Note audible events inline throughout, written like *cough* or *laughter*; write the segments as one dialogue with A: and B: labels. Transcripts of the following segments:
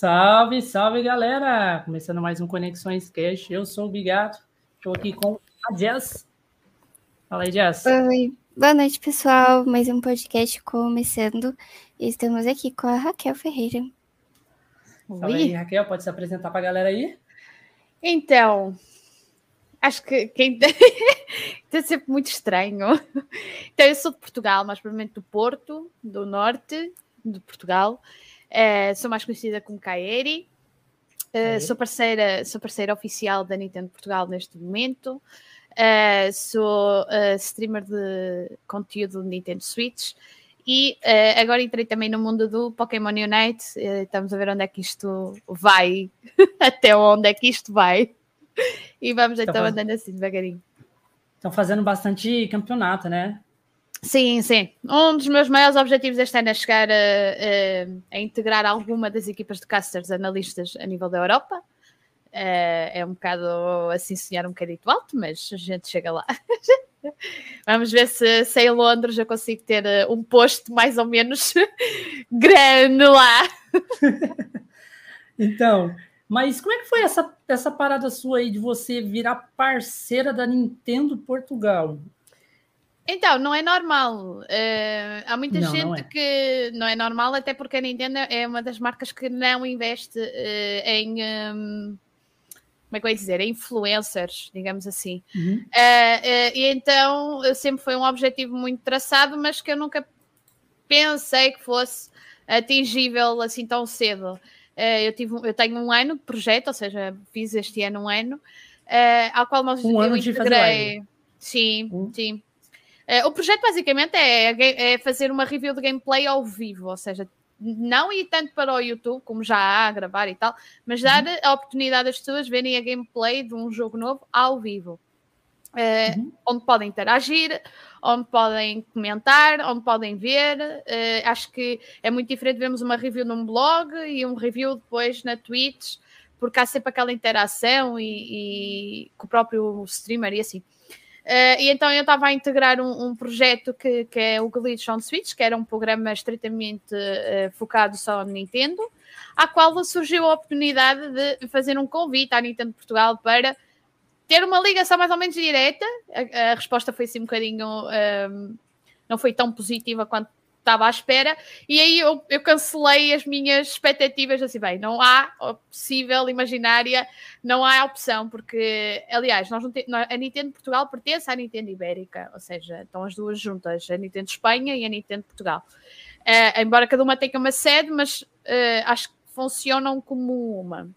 A: Salve, salve galera! Começando mais um Conexões Cash. Eu sou o Bigato, estou aqui com a Jess. Fala aí, Jess.
B: Oi, boa noite pessoal. Mais um podcast começando. Estamos aqui com a Raquel Ferreira.
A: Fala aí, Raquel, pode se apresentar para a galera aí?
C: Então, acho que quem *laughs* é sempre muito estranho. Então, eu sou de Portugal, mais provavelmente do Porto, do norte de Portugal. Uh, sou mais conhecida como Kaeri. Uh, sou, parceira, sou parceira oficial da Nintendo Portugal neste momento. Uh, sou streamer de conteúdo de Nintendo Switch. E agora entrei também no mundo do Pokémon Unite. estamos a ver onde é que isto vai, *laughs* até onde é que isto vai. E vamos então, então andando assim devagarinho.
A: Estão fazendo bastante campeonato, né?
C: Sim, sim. Um dos meus maiores objetivos este ano é chegar a, a, a integrar alguma das equipas de casters analistas a nível da Europa. Uh, é um bocado assim sonhar um bocadinho alto, mas a gente chega lá. *laughs* Vamos ver se, se em Londres eu consigo ter uh, um posto mais ou menos *laughs* grande lá. *laughs*
A: então, mas como é que foi essa, essa parada sua aí de você virar parceira da Nintendo Portugal?
C: Então, não é normal. Uh, há muita não, gente não é. que não é normal, até porque a Nintendo é uma das marcas que não investe uh, em. Um, como é que eu ia dizer? Influencers, digamos assim. Uhum. Uh, e então sempre foi um objetivo muito traçado, mas que eu nunca pensei que fosse atingível assim tão cedo. eu, tive, eu tenho um ano de projeto, ou seja, fiz este ano um ano, ao qual nós
A: um ano integrei.
C: Sim, um. sim. Uh, o projeto basicamente é, é, fazer uma review de gameplay ao vivo, ou seja, não ir tanto para o YouTube, como já há a gravar e tal, mas dar uhum. a oportunidade às pessoas verem a gameplay de um jogo novo ao vivo. Uh, uhum. Onde podem interagir, onde podem comentar, onde podem ver. Uh, acho que é muito diferente vermos uma review num blog e um review depois na Twitch, porque há sempre aquela interação e, e com o próprio streamer e assim. Uh, e então eu estava a integrar um, um, projeto que, que é o Glitch on Switch, que era um programa estritamente uh, focado só no Nintendo, à qual surgiu a oportunidade de fazer um convite à Nintendo Portugal para ter uma ligação mais ou menos direta. A, a resposta foi assim um bocadinho. Um, ehm, não foi tão positiva quanto estava à espera, e aí eu, eu cancelei as minhas expectativas, assim, bem, não há possível, imaginária, não há opção, porque, aliás, nós não temos, a Nintendo Portugal pertence à Nintendo Ibérica, ou seja, estão as duas juntas, a Nintendo Espanha e a Nintendo Portugal. Uh, embora cada uma tenha uma sede, mas uh, acho que funcionam como uma.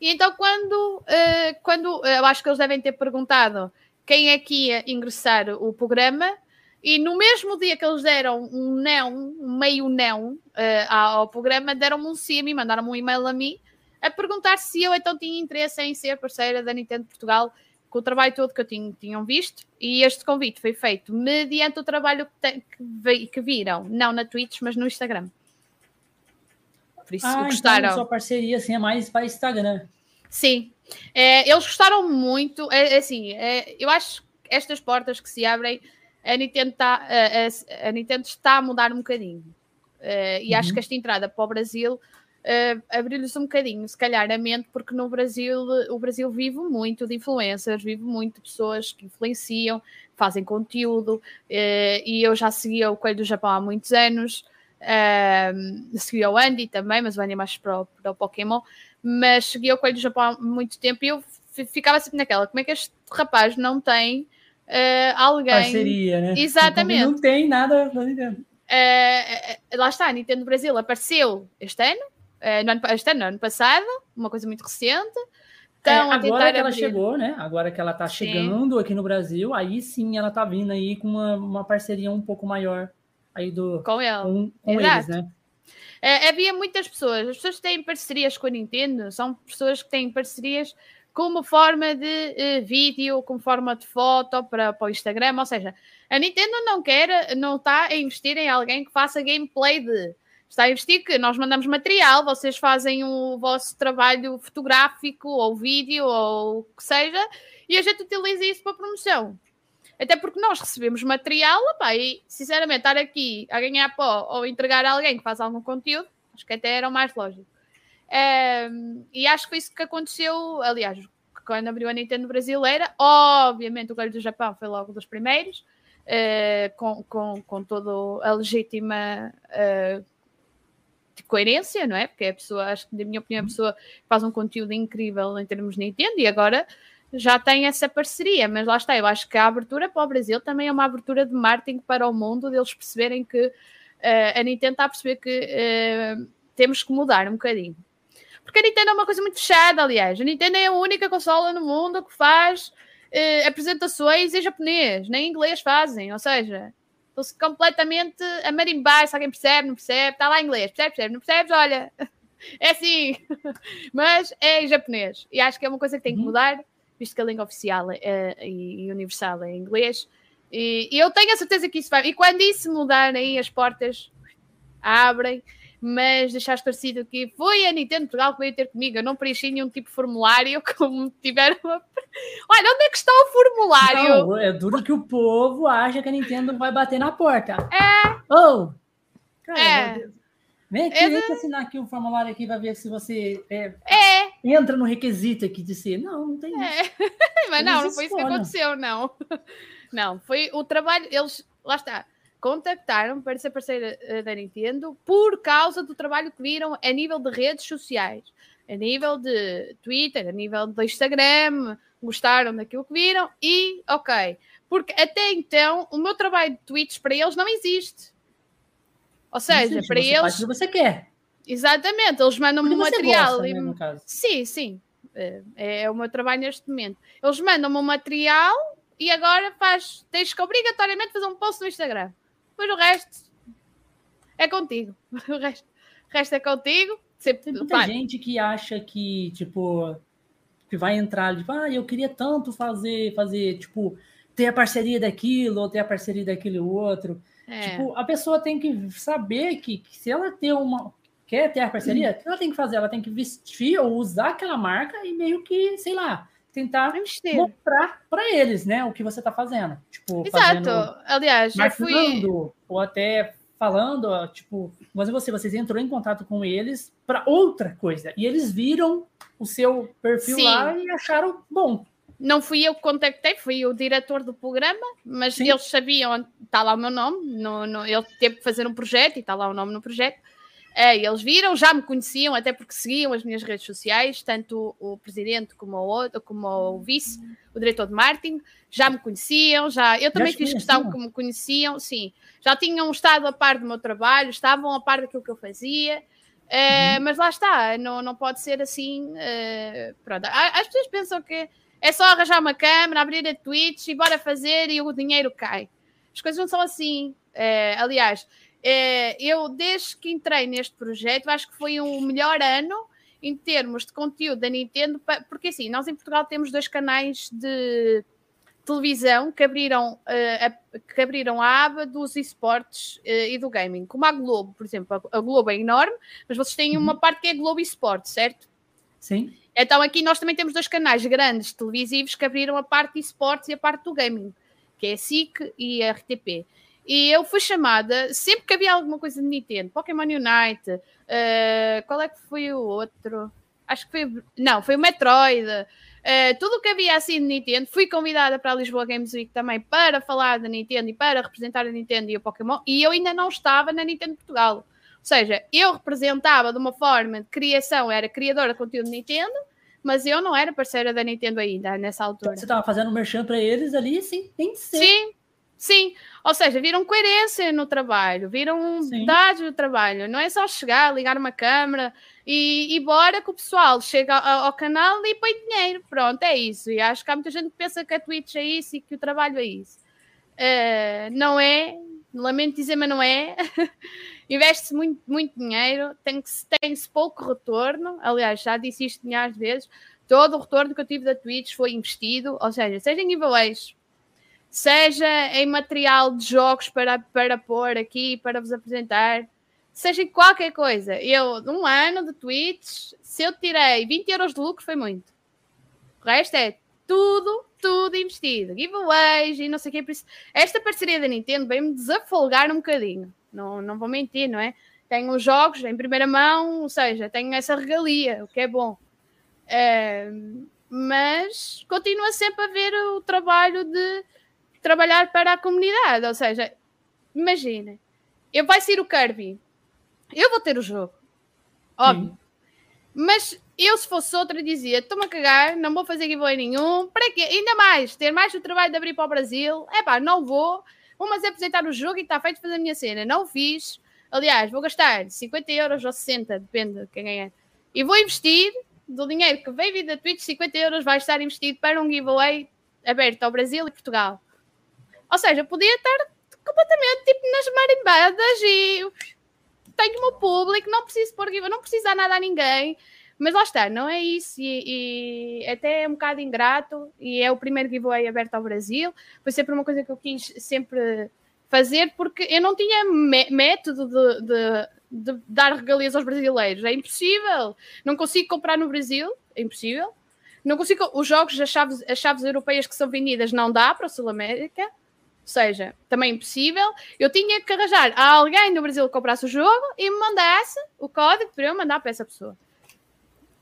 C: E então, quando, uh, quando eu acho que eles devem ter perguntado quem é que ia ingressar o programa, e no mesmo dia que eles deram um não, um meio não uh, ao programa, deram-me um sim a mim, mandaram-me um e-mail a mim a perguntar se eu então tinha interesse em ser parceira da Nintendo Portugal com o trabalho todo que eu tinha, tinham visto. E este convite foi feito mediante o trabalho que, que, que viram, não na Twitch, mas no Instagram.
A: Por isso ah, gostaram. Então a sua parceria assim, é mais para Instagram.
C: Sim, é, eles gostaram muito. É, é assim, é, eu acho que estas portas que se abrem a Nintendo, tá, a, a Nintendo está a mudar um bocadinho. Uh, e uhum. acho que esta entrada para o Brasil uh, abriu-lhes um bocadinho, se calhar, a mente, porque no Brasil o Brasil vive muito de influencers, vive muito de pessoas que influenciam, fazem conteúdo, uh, e eu já seguia o Coelho do Japão há muitos anos, uh, seguia o Andy também, mas o Andy é mais para o, para o Pokémon, mas seguia o Coelho do Japão há muito tempo e eu ficava sempre naquela, como é que este rapaz não tem uh, alguém.
A: Parceria, né?
C: Exatamente.
A: Não tem nada pra Nintendo.
C: Uh, lá está, a Nintendo Brasil apareceu este ano, uh, no ano, este ano, no ano passado, uma coisa muito recente.
A: Então, é, agora que ela chegou, né? Agora que ela tá sim. chegando aqui no Brasil, aí sim ela tá vindo aí com uma, uma parceria um pouco maior aí do
C: com, ele.
A: com, com eles, né?
C: É, havia muitas pessoas, as pessoas que têm parcerias com a Nintendo são pessoas que têm parcerias como forma de uh, vídeo, como forma de foto para, para o Instagram. Ou seja, a Nintendo não quer, não está a investir em alguém que faça gameplay de. Está a investir que nós mandamos material, vocês fazem o vosso trabalho fotográfico ou vídeo ou o que seja, e a gente utiliza isso para promoção. Até porque nós recebemos material, opa, e sinceramente estar aqui a ganhar pó ou entregar a alguém que faz algum conteúdo, acho que até era o mais lógico. Um, e acho que foi isso que aconteceu, aliás, quando abriu a Nintendo brasileira, obviamente o Coelho do Japão foi logo dos primeiros, uh, com, com, com toda a legítima uh, coerência, não é? Porque a pessoa, acho que, na minha opinião, a pessoa faz um conteúdo incrível em termos de Nintendo e agora já tem essa parceria, mas lá está, eu acho que a abertura para o Brasil também é uma abertura de marketing para o mundo, deles perceberem que uh, a Nintendo está a perceber que temos que mudar um bocadinho. Porque a Nintendo é uma coisa muito fechada, aliás. A Nintendo é a única consola no mundo que faz uh, apresentações em japonês, nem em inglês fazem, ou seja, estão-se completamente a marimbar, se alguém percebe, não percebe, está lá em inglês, percebe, percebe, não percebes, olha, *laughs* é assim, *laughs* mas é em japonês, e acho que é uma coisa que tem que uhum. mudar, visto que a língua oficial é, e universal é em inglês, e, e, eu tenho a certeza que isso vai, e quando isso mudar aí as portas abrem, mas deixar esclarecido que foi a Nintendo Portugal que veio ter comigo. Eu não preenchi nenhum tipo de formulário, *laughs* como tiveram. Olha, onde é que está o formulário?
A: Não, é duro que o povo acha que a Nintendo vai bater na porta.
C: É.
A: Oh! Cara, é. Vem aqui, é vem aqui assinar aqui o um formulário aqui, vai ver se você é,
C: é.
A: entra no requisito aqui de ser. Não, não tem
C: é. isso. *laughs* Mas não, não foi isso que aconteceu, não. *laughs* Não, foi o trabalho. Eles, lá está contactaram para ser parceira eh, da Nintendo por causa do trabalho que viram a nível de redes sociais, a nível de Twitter, a nível de Instagram, gostaram daquilo que viram e ok. Porque até então o meu trabalho de tweets para eles não existe. Ou seja, existe, para eles. Faz
A: o que você quer.
C: Exatamente, eles mandam-me um material. Gosta, e... né, sim, sim. É, é o meu trabalho neste momento. Eles mandam-me um material e agora faz, tens que obrigatoriamente fazer um post no Instagram. Depois o resto é contigo. *laughs* O resto, o resto é contigo.
A: Sempre, Tem muita vai. gente que acha que, tipo, que vai entrar, tipo, ah, eu queria tanto fazer, fazer, tipo, ter a parceria daquilo ou ter a parceria daquele outro. É. Tipo, a pessoa tem que saber que, que, se ela ter uma quer ter a parceria, o que ela tem que fazer? Ela tem que vestir ou usar aquela marca e meio que, sei lá, tentar mostrar para eles, né, o que você está fazendo. Tipo,
C: Exato. Aliás,
A: eu fui... ou até falando, tipo, mas você, vocês entrou em contato com eles para outra coisa e eles viram o seu perfil Sim. lá e acharam bom.
C: Não fui eu que contactei, fui o diretor do programa, mas Sim. eles sabiam, está lá o meu nome, no, no, ele teve que fazer um projeto e está lá o nome no projeto. É, eles viram, já me conheciam, até porque seguiam as minhas redes sociais, tanto o presidente como o, outro, como o vice, o diretor de marketing, já me conheciam, já eu também já fiz questão que me conheciam, sim, já tinham estado a par do meu trabalho, estavam a par daquilo que eu fazia, é, uhum. mas lá está, não, não pode ser assim. É, pronto. As pessoas pensam que é só arranjar uma câmera, abrir a Twitch e bora fazer e o dinheiro cai. As coisas não são assim. É, aliás, eu, desde que entrei neste projeto, acho que foi o melhor ano em termos de conteúdo da Nintendo, porque assim, nós em Portugal temos dois canais de televisão que abriram, uh, a, que abriram a aba dos esportes uh, e do gaming, como a Globo, por exemplo. A, a, Globo é enorme, mas vocês têm uma uhum. parte que é Globo Esportes, certo?
A: Sim.
C: Então aqui nós também temos dois canais grandes televisivos que abriram a parte de esportes e a parte do gaming, que é a SIC e a RTP. E eu fui chamada, sempre que havia alguma coisa de Nintendo, Pokémon Unite, uh, qual é que foi o outro? Acho que foi. Não, foi o Metroid. Uh, tudo o que havia assim de Nintendo. Fui convidada para a Lisboa Games Week também para falar da Nintendo e para representar a Nintendo e o Pokémon. E eu ainda não estava na Nintendo Portugal. Ou seja, eu representava de uma forma de criação, era criadora de conteúdo de Nintendo, mas eu não era parceira da Nintendo ainda nessa altura.
A: Você estava fazendo um merchan para eles ali, sim, tem que ser.
C: Sim, Sim, ou seja, viram coerência no trabalho, viram dados no trabalho. Não é só chegar, ligar uma câmera e, e bora que o pessoal chega ao, ao, canal e põe dinheiro. Pronto, é isso. E acho que há muita gente que pensa que a Twitch é isso e que o trabalho é isso. Uh, não é, lamento dizer, mas não é. *laughs* Investe-se muito, muito dinheiro, tem-se tem pouco retorno. Aliás, já disse isto milhares de vezes. Todo o retorno que eu tive da Twitch foi investido, ou seja, seja em giveaways, seja em material de jogos para, para pôr aqui, para vos apresentar, seja em qualquer coisa. Eu, num ano de tweets, se eu tirei 20 euros de lucro, foi muito. O resto é tudo, tudo investido. Giveaways e não sei o que. Esta parceria da Nintendo veio-me desafolgar um bocadinho. Não, não vou mentir, não é? tenho os jogos em primeira mão, ou seja, tenho essa regalia, o que é bom. Uh, mas continua sempre a ver o trabalho de trabalhar para a comunidade. Ou seja, imagina, eu vai ser o Kirby, eu vou ter o jogo, óbvio. Mas eu, se fosse outra, dizia: estou-me a cagar, não vou fazer giveaway nenhum. Para quê? Ainda mais, ter mais o trabalho de abrir para o Brasil. É pá, não vou. Vou mas apresentar o jogo e está feito fazer a minha cena. Não fiz. Aliás, vou gastar 50 euros ou 60, depende de quem ganhar. E vou investir do dinheiro que veio vir da Twitch, 50 euros vai estar investido para um giveaway aberto ao Brasil e Portugal. Ou seja, podia estar completamente tipo nas marimbadas e tenho o meu público, não preciso pôr não precisa nada a ninguém. Mas lá está, não é isso, e, e, até é um bocado ingrato, e é o primeiro giveaway aberto ao Brasil, foi sempre uma coisa que eu quis sempre fazer, porque eu não tinha método de, de, de, dar regalias aos brasileiros, é impossível, não consigo comprar no Brasil, é impossível, não consigo, os jogos, as chaves, as chaves europeias que são vendidas não dá para a Sul América, ou seja, também impossível, eu tinha que arranjar a alguém no Brasil que comprasse o jogo e me mandasse o código para eu mandar para essa pessoa.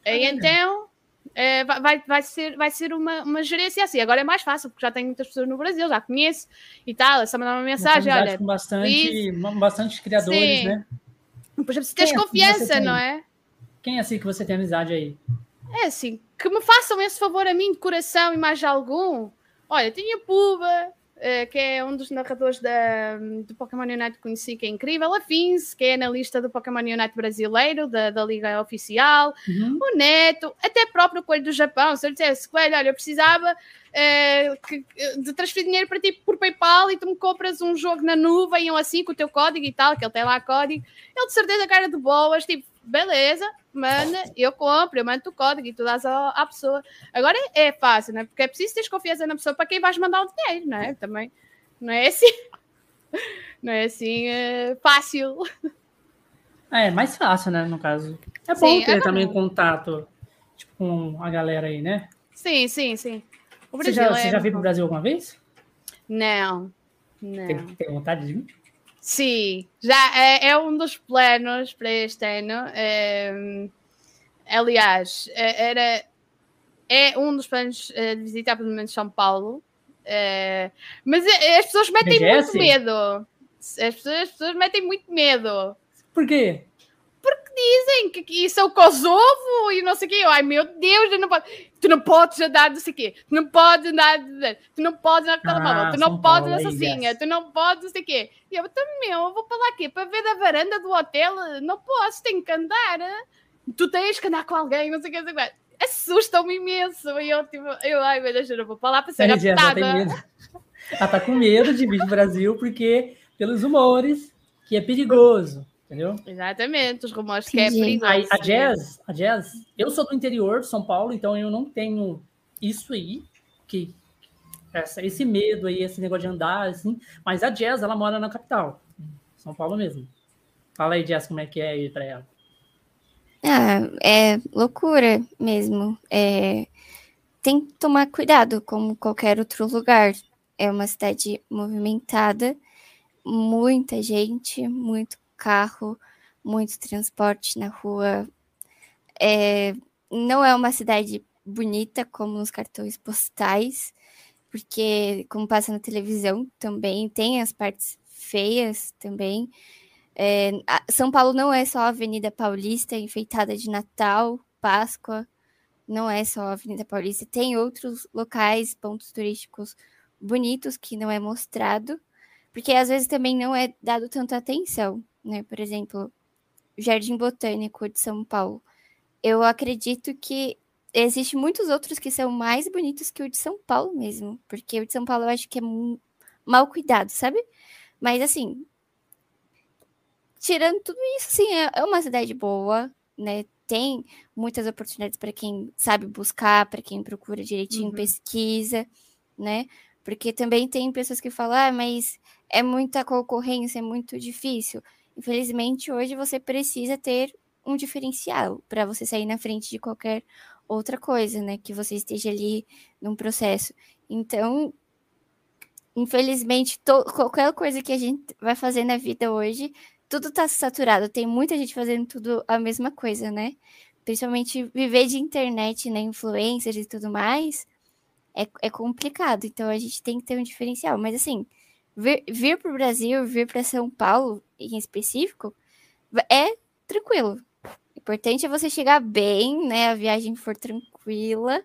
C: E então é, vai, vai, ser, vai ser uma, uma gerência assim. Agora é mais fácil, porque já tenho muitas pessoas no Brasil, já conheço e tal. É só mandar uma mensagem. Olha,
A: com bastante, bastante criadores, Sim. né?
C: Por exemplo, se tens é confiança, não é?
A: Quem é assim que você tem amizade aí?
C: É assim, que me façam esse favor a mim de coração e mais algum. Olha, tinha Puba, que é um dos narradores da, do Pokémon Unite que conheci, que é incrível, a Fins, que é analista do Pokémon Unite brasileiro, da, da Liga Oficial, uhum. o Neto, até próprio Coelho do Japão. Se eu dissesse, Coelho, olha, eu precisava uh, que, de transferir dinheiro para ti por PayPal e tu me compras um jogo na nuvem ou assim com o teu código e tal, que ele tem lá código, ele de certeza cara de boas, tipo, beleza, manda, eu compro, eu mando o código e tu dás à, pessoa. Agora é, fácil, né? Porque é preciso ter confiança na pessoa para quem vais mandar o dinheiro, não é? Também não é assim, *laughs* não é assim é fácil.
A: É, mais fácil, né? No caso. É bom sim, ter é também contato tipo, com a galera aí, né?
C: Sim, sim, sim.
A: você já, é você já veio para o Brasil alguma vez?
C: Não. Não.
A: Tem, tem vontade de vir?
C: Sim, já é, é um dos planos para este ano. É, aliás, é, era, é um dos planos é, de visitar pelo menos São Paulo. É, mas as pessoas metem muito medo. As pessoas, as pessoas metem muito medo.
A: Por quê?
C: Porque dizem que isso é o Kosovo e não sei o quê. Ai meu Deus, eu não posso. Tu não podes andar não sei o quê. Tu não podes andar. Tu não podes andar com telemóvel. Ah, tu não podes andar sozinha. Tu não podes não sei o quê. E eu também, eu vou para lá quê? Para ver da varanda do hotel? Não posso, tenho que andar. Tu tens que andar com alguém, não sei o quê. Não sei o quê. Assustam-me imenso. E eu, tipo, eu, ai meu Deus, eu não vou para lá para ser
A: apertada. Ela está com medo de vir do Brasil porque, pelos humores, que é perigoso. Entendeu?
C: Exatamente, os rumores que é perigoso.
A: A, a, Jazz, a Jazz, eu sou do interior de São Paulo, então eu não tenho isso aí, que essa, esse medo aí, esse negócio de andar, assim. Mas a Jazz, ela mora na capital, São Paulo mesmo. Fala aí, Jazz, como é que é ir para ela.
B: Ah, é loucura mesmo. É, tem que tomar cuidado, como qualquer outro lugar. É uma cidade movimentada, muita gente, muito carro, muito transporte na rua. É, não é uma cidade bonita como nos cartões postais, porque, como passa na televisão, também tem as partes feias também. É, São Paulo não é só a Avenida Paulista enfeitada de Natal, Páscoa, não é só a Avenida Paulista, tem outros locais, pontos turísticos bonitos que não é mostrado, porque às vezes também não é dado tanta atenção né? Por exemplo, Jardim Botânico de São Paulo. Eu acredito que existe muitos outros que são mais bonitos que o de São Paulo mesmo, porque o de São Paulo eu acho que é mal cuidado, sabe? Mas assim, tirando tudo isso, sim, é, é uma cidade boa, né? Tem muitas oportunidades para quem sabe buscar, para quem procura direitinho, uhum. pesquisa, né? Porque também tem pessoas que falam, ah, mas é muita concorrência, é muito difícil. Infelizmente, hoje você precisa ter um diferencial para você sair na frente de qualquer outra coisa, né? Que você esteja ali num processo. Então, infelizmente, qualquer coisa que a gente vai fazer na vida hoje tudo tá saturado, tem muita gente fazendo tudo a mesma coisa, né? Principalmente viver de internet, né? Influencers e tudo mais, é, é complicado. Então a gente tem que ter um diferencial. Mas assim, vir, vir para o Brasil, vir para São Paulo em específico, é tranquilo. O importante é você chegar bem, né? A viagem for tranquila.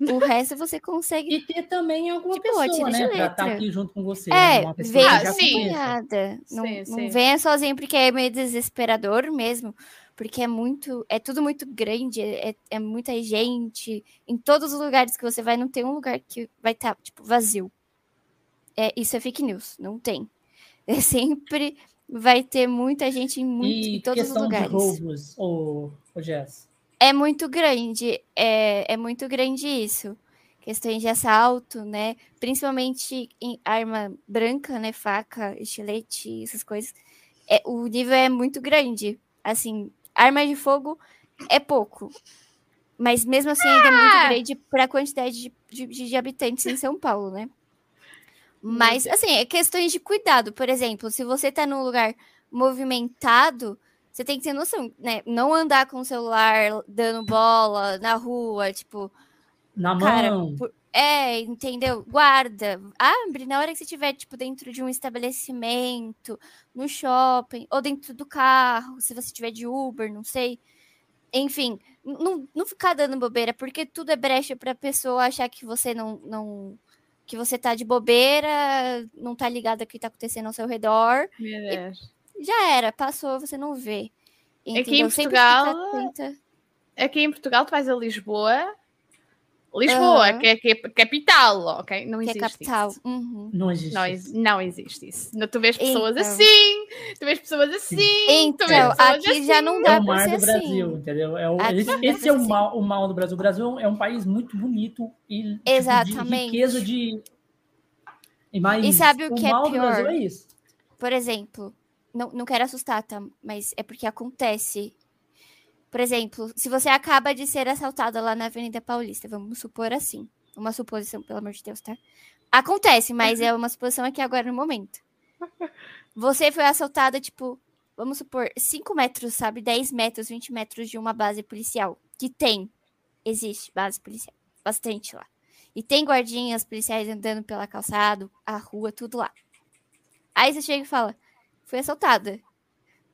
B: O *laughs* resto você consegue.
A: E ter também alguma tipo, pessoa, né? Pra estar tá aqui junto com você.
B: É, né? vem acompanhada. Não, sim, não sim. venha sozinho, porque é meio desesperador mesmo. Porque é muito. É tudo muito grande, é, é muita gente. Em todos os lugares que você vai, não tem um lugar que vai estar, tá, tipo, vazio. É, isso é fake news, não tem. É sempre vai ter muita gente em, muito, e em todos os lugares. De
A: roubos, ou, ou Jess?
B: É muito grande, é, é muito grande isso. Questões de assalto, né? Principalmente em arma branca, né? Faca, estilete, essas coisas. É, o nível é muito grande. Assim, arma de fogo é pouco. Mas mesmo assim ainda é muito ah! grande para a quantidade de, de, de habitantes em São Paulo, né? Mas, assim, é questões de cuidado. Por exemplo, se você tá num lugar movimentado, você tem que ter noção, né? Não andar com o celular dando bola na rua, tipo.
A: Na cara, mão.
B: Por... É, entendeu? Guarda. Abre na hora que você estiver, tipo, dentro de um estabelecimento, no shopping, ou dentro do carro, se você estiver de Uber, não sei. Enfim, não, não ficar dando bobeira, porque tudo é brecha pra pessoa achar que você não, não que você tá de bobeira, não tá ligado ao que tá acontecendo ao seu redor. Já era, passou, você não vê.
C: Entendeu? Aqui em Portugal. Aqui em Portugal, tu vais a Lisboa. Lisboa, uhum. que, é, que é capital, ok? Não que é existe. É capital.
B: Isso. Uhum.
A: Não existe.
C: Não, isso. não existe isso. Tu vês pessoas então. assim, tu vês pessoas assim.
B: Então, aqui assim. já não dá é o mar do
A: Brasil,
B: assim.
A: entendeu? É o, esse, esse é o mal, o mal do Brasil. O Brasil é um país muito bonito e
B: Exatamente.
A: Tipo, de riqueza de.
B: Mas e sabe o que é pior? É Por exemplo, não, não quero assustar, tá? Mas é porque acontece. Por exemplo, se você acaba de ser assaltada lá na Avenida Paulista, vamos supor assim. Uma suposição, pelo amor de Deus, tá? Acontece, mas é uma suposição aqui agora no momento. Você foi assaltada, tipo, vamos supor, 5 metros, sabe? 10 metros, 20 metros de uma base policial. Que tem. Existe base policial. Bastante lá. E tem guardinhas policiais andando pela calçada, a rua, tudo lá. Aí você chega e fala: fui assaltada.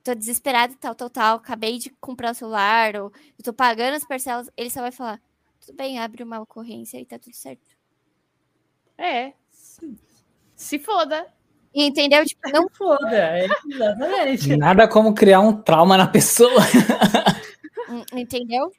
B: Tô desesperada e tal, tal, tal. Acabei de comprar o celular, ou eu tô pagando as parcelas. Ele só vai falar: tudo bem, abre uma ocorrência e tá tudo certo.
C: É. Se foda.
B: Entendeu? Tipo, *laughs* não
A: foda. É, exatamente.
D: Nada como criar um trauma na pessoa.
B: Hum, entendeu?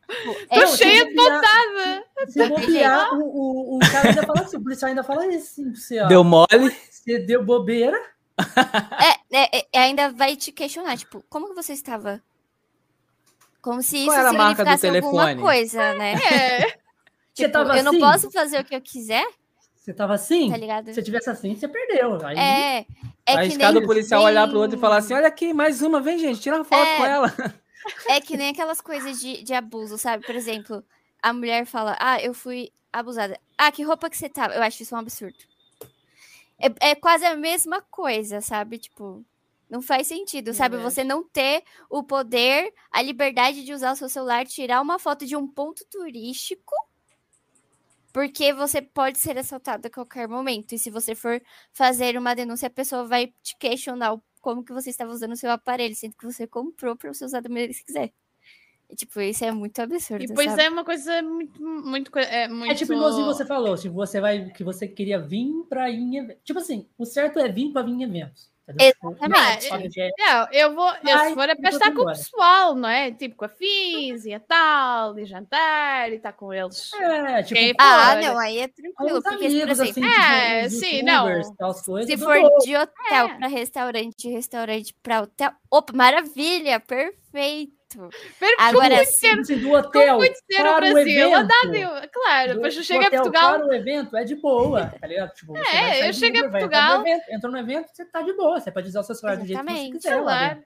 C: Tô é, cheia de botada.
A: Se bobear, o, o, o cara ainda fala assim, o policial ainda fala assim você, ó.
D: Deu mole?
A: Você deu bobeira.
B: É, é, é, ainda vai te questionar, tipo, como que você estava? Como se isso
D: Qual era a marca do telefone?
B: alguma coisa, né?
C: É. *laughs*
B: tipo, você tava eu assim? não posso fazer o que eu quiser?
A: Você tava assim? Tá ligado? Se tivesse assim, você perdeu. Aí...
B: É. É
D: Aí cada policial olhar pro outro e falar assim: olha aqui, mais uma, vem, gente, tira uma foto é, com ela.
B: É que nem aquelas coisas de, de abuso, sabe? Por exemplo, a mulher fala: Ah, eu fui abusada. Ah, que roupa que você tava? Eu acho isso um absurdo. É, é quase a mesma coisa, sabe? Tipo, não faz sentido, sabe? É. Você não ter o poder, a liberdade de usar o seu celular, tirar uma foto de um ponto turístico, porque você pode ser assaltado a qualquer momento. E se você for fazer uma denúncia, a pessoa vai te questionar como que você estava usando o seu aparelho, sendo que você comprou para você usar da maneira que quiser. Tipo, isso é muito absurdo. E
C: pois
B: sabe?
C: é uma coisa muito, muito, é, muito.
A: É tipo igualzinho você falou, tipo, você vai que você queria vir para ir em Tipo assim, o certo é vir para vir em eventos.
B: Exatamente.
C: Não, eu vou, eu, se for é para estar com o pessoal, não é? Tipo com a Fins e a tal, e jantar e estar com eles.
A: É, tipo,
B: é, ah, não, aí é tranquilo. Porque, amigos, assim,
C: é, sim, não.
B: Se for de hotel é. para restaurante, de restaurante para hotel, opa, maravilha, perfeito.
C: Perfeito. Agora sim,
A: do hotel
C: muito ser
A: para o Brasil,
C: evento, claro, depois eu chego a Portugal.
A: Para o evento é de boa, tá ligado? Tipo,
C: é, eu cheguei a Portugal.
A: Evento, entrou no evento, você tá de boa, você pode usar o seu celular do jeito que você quiser. Celular.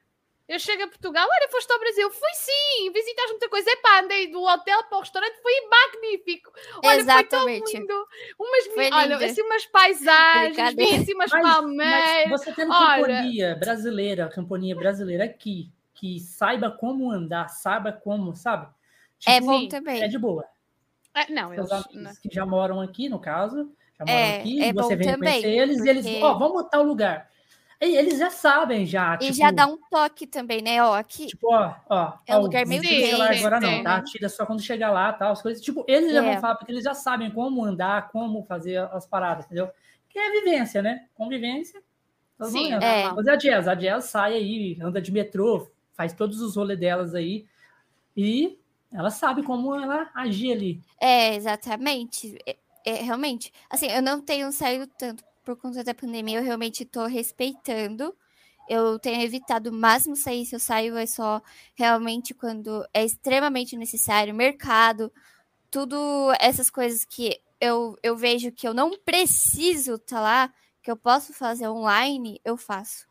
C: Eu chego a Portugal, olha, foste ao Brasil. Fui sim, visitaste muita coisa. Epá, andei do hotel para o restaurante, foi magnífico. Olha, Exatamente. foi tão lindo. Umas, foi olha, assim, umas paisagens, vi assim umas palmeiras.
A: Você tem uma companhia brasileira, companhia brasileira aqui, que saiba como andar, saiba como, sabe?
B: É tipo, é bom também.
A: É de boa.
C: É, não, eu
A: que já moram aqui, no caso, já moram é, aqui, é você vem também, conhecer eles porque... e eles, ó, oh, vamos tal lugar. Eles já sabem, já.
B: E tipo, já dá um toque também, né? Ó, aqui.
A: Tipo, ó, ó.
B: É um lugar meio
A: sim, agora não, tá? Tira só quando chegar lá, tal, as coisas. Tipo, eles é. já vão falar, porque eles já sabem como andar, como fazer as paradas, entendeu? Que é vivência, né? Convivência.
B: Sim, é.
A: Mas a Jazz, a Jazz sai aí, anda de metrô, faz todos os rolês delas aí. E ela sabe como ela agir ali.
B: É, exatamente. É, é, realmente. Assim, eu não tenho saído tanto por conta da pandemia, eu realmente estou respeitando. Eu tenho evitado o máximo sair. Se eu saio, é só realmente quando é extremamente necessário. Mercado, tudo essas coisas que eu, eu vejo que eu não preciso estar tá lá, que eu posso fazer online, eu faço.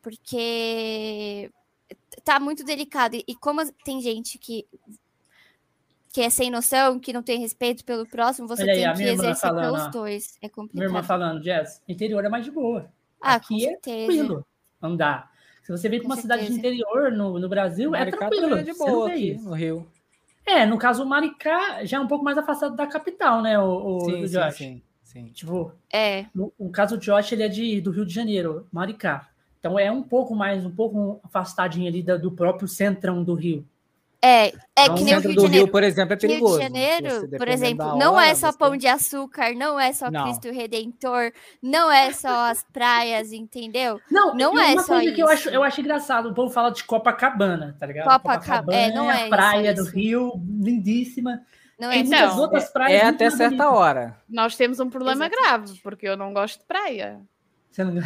B: Porque tá muito delicado. E como tem gente que que é sem noção, que não tem respeito pelo próximo, você aí, tem que exercer falando, pelos dois. É complicado.
A: Minha irmã falando, Jess, interior é mais de boa. Ah, Aqui é tranquilo andar. Se você vem para uma certeza. cidade de interior no, no Brasil, é Maricá é tranquilo. É
D: de boa aqui no Rio.
A: É, no caso, o Maricá já é um pouco mais afastado da capital, né, o, o,
D: sim, o Josh? Sim, sim, sim.
A: Tipo,
B: é.
A: No, no caso, o Josh, ele é de, do Rio de Janeiro, Maricá. Então é um pouco mais, um pouco afastadinho ali da, do próprio centrão do Rio.
B: É, é então, que nem o Rio
D: de Janeiro. Rio, por exemplo, é perigoso.
B: Rio de Janeiro, por exemplo, não é só pão de açúcar, não é só não. Cristo Redentor, não é só as praias, entendeu?
A: Não, não é uma só coisa isso. que eu acho, eu acho engraçado, o povo fala de Copacabana, tá ligado?
B: Copacabana, é, não é,
A: a praia do Rio, lindíssima.
C: Não é então, outras praias
D: é até certa hora.
C: Nós temos um problema Exato. grave, porque eu não gosto de praia.
A: Você não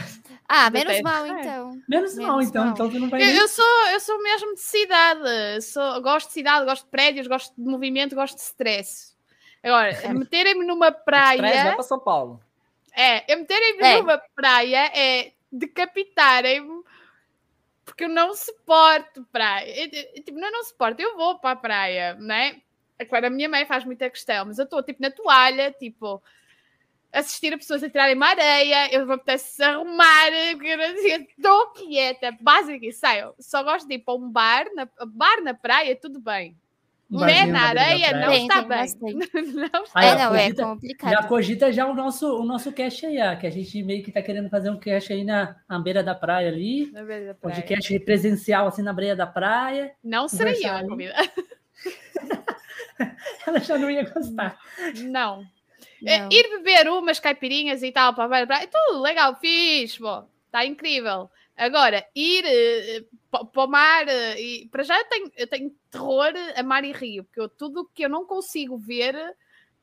B: Ah, menos mal, então.
A: Menos, menos mal, então. Mal. Então você não vai.
C: Eu, eu, sou, eu sou mesmo de cidade. Sou, gosto de cidade, gosto de prédios, gosto de movimento, gosto de stress. Agora, *laughs* é. meterem-me numa praia. Stress
D: vai para São Paulo.
C: É, eu meterem-me é. numa praia é decapitarem-me porque eu não suporto praia. Eu, tipo, não, não suporto, eu vou para a praia, né? Agora, a minha mãe faz muita questão, mas eu estou tipo na toalha, tipo assistir a pessoas a tirarem uma areia, eu vou apetece arrumar, estou quieta, básica e saio. Só gosto de ir para um bar, na, bar na praia, tudo bem. Mulher na areia não tem, *laughs* está
B: bem. não está é, não, é complicado.
A: Já cogita já o nosso, o nosso cast aí, que a gente meio que está querendo fazer um cast aí na, na beira da praia ali.
C: Na beira da praia.
A: Podcast presencial assim na beira da praia.
C: Não seria eu a comida. *laughs*
A: Ela já não ia gostar.
C: Não. É, ir beber umas caipirinhas e tal, para ver, é tudo legal, fixe, bom, está incrível. Agora, ir uh, para o mar, uh, e, para já eu tenho, eu tenho terror a mar e rio, porque eu, tudo que eu não consigo ver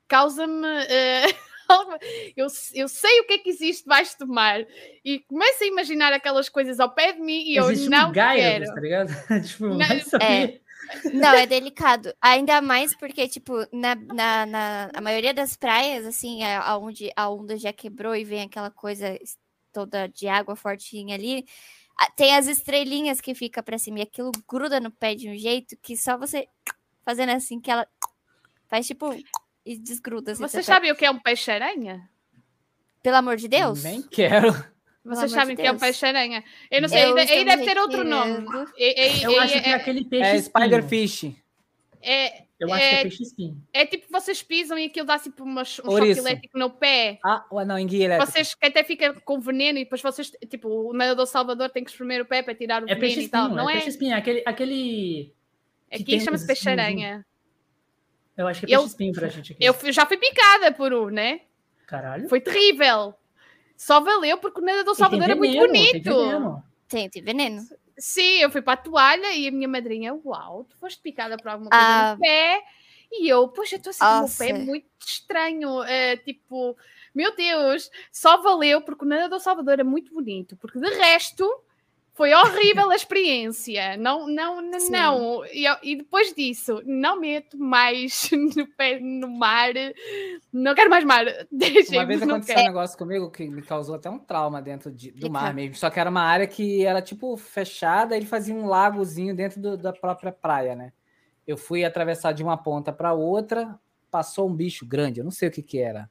C: causa-me. Uh, *laughs* eu, eu sei o que é que existe debaixo do mar e começo a imaginar aquelas coisas ao pé de mim e existe eu não um quero.
A: Tá ligado? *laughs* tipo,
B: não, é, não, é delicado. Ainda mais porque, tipo, na, na, na a maioria das praias, assim, é aonde a onda já quebrou e vem aquela coisa toda de água fortinha ali, tem as estrelinhas que fica para cima e aquilo gruda no pé de um jeito que só você fazendo assim que ela faz tipo e desgruda.
C: Assim, você sabe o que é um peixe-aranha?
B: Pelo amor de Deus?
D: Nem quero.
C: Vocês sabem de que é o peixe-aranha. Eu não sei, aí deve ter outro nome.
A: eu acho que é aquele peixe. É
D: Spiderfish.
C: É,
A: eu acho é, que é peixe espinho.
C: É tipo, vocês pisam e aquilo dá tipo um choque elétrico no pé.
D: Ah, não, em guia elétrico.
C: Vocês que até fica com veneno e depois vocês, tipo, o nadador Salvador tem que espremer o pé para tirar o é veneno e tal, não é?
A: É peixe espinho, aquele. aquele
C: aqui chama-se peixe-aranha.
A: Eu acho que é peixe espinho pra gente aqui.
C: Eu já fui picada por um, né?
A: Caralho.
C: Foi terrível. Só valeu porque o nadador Salvador é muito bonito.
B: Tem, tem veneno.
C: Sim, eu fui para a toalha e a minha madrinha, uau, tu foste picada por alguma coisa ah. no pé. E eu, poxa, estou assim com o meu pé muito estranho. É, tipo, meu Deus, só valeu porque o nadador Salvador é muito bonito. Porque de resto, Foi horrível a experiência. Não, não, não. E, e, depois disso, não meto mais *laughs* no, pé, no mar. Não quero mais mar. *laughs*
D: Deixa Uma vez aconteceu quero. um negócio comigo que me causou até um trauma dentro de, do mar mesmo. Só que era uma área que era tipo fechada, ele fazia um lagozinho dentro do, da própria praia, né? Eu fui atravessar de uma ponta para outra, passou um bicho grande, eu não sei o que que era.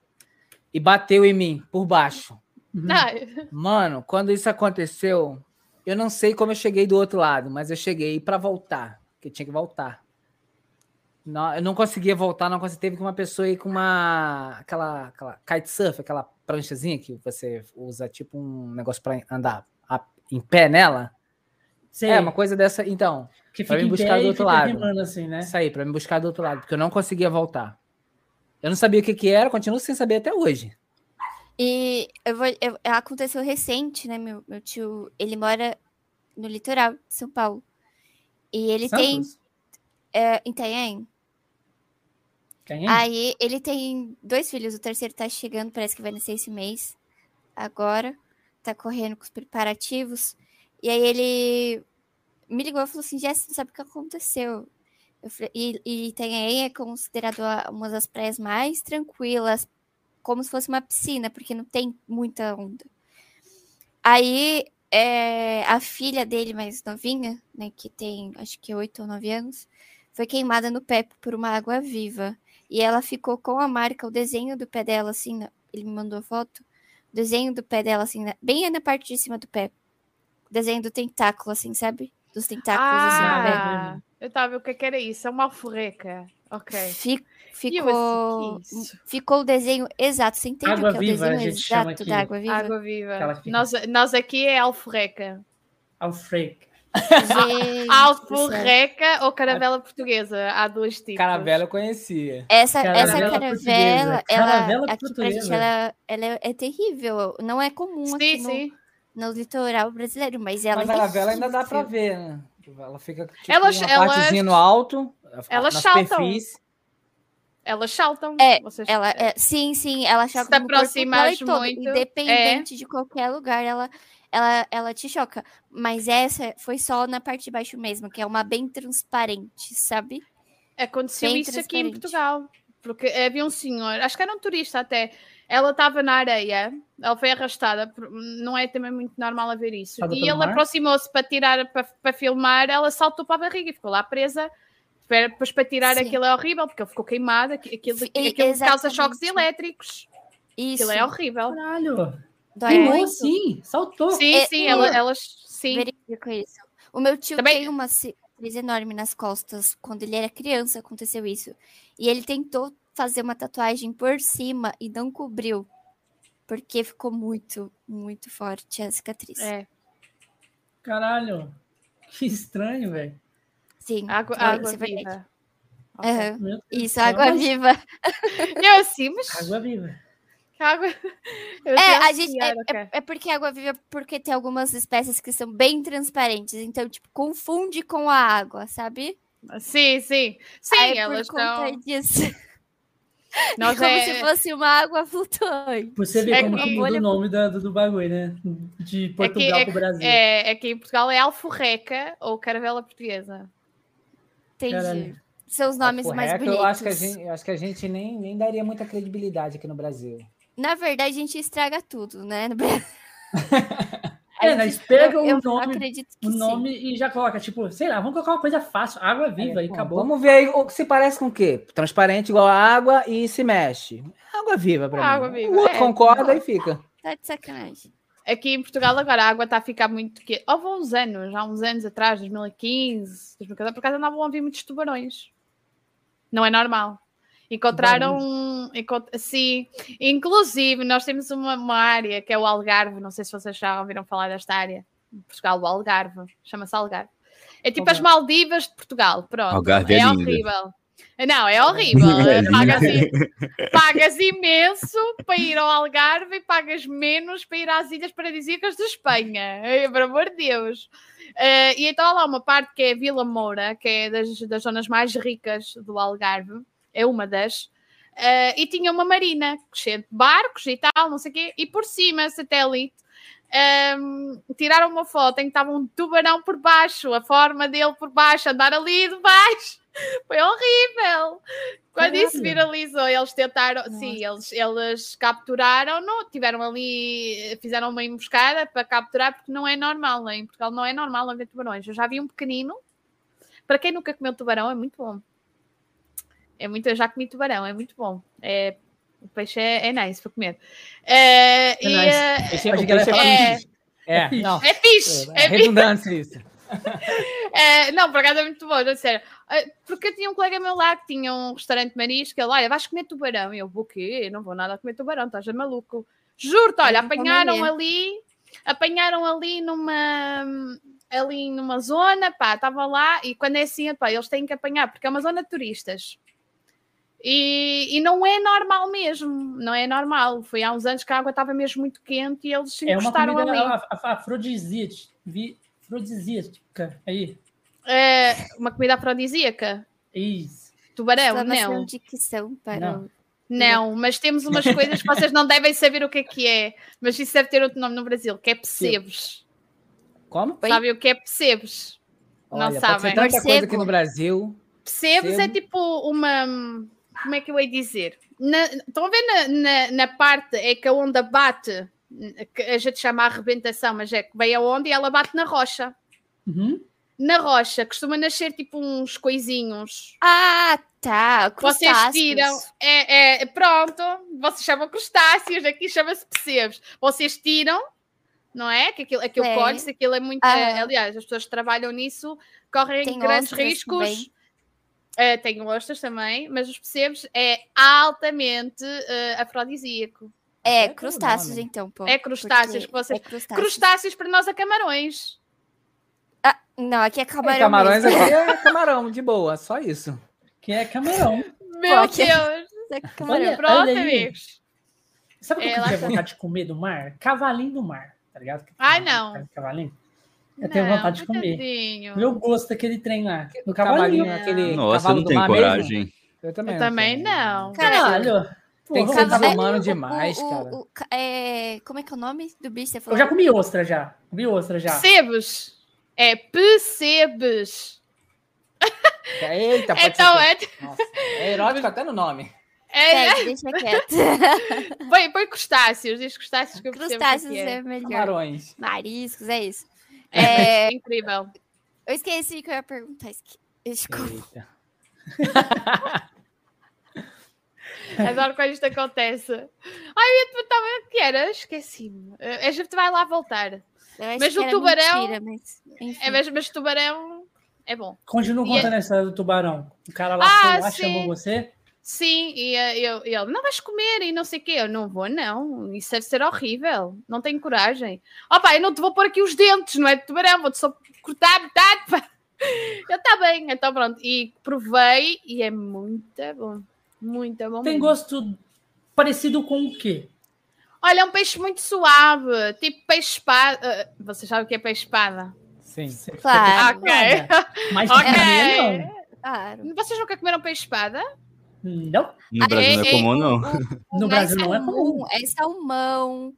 D: E bateu em mim por baixo. Uhum. Mano, quando isso aconteceu, eu não sei como eu cheguei do outro lado, mas eu cheguei para voltar, porque tinha que voltar. Não, eu não conseguia voltar, não conseguia. Teve que uma pessoa ir com uma. aquela, aquela kitesurf, aquela pranchazinha que você usa, tipo um negócio para andar a, em pé nela. É, uma coisa dessa. Então, para me buscar do outro lado. Assim, né? Isso aí, para me buscar do outro lado, porque eu não conseguia voltar. Eu não sabia o que, que era, continuo sem saber até hoje.
B: E eu vou, eu, aconteceu recente, né? Meu, meu tio, ele mora no litoral de São Paulo. E ele Santos? tem. É, em Itanhaém. Aí ele tem dois filhos, o terceiro tá chegando, parece que vai nascer esse mês. Agora. Tá correndo com os preparativos. E aí ele me ligou e falou assim: Jess, não sabe o que aconteceu. Falei, e, e Itanhaém é considerado uma das praias mais tranquilas como se fosse uma piscina, porque não tem muita onda. Aí é, a filha dele, mais novinha, né, que tem acho que oito ou nove anos, foi queimada no pé por uma água viva. E ela ficou com a marca, o desenho do pé dela, assim, ele me mandou a foto, o desenho do pé dela, assim, bem na parte de cima do pé. O desenho do tentáculo, assim, sabe? Dos tentáculos, ah, assim, no pé.
C: Eu tava, o que, que era isso? É uma alforreca. Ok.
B: Fic, ficou, ficou o desenho exato. Você entende água o que viva, é o desenho exato da água viva?
C: Água viva. Nós, nós aqui é alforreca.
A: Alfreca.
C: Alforreca *laughs* ou caravela portuguesa? Há dois tipos.
D: Caravela eu conhecia.
B: Essa caravela, essa caravela, ela, caravela aqui pra gente, ela, ela é, é, terrível. Não é comum sim, aqui sim. No, no litoral brasileiro, mas ela
D: mas é a caravela ainda dá pra ver, né? Ela fica tipo, ela, uma ela, partezinha no alto.
C: Elas saltam. Elas saltam.
B: É, vocês... ela, é, sim, sim, ela choca
C: Se aproximas muito. Todo,
B: independente é. de qualquer lugar, ela, ela, ela te choca. Mas essa foi só na parte de baixo mesmo, que é uma bem transparente, sabe?
C: Aconteceu bem isso aqui em Portugal. Porque havia um senhor, acho que era um turista até, ela estava na areia, ela foi arrastada, não é também muito normal haver isso. Estava e ele aproximou-se para tirar, para, para filmar, ela saltou para a barriga e ficou lá presa depois para tirar Sim. aquilo é horrível, porque ele ficou queimado, aquilo, aquilo causa choques elétricos. Isso. Aquilo é horrível.
A: Caralho. Queimou sim, saltou.
C: Sim, é, sim, ela, elas sim.
B: Verifico isso. O meu tio Também... tem uma cicatriz enorme nas costas. Quando ele era criança, aconteceu isso. E ele tentou fazer uma tatuagem por cima e não cobriu. Porque ficou muito, muito forte a cicatriz.
C: É.
A: Caralho. Que estranho, velho.
B: Sim.
C: Água, é, água viva.
B: Uhum. Isso, água viva. *laughs*
C: Eu mas...
A: Água viva.
C: Água.
B: Eu é, a gente, é, é, é, porque água viva, porque tem algumas espécies que são bem transparentes, então, tipo, confunde com a água, sabe?
C: Sim, sim. Sim, Aí, elas por conta estão... disso. *laughs*
B: Nós como é... se fosse uma água flutuante.
A: Você vê é como que... muda o nome do, do bagulho, né? De Portugal é para o Brasil.
C: É, é que em Portugal é alforreca ou caravela portuguesa.
B: Entendi. Caralho. Seus nomes mais bonitos.
D: Eu acho que a gente, acho que a gente nem, nem daria muita credibilidade aqui no Brasil.
B: Na verdade, a gente estraga tudo, né? No Brasil. *laughs*
A: É, nós pega o nome, o nome e já coloca, tipo, sei lá, vamos colocar uma coisa fácil, água viva é, e acabou.
D: Vamos ver aí o que se parece com o quê? Transparente igual a água e se mexe. Água viva para mim. Água viva. O outro é, concorda e fica.
B: Tá de sacanagem.
C: Aqui em Portugal agora a água está a ficar muito. Que... Houve uns anos, há uns anos atrás, 2015, 2014, por acaso andavam a ouvir muitos tubarões. Não é normal. Encontraram. Encont... Sim. Inclusive, nós temos uma, uma, área que é o Algarve. Não sei se vocês já ouviram falar desta área. Portugal, o Algarve. Chama-se Algarve. É tipo as Maldivas de Portugal. Pronto. Algarve é, é horrível. Não, é *laughs* horrível. pagas, *laughs* pagas, imenso para ir ao Algarve e pagas menos para ir às Ilhas Paradisíacas de Espanha. Por amor de Deus. Uh, e então há lá uma parte que é a Vila Moura, que é das, das zonas mais ricas do Algarve, é uma das. Uh, e tinha uma marina cheia de barcos e tal, não sei o quê, e por cima, satélite, um, tiraram uma foto em que estava um tubarão por baixo, a forma dele por baixo, andar ali de baixo. *laughs* Foi horrível. Quando isso viralizou, eles tentaram, Nossa. sim, eles, eles capturaram, não, tiveram ali, fizeram uma emboscada para capturar, porque não é normal, em Portugal não é normal haver tubarões. Eu já vi um pequenino, para quem nunca comeu tubarão, é muito bom. É muito, eu já comi tubarão, é muito bom. É, o peixe é, é nice para comer. É, é e, nice. É, peixe, é,
D: é, é, não.
C: é fixe. É,
D: é redundância isso. *laughs*
C: é, não, por acaso é muito bom, já sério. É, porque eu tinha um colega meu lá que tinha um restaurante marisco, ele, olha, vais comer tubarão. E eu, vou o quê? Eu não vou nada comer tubarão, estás a maluco. Juro-te, olha, apanharam ali, apanharam ali numa ali numa zona, pá, estava lá, e quando é assim, pá, eles têm que apanhar, porque é uma zona de turistas. E, e, não é normal mesmo, não é normal. Foi há uns anos que a água estava mesmo muito quente e eles se encostaram é uma
A: comida ali. Afrodisíaca, afrodisíaca, aí.
C: É uma comida afrodisíaca?
A: Isso.
C: Tubarão, não.
B: Dicção para não.
C: não, mas temos umas coisas que vocês não devem saber o que é que é, mas isso deve ter outro nome no Brasil, que é pecebes.
D: Como?
C: Sabe o que é pecebes? Olha, não sabem.
D: Tanta coisa aqui no Brasil.
C: Pecebes é tipo uma como é que eu ia dizer? Na, estão a ver na, na, na, parte é que a onda bate, que a gente chama a arrebentação, mas é que vem a onda e ela bate na rocha.
A: Uhum.
C: Na rocha costuma nascer tipo uns coisinhos.
B: Ah, tá.
C: Vocês tiram. É, é, pronto, vocês chamam crustáceos, aqui chama-se percebes. Vocês tiram, não é? Que aquilo, aquilo colhe-se, aquilo é muito. Ah. É, aliás, as pessoas que trabalham nisso correm Tem grandes riscos. Uh, tenho ostras também, mas os percebes é altamente uh, afrodisíaco.
B: É, crustáceos, então. Pô,
C: é crustáceos. Que vocês... É crustáceos. crustáceos para nós é camarões.
B: Ah, não, aqui é camarão. É,
D: camarões mesmo. aqui é camarão, de boa, só isso.
A: Que é camarão.
C: Meu pô, Deus! *laughs* É camarão. Olha, Pronto, olha amigos.
A: Sabe o que é, eu tenho vontade de comer do mar? Cavalinho do mar, tá ligado?
C: Ai, não.
A: Cavalinho. Eu tenho não, vontade de comer. Tadinho. Meu gosto daquele trem lá. No cavalinho.
E: cavalinho aquele Nossa, eu não tenho coragem. Mesmo.
C: Eu também. Eu também não.
A: Caralho.
D: Tem que ser desumano demais, o, cara. O,
B: é, como é que é o nome do bicho?
A: Eu já comi ostra, já. Comi ostra, já.
C: Sebes. É Pecebes.
D: Eita, pode
C: então,
D: ser. É... Nossa, é erótico até no nome.
C: É,
B: é, deixa quieto.
C: põe, põe crustáceos, diz crustáceos que eu
B: Crustáceos
C: é.
B: é melhor.
D: Camarões.
B: Mariscos, é isso.
C: É, é incrível.
B: Eu esqueci que eu ia perguntar. Esque... Desculpa.
C: Adoro *laughs* quando isto acontece. Ai, eu o que era, esqueci-me. A gente vai lá voltar. Mas o tubarão. Mentira, mas, é, mas, mas o tubarão é bom.
A: Continua contando é... essa do tubarão. O cara lá, ah, lá chamou você.
C: Sim, e eu, ele, não vais comer e não sei o quê. Eu não vou, não. Isso deve ser horrível. Não tenho coragem. Ó oh, eu não te vou pôr aqui os dentes, não é de tubarão, vou-te só cortar metade. Pá. *laughs* Eu está bem, então pronto. E provei e é muito bom. Muito bom.
A: Tem mesmo. gosto parecido com o quê?
C: Olha, é um peixe muito suave, tipo peixe espada. Uh, você sabe o que é peixe espada?
D: Sim,
B: claro.
C: Ok.
A: Mas okay. não.
C: Claro. Vocês nunca comeram peixe espada?
A: Não.
E: No Brasil é, não é comum, não.
A: No Brasil não é comum.
B: É salmão.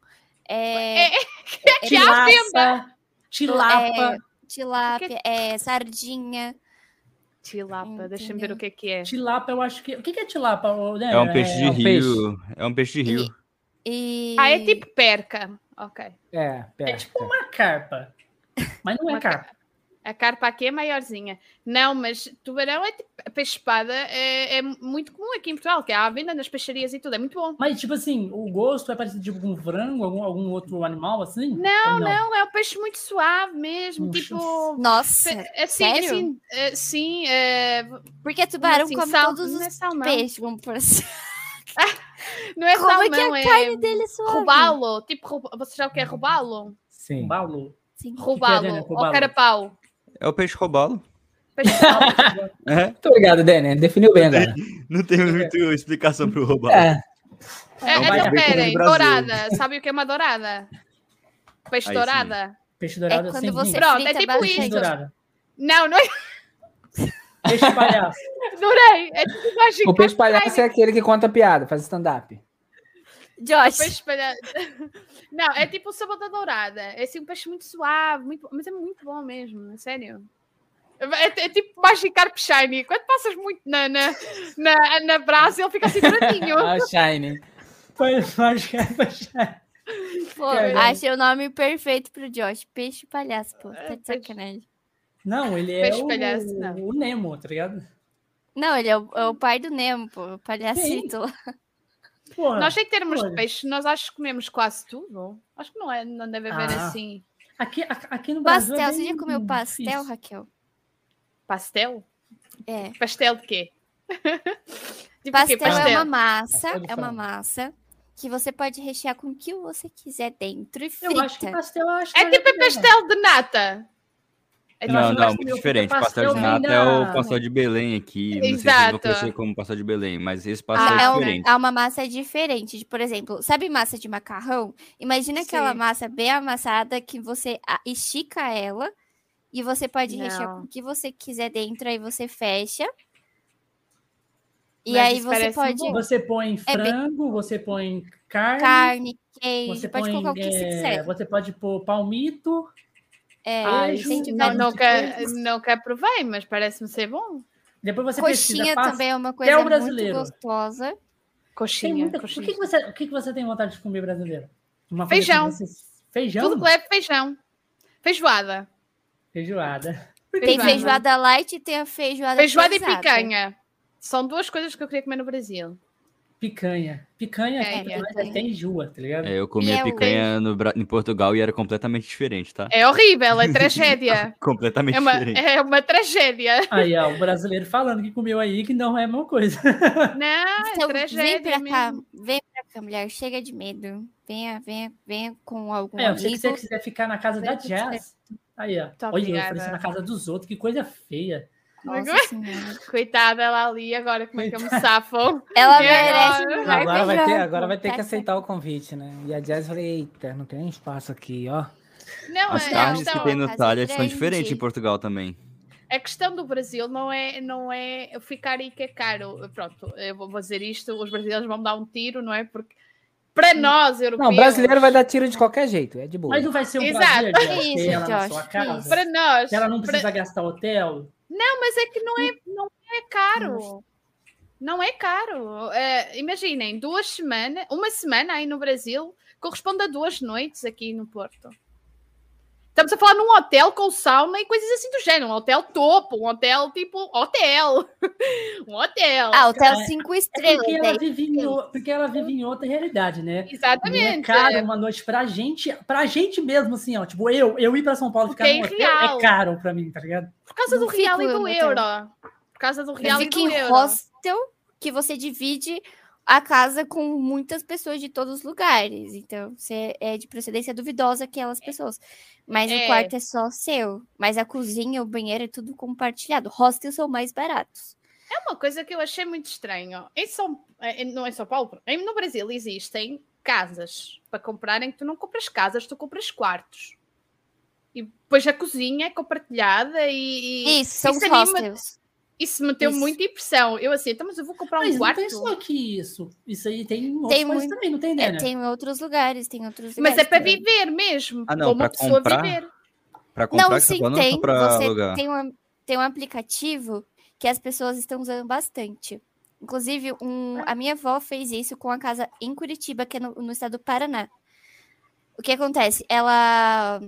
B: É,
C: é, é *laughs* tilápia.
A: Tilapa.
B: É, tilápia, é sardinha.
C: Tilapa, deixa eu ver o que, que é.
A: Tilapa, eu acho que. O que, que é tilapa?
E: É um peixe de é rio. Peixe. É um peixe de rio.
B: E,
C: e... Ah, é tipo perca. Ok.
D: É, perca.
A: É tipo uma carpa. Mas não é carpa.
C: A carpa aqui é maiorzinha. Não, mas tubarão é tipo, peixe-espada é, é, muito comum aqui em Portugal, que é à venda nas peixarias e tudo, é muito bom.
A: Mas, tipo assim, o gosto é parecido tipo, com frango, algum, algum outro animal assim?
C: Não, não, não, é um peixe muito suave mesmo, tipo...
B: Nossa,
C: assim, sério? Assim, uh, sim, uh,
B: porque tubarão assim, come sal, todos é os é peixes, vamos por assim. *laughs*
C: não é
B: Como
C: salmão,
B: é que a carne dele é suave?
C: Robalo, tipo, você já o que é robalo?
A: Sim. Robalo.
C: Sim. Robalo, é, ou carapau.
E: É o peixe robalo.
C: Peixe robalo. *laughs*
D: é. Muito obrigado, Dani. Definiu bem agora.
E: Não tem muita explicação para o robalo.
C: É. É, é, peraí, dourada. Sabe o que é uma dourada? Peixe Aí dourada? Sim.
A: Peixe dourado
B: é quando você
C: Pronto, é tipo isso.
A: Dourada.
C: Não, não é.
A: Peixe palhaço. *laughs*
C: Adorei. É tipo
D: O peixe palhaço é aquele que conta piada, faz stand-up.
B: Josh.
C: Peixe espalhado. *laughs* Não, é tipo o sabor da dourada. É assim um peixe muito suave, muito... mas é muito bom mesmo, é sério. É, é tipo Magikarp Shiny. Quando passas muito na, na, na, na brasa, ele fica assim douradinho. *laughs*
D: ah, Shiny.
A: Foi Magikarp Shiny.
B: Pô, achei o nome perfeito pro Josh. Peixe palhaço, pô. Tá de sacanagem.
A: Não, ele é Peixe o, palhaço, não. o Nemo, tá ligado?
B: Não, ele é o, é o pai do Nemo, pô. O palhacito lá.
C: Porra, nós, em termos porra. de peixe, nós acho que comemos quase tudo. Acho que não, é, não deve haver ah. assim.
A: Aqui, aqui no Brasil.
B: É pastel, é você já comeu pastel, difícil. Raquel?
C: Pastel?
B: É.
C: Pastel de quê? *laughs*
B: tipo pastel, pastel, é uma massa, é uma massa que você pode rechear com o que você quiser dentro e frita.
A: Eu acho que pastel acho
C: É tipo pastel de nata.
E: É não, não, muito diferente. Pastel, pastel de nata é o pastel de Belém aqui. Exato. Não sei se conhecer como pastel de Belém, mas esse pastel ah, é, é diferente.
B: É uma massa diferente. Por exemplo, sabe massa de macarrão? Imagina Sim. aquela massa bem amassada que você estica ela e você pode não. rechear com o que você quiser dentro, aí você fecha. E mas aí você pode. Bom.
A: Você põe frango, é bem... você põe carne.
B: Carne, queijo, você pode põe, colocar o que você quiser.
A: Você pode pôr palmito.
C: É, Ai, não, não, quer, não quer provar, mas parece-me ser bom.
A: Depois você
B: Coxinha
A: pesquisa,
B: também é uma coisa muito gostosa.
C: Coxinha.
A: Muita... coxinha. O, que, que, você, o que, que você tem vontade de comer brasileiro?
C: Uma feijão.
A: Você... Feijão?
C: Tudo leve feijão. Feijoada.
A: Feijoada.
B: Tem feijoada light e tem a feijoada
C: Feijoada pesada. e picanha. São duas coisas que eu queria comer no Brasil.
A: Picanha. Picanha é, é, até enjoa, tá ligado?
E: É, eu comia picanha no, em Portugal e era completamente diferente, tá?
C: É horrível, é *laughs* tragédia. *laughs*
E: completamente
C: é uma,
E: diferente.
C: É uma tragédia.
A: Aí, ó, o brasileiro falando que comeu aí que não é a mesma coisa. *laughs*
C: Não, é então, tragédia.
B: Vem pra cá, vem pra cá, mulher, chega de medo. Venha, venha, venha com algum
A: é. Se você quiser ficar na casa da Jazz, aí, ó. Tá Olha, obrigada. na casa dos outros, que coisa feia. *laughs*
C: Coitada ela ali, agora como é que eu me safo?
B: Ela merece.
D: Agora, agora vai ter, agora vai ter que aceitar o convite, né? E a Jazz falei, eita, não tem espaço aqui, ó.
C: Não,
E: As
C: é,
E: carnes que tem no talha são diferentes em Portugal também.
C: A questão do Brasil não é, não é ficar aí que é caro. Pronto, eu vou dizer isto, os brasileiros vão dar um tiro, não é? Porque para nós, europeus.
D: Não, brasileiro vai dar tiro de qualquer jeito, é de boa.
A: Mas não vai ser um Exato. prazer de ter ela na sua casa.
C: Para nós.
A: ela não precisa pra... gastar hotel.
C: Não, mas é que não é, não é caro. Não é caro. É, imaginem, duas semanas, uma semana aí no Brasil corresponde a duas noites aqui no Porto. Estamos a falar num hotel com sauna e coisas assim do gênero. Um hotel topo, um hotel tipo hotel. *laughs* um hotel.
B: Ah, hotel cinco é, estrelas.
A: É porque, ela vive em, porque ela vive em outra realidade, né?
C: Exatamente.
A: é caro uma noite pra gente, pra gente mesmo, assim, ó. Tipo, eu, eu ir pra São Paulo ficar no hotel é caro pra mim, tá ligado?
C: Por causa do real e do euro. Por causa do real e do euro.
B: hostel que você divide a casa com muitas pessoas de todos os lugares. Então, você é de procedência duvidosa aquelas pessoas. Mas é. o quarto é só seu. Mas a cozinha, o banheiro é tudo compartilhado. Hostels são mais baratos.
C: É uma coisa que eu achei muito estranho. Em São, é, não em São Paulo, no Brasil existem casas para comprar em que tu não compras casas, tu compras quartos. E depois a cozinha é compartilhada e.
B: isso, são os hostels.
C: Isso meteu isso. muita impressão. Eu assim, então, mas eu vou comprar um mas quarto. Mas
A: não tem só aqui isso. Isso aí tem em tem muito... também, não tem, né?
B: É, tem em outros lugares, tem outros
C: lugares. Mas é para viver mesmo.
E: Ah, não, uma pessoa comprar, viver. Para comprar,
B: não, sim, tem. Você alugar. tem um, tem um aplicativo que as pessoas estão usando bastante. Inclusive, um, a minha avó fez isso com a casa em Curitiba, que é no, no estado do Paraná. O que acontece? Ela,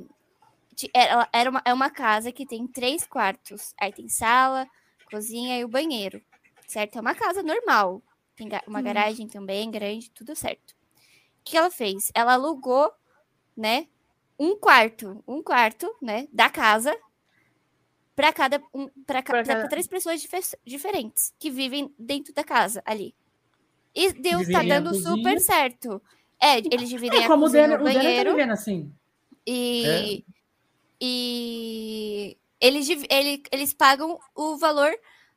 B: ela era uma, é uma casa que tem três quartos. Aí tem sala, cozinha e o banheiro, certo? É uma casa normal. Tem uma garagem também grande, tudo certo. O que ela fez? Ela alugou, né, um quarto, um quarto, né, da casa para cada um, para cada... três pessoas dif diferentes que vivem dentro da casa ali. E Deus tá dando super certo. É, eles dividem é, a cozinha o, dele, o banheiro. O tá
A: assim.
B: E é. e eles, ele, eles pagam o valor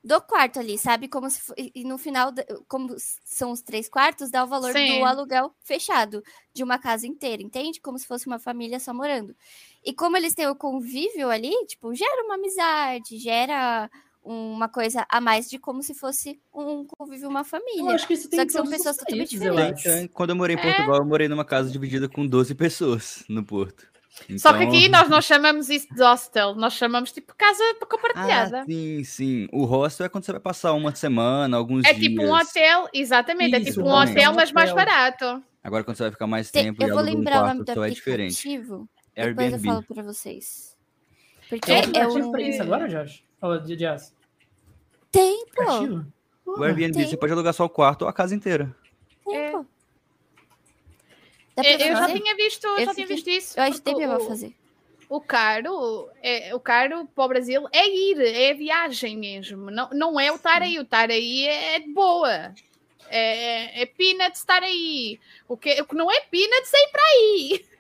B: do quarto ali, sabe? Como se e no final, como são os três quartos, dá o valor Sim. do aluguel fechado de uma casa inteira, entende? Como se fosse uma família só morando. E como eles têm o convívio ali, tipo, gera uma amizade, gera uma coisa a mais de como se fosse um convívio, uma família. Eu acho que isso tem Só que são pessoas totalmente diferentes.
E: Eu Quando eu morei em Portugal, é. eu morei numa casa dividida com 12 pessoas no Porto.
C: Então... Só que aqui então nós não chamamos isso de hostel, nós chamamos tipo casa compartilhada.
E: Ah, sim, sim. O hostel é quando você vai passar uma semana, alguns é
C: dias. É tipo um hotel, exatamente, isso, é tipo um hotel, mas mais barato.
E: Agora quando você vai ficar mais tempo
B: eu vou lembrar um quarto, o nome do é diferente. Depois eu falo para vocês.
A: Porque é, é um... pra isso agora, Jorge? Ou de jazz?
B: Tem, pô.
E: O Airbnb, tem. você pode alugar só o quarto ou a casa inteira.
C: Tem, é. pô. Eu, já tinha visto, eu já tinha visto isso.
B: Eu acho que tem fazer.
C: O caro, é, o caro para o Brasil é ir, é viagem mesmo. Não, não é o estar aí. O estar aí é de boa. É, é peanuts estar aí. O que, o que não é peanuts é ir para aí. *laughs*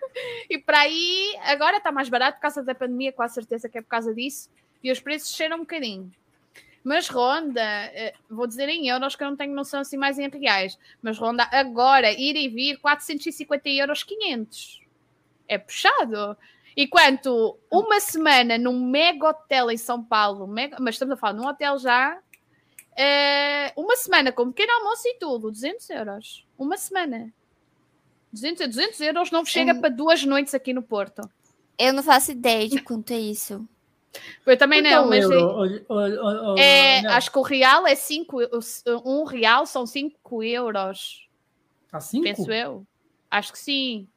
C: E para aí, agora está mais barato por causa da pandemia, com a certeza que é por causa disso. E os preços cheiram um bocadinho. Mas ronda, eh, vou dizer em euros que eu não tenho noção assim mais em reais, mas ronda agora ir e vir 450 euros 500. É puxado. Enquanto uma semana num mega hotel em São Paulo, mega, mas estamos a falar num hotel já, é, uma semana com pequeno almoço e tudo, 200 euros. Uma semana. 200, 200 euros não chega para duas noites aqui no Porto.
B: Eu não faço ideia de quanto é isso.
C: Eu também não, mas. Euro, o, o, o, é, não. Acho que o real é 5. Um real são 5 euros.
A: Tá 5?
C: Penso eu. Acho que sim.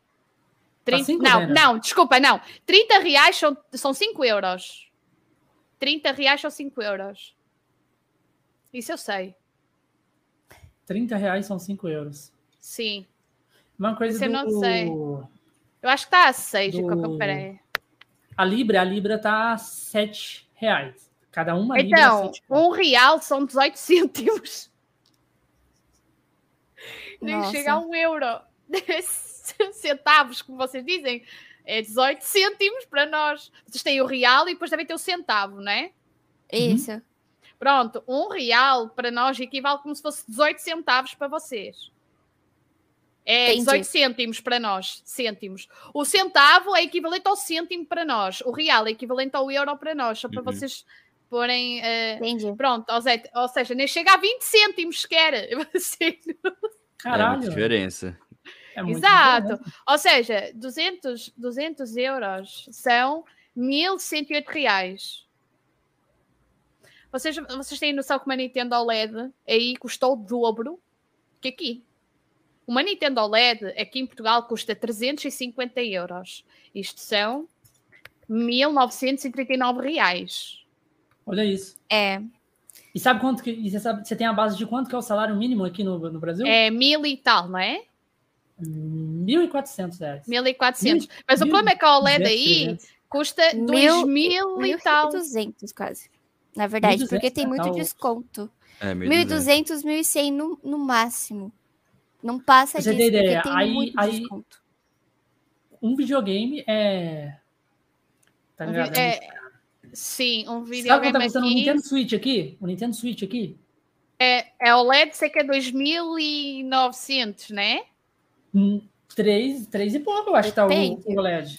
C: 30, tá cinco, não, né? não, desculpa, não. 30 reais são, são 5 euros. 30 reais são 5 euros. Isso eu sei.
A: 30 reais são 5 euros.
C: Sim.
A: Uma coisa Isso
C: do... eu não sei. Eu acho que tá a 6 do... maneira.
A: A Libra, a Libra tá a 7 reais. Cada uma
C: então, Libra. Então, um real são 18 cêntimos. Nem chega a um euro. *laughs* Centavos, como vocês dizem. É 18 cêntimos para nós. Vocês têm o real e depois também tem o centavo, não é?
B: Isso. Uhum.
C: Pronto, um real para nós equivale como se fosse 18 centavos para vocês. É Entendi. 18 cêntimos para nós, cêntimos. O centavo é equivalente ao cêntimo para nós. O real é equivalente ao euro para nós, só para uhum. vocês porem. Uh,
B: Entendi.
C: Pronto, ou seja, nem chega a 20 cêntimos sequer. *laughs*
E: Caralho. É diferença.
C: É Exato. Ou seja, 200, 200 euros são 1.108 reais. Vocês, vocês têm noção que uma Nintendo OLED aí custou o dobro que aqui? Uma Nintendo OLED aqui em Portugal custa 350 euros. Isto são 1939 reais.
A: Olha isso.
B: É.
A: E sabe quanto que. Você, sabe, você tem a base de quanto que é o salário mínimo aqui no, no Brasil?
C: É mil e tal, não é?
A: 1.400 reais.
C: 1.400. Mas mil, o problema é que a OLED aí custa 2.000 e tal.
B: 1.200 quase. Na verdade, porque tem muito desconto. É, 1.200, 1.100 no, no máximo. Não passa
A: Você disso, tem ideia, aí, aí um videogame é.
C: Tá ligado? É... Sim, um videogame. Sabe quanto tá custando
A: aqui... o Nintendo Switch aqui? O Nintendo Switch aqui?
C: É, é o LED, sei que é 2.900, né?
A: Hum, três, três e pouco, eu acho que tá o, o LED.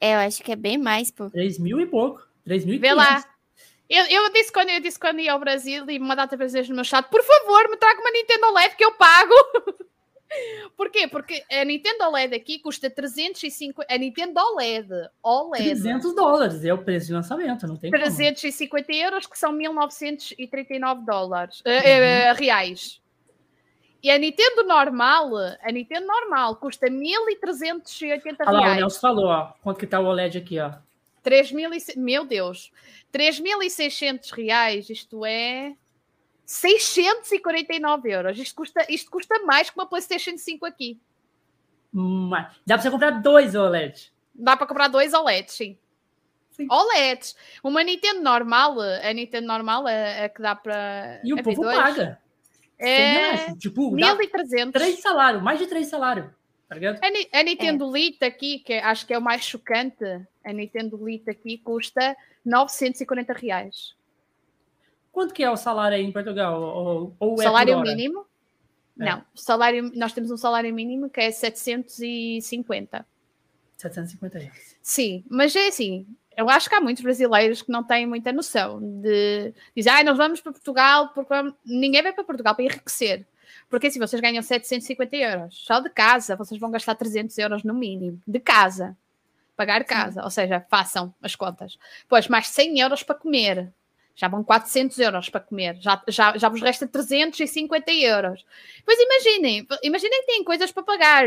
B: É, eu acho que é bem mais, pô.
A: Três mil e pouco. Três mil e
C: Vê lá. Eu, eu, disse quando, eu disse quando ia ao Brasil e uma data vezes no meu chat, por favor, me traga uma Nintendo OLED que eu pago. *laughs* *laughs* Porquê? Porque a Nintendo OLED aqui custa 350. A Nintendo OLED, OLED
A: 300 dólares é o preço de lançamento, não tem
C: 350 como. euros, que são 1939 dólares, uh, uh, reais. E a Nintendo normal, a Nintendo normal custa 1380 reais. Olha lá,
A: o Nelson falou, ó, quanto que tá o OLED aqui, ó.
C: 3 mil e... Meu Deus. 3.600 reais, isto é 649 euros. Isto custa, isto custa mais que uma PlayStation 5 aqui.
A: Mas dá para você comprar dois OLEDs.
C: Dá para comprar dois OLEDs, sim. sim. OLEDs. Uma Nintendo normal, a Nintendo normal é, que dá para.
A: E o povo paga.
C: É. Tipo, 1.300.
A: Três salários, mais de três salários. Tá
C: a, a Nintendo é. Lite aqui, que acho que é o mais chocante, a Nintendo Lite aqui custa 940 reais.
A: Quanto que é o salário aí em Portugal? Ou, ou
C: é salário mínimo? É. Não, salário, nós temos um salário mínimo que é 750.
A: 750 reais.
C: Sim, mas é assim, eu acho que há muitos brasileiros que não têm muita noção de dizer, ah, nós vamos para Portugal porque ninguém vai para Portugal para enriquecer. Porque se assim, vocês ganham 750 euros só de casa, vocês vão gastar 300 euros no mínimo de casa. Pagar casa, Sim. ou seja, façam as contas. Pois, mais 100 euros para comer. Já vão 400 euros para comer. Já, já, já vos resta 350 euros. Pois imaginem, imaginem que têm coisas para pagar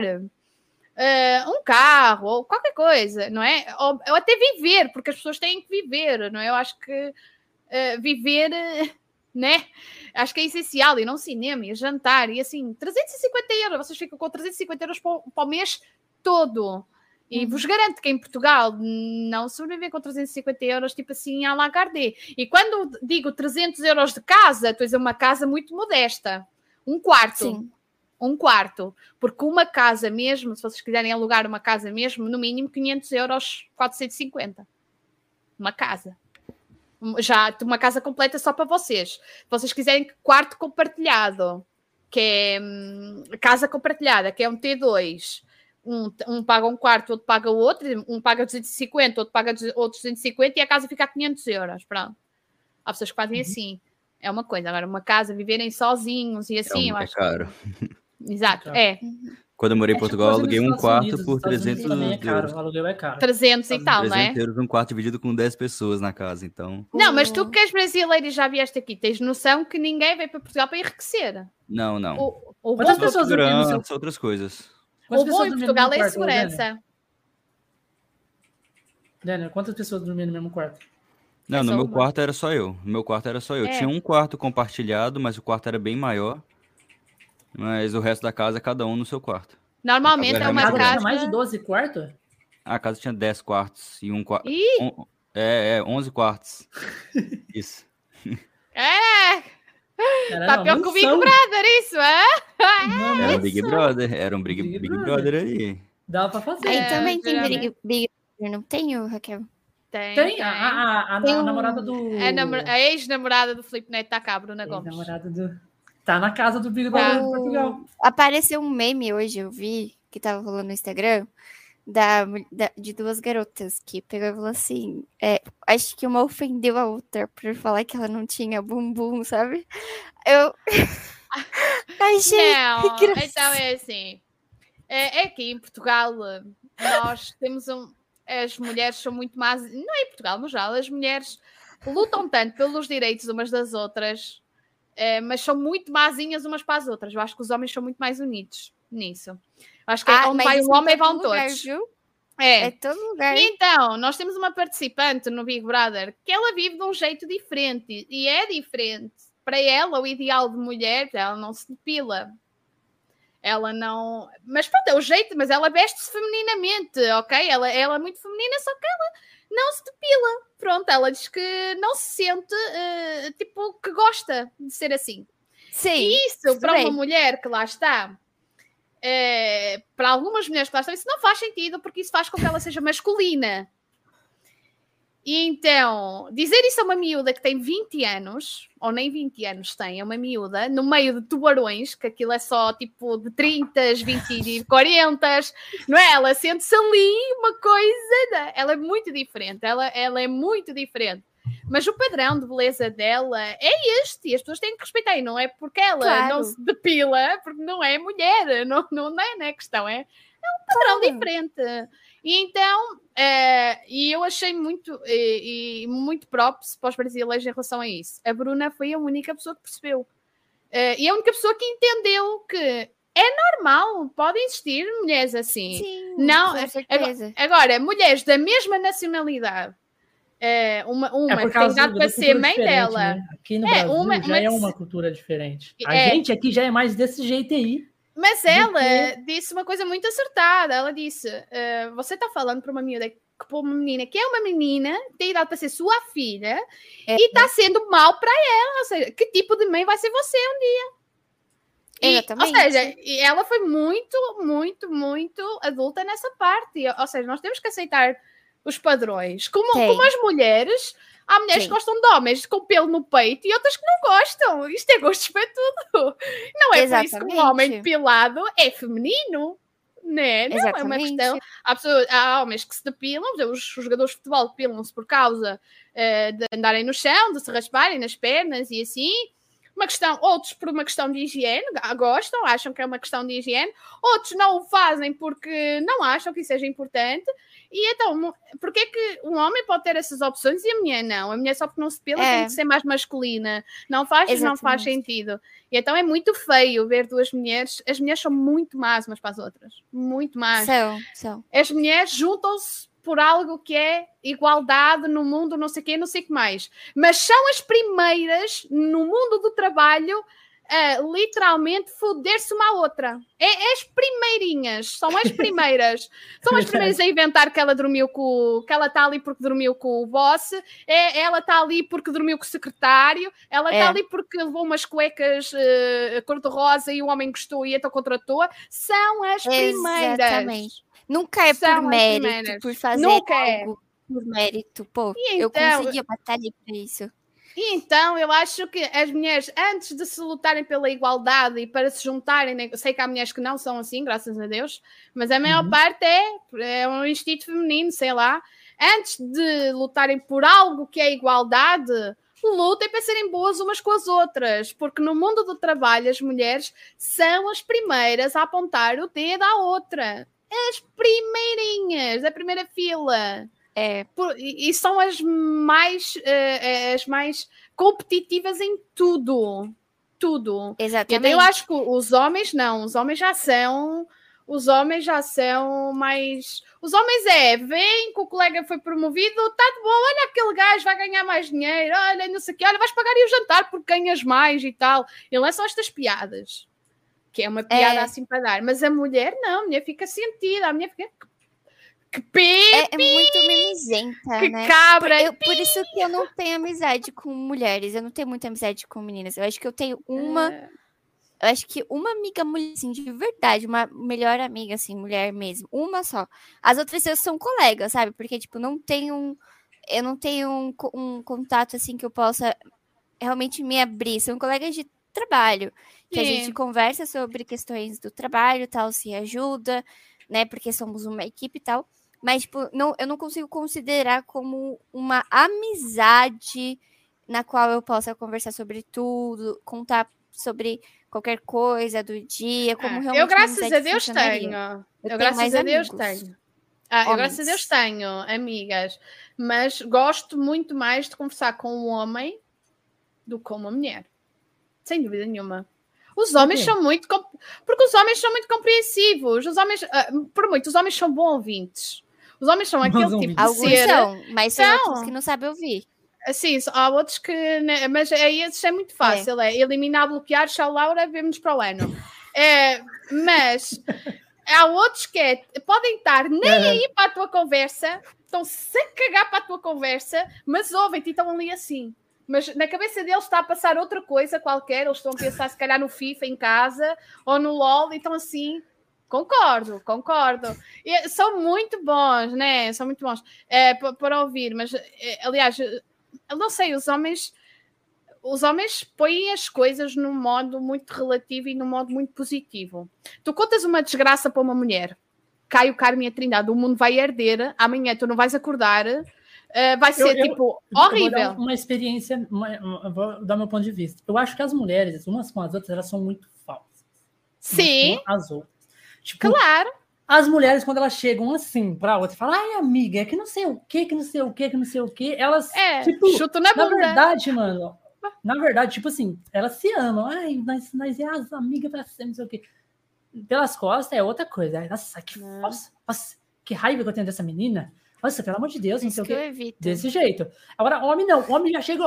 C: uh, um carro ou qualquer coisa, não é? Ou, ou, até viver, porque as pessoas têm que viver, não é? Eu acho que uh, viver, *laughs* né? Acho que é essencial, e não cinema, e jantar, e assim, 350 euros, vocês ficam com 350 euros para, para o mês todo. E uhum. vos garanto que em Portugal não sobrevivem com 350 euros, tipo assim, à la Gardé. E quando digo 300 euros de casa, estou a dizer uma casa muito modesta. Um quarto. Sim um quarto, porque uma casa mesmo, se vocês quiserem alugar uma casa mesmo, no mínimo 500 euros, 450. Uma casa. Já uma casa completa só para vocês. Se vocês quiserem quarto compartilhado, que é hum, casa compartilhada, que é um T2, um, um, paga um quarto, outro paga o outro, um paga 250, outro paga outros 250 e a casa fica a 500 euros. Pronto. Há pessoas que fazem uhum. assim. É uma coisa. Agora, uma casa, viverem sozinhos e assim, é eu acho.
E: caro.
C: Exato, é.
E: Quando eu morei em Portugal, eu aluguei um quarto Unidos, por 300
A: euros. É caro, o aluguel é caro.
C: 300 e tal, 300
E: não é? euros um quarto dividido com 10 pessoas na casa, então...
C: Não, mas tu que és brasileiro e já vieste aqui, tens noção que ninguém veio para Portugal para enriquecer.
E: Não, não. O,
C: o
E: Quantas pessoas no seu... outras coisas.
C: Quantas o bom em Portugal é segurança.
A: Daniel, quantas pessoas dormiam no mesmo quarto?
E: Não, é no meu uma. quarto era só eu. No meu quarto era só eu. É. Tinha um quarto compartilhado, mas o quarto era bem maior. Mas o resto da casa, cada um no seu quarto.
C: Normalmente é uma casa. Tinha
A: mais de 12 quartos?
E: A casa tinha 10 quartos e um quarto. Um, é, é, 11 quartos. *laughs* Isso.
C: É! Caramba, tá pior que o Big Brother, isso, é?
E: Era um Big Brother, era um Big, Big, Big Brother. Brother ali.
A: Dá pra fazer.
B: Aí é, também tem Big, Big Brother, não tem, Raquel?
C: Tem.
A: Tem, A, a, a, a namorada do.
C: É a ex-namorada do Felipe Neto tá cá, Bruna Gomes.
A: Namorada do. Tá na casa do Big Brother o... Portugal.
B: Apareceu um meme hoje, eu vi, que tava rolando no Instagram, da, da, de duas garotas que pegou e falou assim: é, acho que uma ofendeu a outra por falar que ela não tinha bumbum, sabe? Eu. *laughs*
C: Achei não, então é assim. É, é que em Portugal nós temos um. As mulheres são muito más. Não é em Portugal, no geral, as mulheres lutam tanto pelos direitos umas das outras é, mas são muito mazinhas umas para as outras. Eu acho que os homens são muito mais unidos nisso. Acho que ah, onde vai um homem vão todos. Viu?
B: É. é todo lugar.
C: Então, nós temos uma participante no Big Brother que ela vive de um jeito diferente e é diferente. Para ela, o ideal de mulher, ela não se depila. Ela não. Mas pronto, é o jeito, mas ela veste-se femininamente, ok? Ela, ela é muito feminina, só que ela não se depila. Pronto, ela diz que não se sente, uh, tipo, que gosta de ser assim. Sim. E isso, para uma mulher que lá está, uh, para algumas mulheres que lá estão, isso não faz sentido, porque isso faz com que ela seja masculina. E então, dizer isso a uma miúda que tem 20 anos, ou nem 20 anos tem, é uma miúda, no meio de tubarões, que aquilo é só tipo de 30, 20 e *laughs* 40, não é? Ela sente-se ali uma coisa, ela é muito diferente, ela, ela é muito diferente. Mas o padrão de beleza dela é este, e as pessoas têm que respeitar, e não é porque ela claro. não se depila, porque não é mulher, *laughs* não, não é, não é questão, é, é um padrão claro. diferente. E então, uh, e eu achei muito, e, e muito props para os brasileiros em relação a isso. A Bruna foi a única pessoa que percebeu. Uh, e a única pessoa que entendeu que é normal, podem existir mulheres assim.
B: Sim, não, com certeza.
C: Agora, agora, mulheres da mesma nacionalidade, uh, uma, uma é que tem dado para ser mãe dela. Né?
A: Aqui no é, Brasil uma, já uma, é uma cultura diferente. A é, gente aqui já é mais desse jeito aí.
C: Mas ela disse uma coisa muito acertada. Ela disse: uh, Você está falando para uma menina para uma menina que é uma menina, tem idade para ser sua filha, é. e está sendo mal para ela. Ou seja, que tipo de mãe vai ser você um dia?
B: E.
C: Ou seja, e ela foi muito, muito, muito adulta nessa parte. Ou seja, nós temos que aceitar os padrões. Como, como as mulheres, Há mulheres Sim. que gostam de homens com pelo no peito e outras que não gostam. Isto é gosto para tudo. Não é Exatamente. por isso que um homem depilado é feminino. Né? Não, é uma questão. Há, pessoas, há homens que se depilam, os jogadores de futebol depilam-se por causa uh, de andarem no chão, de se rasparem nas pernas e assim uma questão, outros por uma questão de higiene, gostam, acham que é uma questão de higiene, outros não o fazem porque não acham que isso seja importante. E então, porquê que um homem pode ter essas opções e a mulher não? A mulher só porque não se pila é. tem que ser mais masculina. Não faz, Exatamente. não faz sentido. E então é muito feio ver duas mulheres. As mulheres são muito más umas para as outras. Muito más.
B: São, são.
C: As mulheres juntam-se por algo que é igualdade no mundo, não sei o quê, não sei o que mais. Mas são as primeiras no mundo do trabalho a literalmente foder-se uma à outra. É, é, as primeirinhas, são as primeiras. *laughs* são as primeiras a inventar que ela dormiu com que ela está ali porque dormiu com o boss, é, ela está ali porque dormiu com o secretário, ela está é. ali porque levou umas cuecas uh, cor-de-rosa e o homem gostou e então contratou. São as primeiras. Exatamente.
B: Nunca é São por mérito, por fazer Nunca é. algo é. por mérito. Pô, então, eu consegui batalhar por isso.
C: E então eu acho que as mulheres, antes de se lutarem pela igualdade e para se juntarem, né, sei que há mulheres que não são assim, graças a Deus, mas a maior uhum. parte é, é um instinto feminino, sei lá. Antes de lutarem por algo que é igualdade, lutem para serem boas umas com as outras, porque no mundo do trabalho as mulheres são as primeiras a apontar o dedo à outra as primeirinhas, a primeira fila.
B: É.
C: Por, e, são as mais, uh, as mais competitivas em tudo. Tudo.
B: Exatamente.
C: Então eu acho que os homens não, os homens já são. Os homens já são mais. Os homens é, vem que o colega foi promovido, tá de boa, olha aquele gajo, vai ganhar mais dinheiro, olha, não sei o quê, olha, vais pagar aí o jantar porque ganhas mais e tal. E lançam estas piadas que é uma piada é. assim para dar. Mas a mulher não, a mulher fica sentida, a mulher fica. Que pipi,
B: é, é muito mimizenta,
C: que
B: né?
C: cabra.
B: Eu, por isso que eu não tenho amizade com mulheres, eu não tenho muita amizade com meninas. Eu acho que eu tenho uma. É. Eu acho que uma amiga mulher, assim, de verdade, uma melhor amiga, assim, mulher mesmo. Uma só. As outras são colegas, sabe? Porque, tipo, não tenho um. Eu não tenho um, um contato, assim, que eu possa realmente me abrir. São colegas de trabalho que Sim. a gente conversa sobre questões do trabalho, tal, se ajuda, né? Porque somos uma equipe e tal. Mas, tipo, não, eu não consigo considerar como uma amizade na qual eu possa conversar sobre tudo, contar sobre qualquer coisa do dia, como é, realmente.
C: Eu, graças a Deus, tenho. Eu, eu graças a Deus, tenho. Ah, eu, graças a Deus, tenho amigas, mas gosto muito mais de conversar com um homem do que com uma mulher. Sem dúvida nenhuma. Os homens são muito. Porque os homens são muito compreensivos. Os homens, uh, por muito, os homens são bons ouvintes. Os homens são aquele tipo de
B: Alguns
C: ser.
B: São, mas são outros que não sabem ouvir.
C: Sim, há outros que. Né, mas aí esses é muito fácil. É, é eliminar, bloquear, tchau, Laura, vemos para o ano. É, mas há outros que é, podem estar nem aí para a tua conversa, estão sem cagar para a tua conversa, mas ouvem-te e estão ali assim mas na cabeça deles está a passar outra coisa qualquer, eles estão a pensar se calhar no FIFA em casa ou no LOL, então assim, concordo, concordo. E, são muito bons, né? São muito bons é, para ouvir, mas é, aliás, eu não sei, os homens os homens põem as coisas num modo muito relativo e num modo muito positivo. Tu contas uma desgraça para uma mulher, cai o Carme a Trindade, o mundo vai herder, amanhã tu não vais acordar Uh, vai ser, eu, tipo, eu, horrível.
A: Eu uma experiência, uma, uma, vou dar meu ponto de vista. Eu acho que as mulheres, umas com as outras, elas são muito falsas.
C: Sim.
A: As outras.
C: Tipo, claro.
A: As mulheres, quando elas chegam assim pra outra, falam, ai, amiga, é que não sei o que, que não sei o que, que não sei o que, elas.
C: É, tipo, chuto na bunda.
A: Na verdade, mano, na verdade, tipo assim, elas se amam. Ai, nós, nós é as amigas pra sempre, não sei o que. Pelas costas é outra coisa. Nossa, que, nossa, nossa, que raiva que eu tenho dessa menina. Nossa, pelo amor de Deus, não sei o quê. Desse jeito. Agora, homem não. Homem já chega,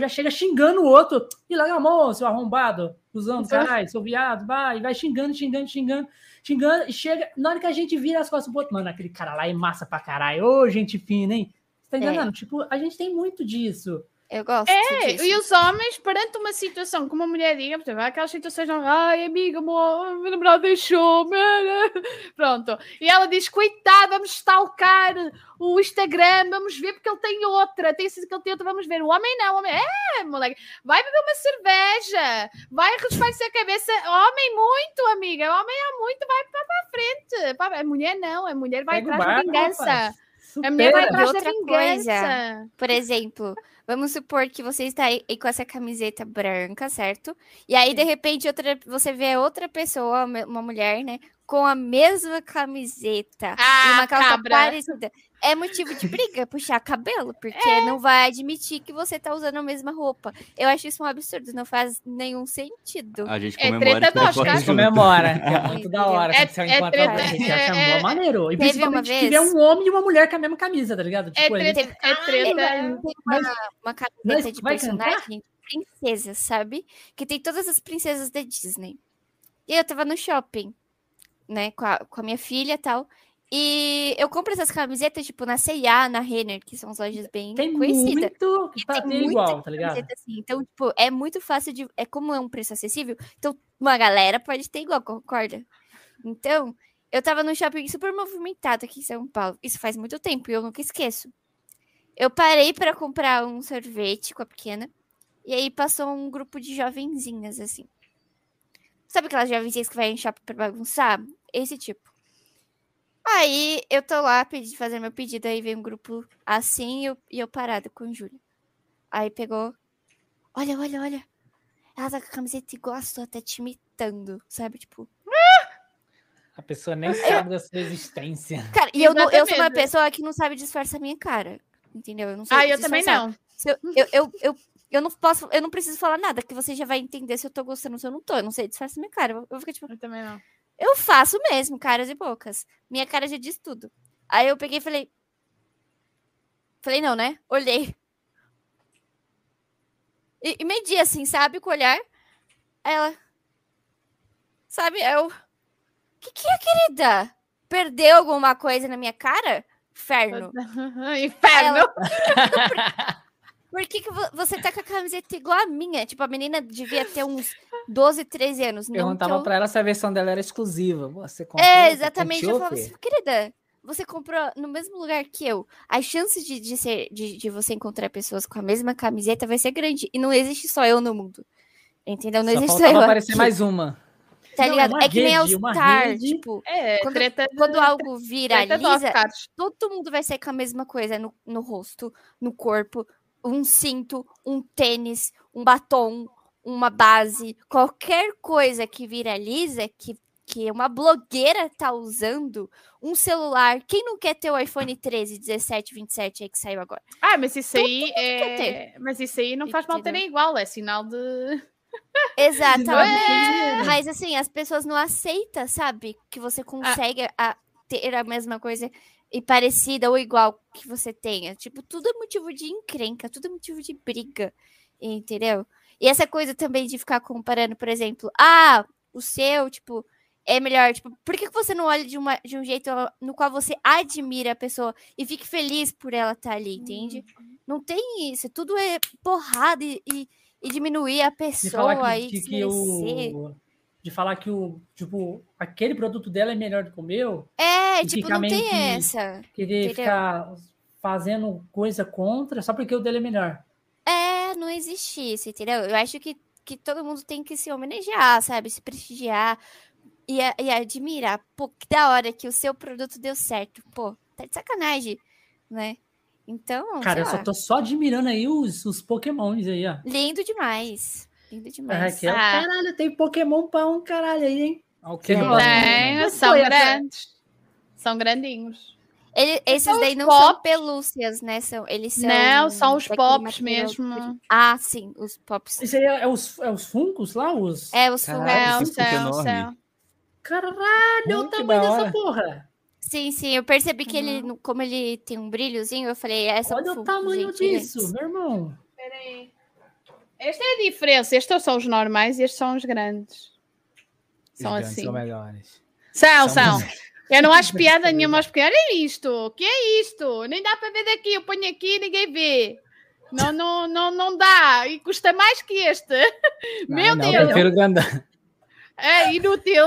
A: já chega xingando o outro. E larga a mão, seu arrombado. Usando, então... caralho, seu viado. Vai, vai xingando, xingando, xingando. Xingando. E chega. Na hora que a gente vira as costas outro, mano, aquele cara lá é massa pra caralho. Ô, gente fina, hein? Você tá entendendo? É. Tipo, a gente tem muito disso.
B: Eu gosto.
C: É,
B: disso.
C: e os homens, perante uma situação que uma mulher diga, por exemplo, aquelas situações, não, ai, amiga, meu, meu namorado deixou-me. *laughs* Pronto. E ela diz: coitado, vamos stalkar o Instagram, vamos ver porque ele tem outra, tem sido que ele tem outra, vamos ver. O homem não, o homem, é, moleque, vai beber uma cerveja, vai respeitar a cabeça. Homem, muito, amiga, homem é muito, vai para a frente. A mulher não, a mulher vai
A: Pega
C: atrás da
A: barco,
C: vingança.
A: rapaz.
C: A mulher vai
A: Supera.
B: Outra
C: vingança.
B: coisa. Por exemplo, vamos supor que você está aí com essa camiseta branca, certo? E aí, de repente, outra, você vê outra pessoa, uma mulher, né? Com a mesma camiseta e
C: Ah,
B: uma calça
C: cabra.
B: parecida. É motivo de briga, puxar cabelo, porque
C: É.
B: não vai admitir que você tá usando a mesma roupa. Eu acho isso um absurdo, não faz nenhum sentido.
E: A gente
C: É
E: comemora
C: treta
E: e tira
C: tosca.
E: foto
A: A gente
E: junto.
A: comemora, que é *laughs* muito da hora.
C: É-
A: quando
C: é treta,
A: alguém, gente acha
C: é-
A: mó maneiro. E
B: Teve uma
A: principalmente se
B: vez-
A: tiver um homem e uma mulher com a mesma camisa, tá ligado?
C: É
A: Tipo, ele-
C: treta, é
B: Ai,
C: treta.
B: uma, uma camiseta
A: Vai-
B: de personagem princesa, sabe? Que tem todas as princesas da Disney. E eu tava no shopping, né, com a, com a minha filha e tal. E eu compro essas camisetas, tipo, na C&A, na Renner, que são as lojas bem
A: tem
B: conhecidas.
A: muito
B: E tem
A: ter
B: muita
A: igual, tá ligado?
B: assim. Então, tipo, é muito fácil de. É como é um preço acessível, então uma galera pode ter igual, concorda? Então, eu tava num shopping super movimentado aqui em São Paulo. Isso faz muito tempo e eu nunca esqueço. Eu parei pra comprar um sorvete com a pequena. E aí passou um grupo de jovenzinhas, assim. Sabe aquelas jovenzinhas que vai em shopping pra bagunçar? Esse tipo. Aí eu tô lá pedi, fazendo meu pedido, aí vem um grupo assim e eu, e eu parada com o Júlio. Aí pegou. Olha, olha, olha. Ela tá com a camiseta igual a sua, tá te imitando, sabe? Tipo.
A: A pessoa nem sabe da sua existência.
B: Cara, e eu, não, eu sou uma pessoa que não sabe disfarçar minha cara. Entendeu? Eu não sei
C: Ah, eu também
B: disfarçar.
C: não.
B: Se eu, eu, eu, eu, eu não posso, eu não preciso falar nada, que você já vai entender se eu tô gostando ou se eu não tô. Eu não sei disfarçar minha cara. Eu, eu fico tipo,
C: Eu também não.
B: Eu faço mesmo, caras e bocas. Minha cara já diz tudo. Aí eu peguei e falei. Falei, não, né? Olhei. E, e medi assim, sabe, com o olhar. Aí ela. Sabe, eu. Que que é, querida? Perdeu alguma coisa na minha cara? Inferno. *laughs*
C: Inferno! *laughs*
B: Por que, que vo- você tá com a camiseta igual a minha? Tipo, a menina devia ter uns 12, 13 anos.
A: Perguntava
B: eu...
A: pra ela se a versão dela era exclusiva. Você comprou?
B: É,
A: Você
B: exatamente. Eu falava assim, querida, você comprou no mesmo lugar que eu. As chances de, de, ser, de, de você encontrar pessoas com a mesma camiseta vai ser grande. E não existe só eu no mundo. Entendeu? Não
A: Só
B: existe só eu.
A: aparecer
B: aqui,
A: mais uma.
B: tá
A: Não,
B: ligado?
A: uma
B: É que nem All-Star.
A: rede.
B: Tipo,
C: É,
B: Quando-
C: treta
B: quando algo
C: treta
B: viraliza,
C: Oscars.
B: todo mundo vai sair com a mesma coisa no, no rosto, no corpo, um cinto, um tênis, um batom, uma base, qualquer coisa que viraliza, que, que uma blogueira tá usando, um celular. Quem não quer ter o iPhone 13, 17, 27 aí que saiu agora?
C: Ah, mas isso aí é. Mas isso aí não faz mal
B: Entendeu?
C: terem igual, é sinal de. *laughs*
B: Exatamente. Mas assim, as pessoas não aceitam, sabe? Que você consegue a- ter a mesma coisa e parecida ou igual que você tenha. Tipo, tudo é motivo de encrenca, tudo é motivo de briga, entendeu? E essa coisa também de ficar comparando, por exemplo, ah, o seu, tipo, é melhor. Tipo, por que que você não olha de, uma, de um jeito no qual você admira a pessoa e fique feliz por ela estar ali, entende? Não tem isso. Tudo é porrada e, e, e diminuir a pessoa
A: falar
B: e
A: que, que, que
B: desmerecer.
A: o. De falar que o. Tipo, aquele produto dela é melhor do que o meu.
B: É, tipo, não tem essa.
A: Querer
B: Entendeu?
A: ficar fazendo coisa contra só porque o dele é melhor.
B: É, não existe isso, entendeu? Eu acho que, que todo mundo tem que se homenagear, sabe? Se prestigiar e, e admirar. Pô, que da hora que o seu produto deu certo. Pô, tá de sacanagem, né? Então,
A: Cara, eu
B: sei
A: só
B: lá,
A: tô só admirando aí os, os pokémons aí, ó.
B: lindo demais. Lindo demais.
A: Raquel,
C: Ah.
A: caralho, tem pokémon pra um caralho aí, hein?
C: Tem,
A: Mas
C: são grandes. São grandinhos.
B: Ele- esses
C: são
B: daí não são pelúcias, né? São, eles são.
C: Não, são os pops mesmo.
B: Ah, sim, os pops.
A: Isso aí é, é os, é os funcos lá? Os...
B: É, os
E: puto é
C: céu,
E: enorme.
C: céu.
A: Caralho, é o tamanho dessa porra.
B: Sim, sim, eu percebi que ele, no- como ele tem um brilhozinho, eu falei, essa
A: Olha o tamanho disso, meu irmão.
C: Peraí. Esta é a diferença. Estes são os normais e estes são os grandes. São
D: Os grandes
C: assim.
D: São melhores.
C: São,
D: São
C: são. Eu não acho piada *laughs* nenhuma, mas porque olha isto. O que é isto? Nem dá para ver daqui. Eu ponho aqui e ninguém vê. Não, não, não, não dá. E custa mais que este. Meu não, Deus. Eu
D: prefiro grandão.
C: É inútil.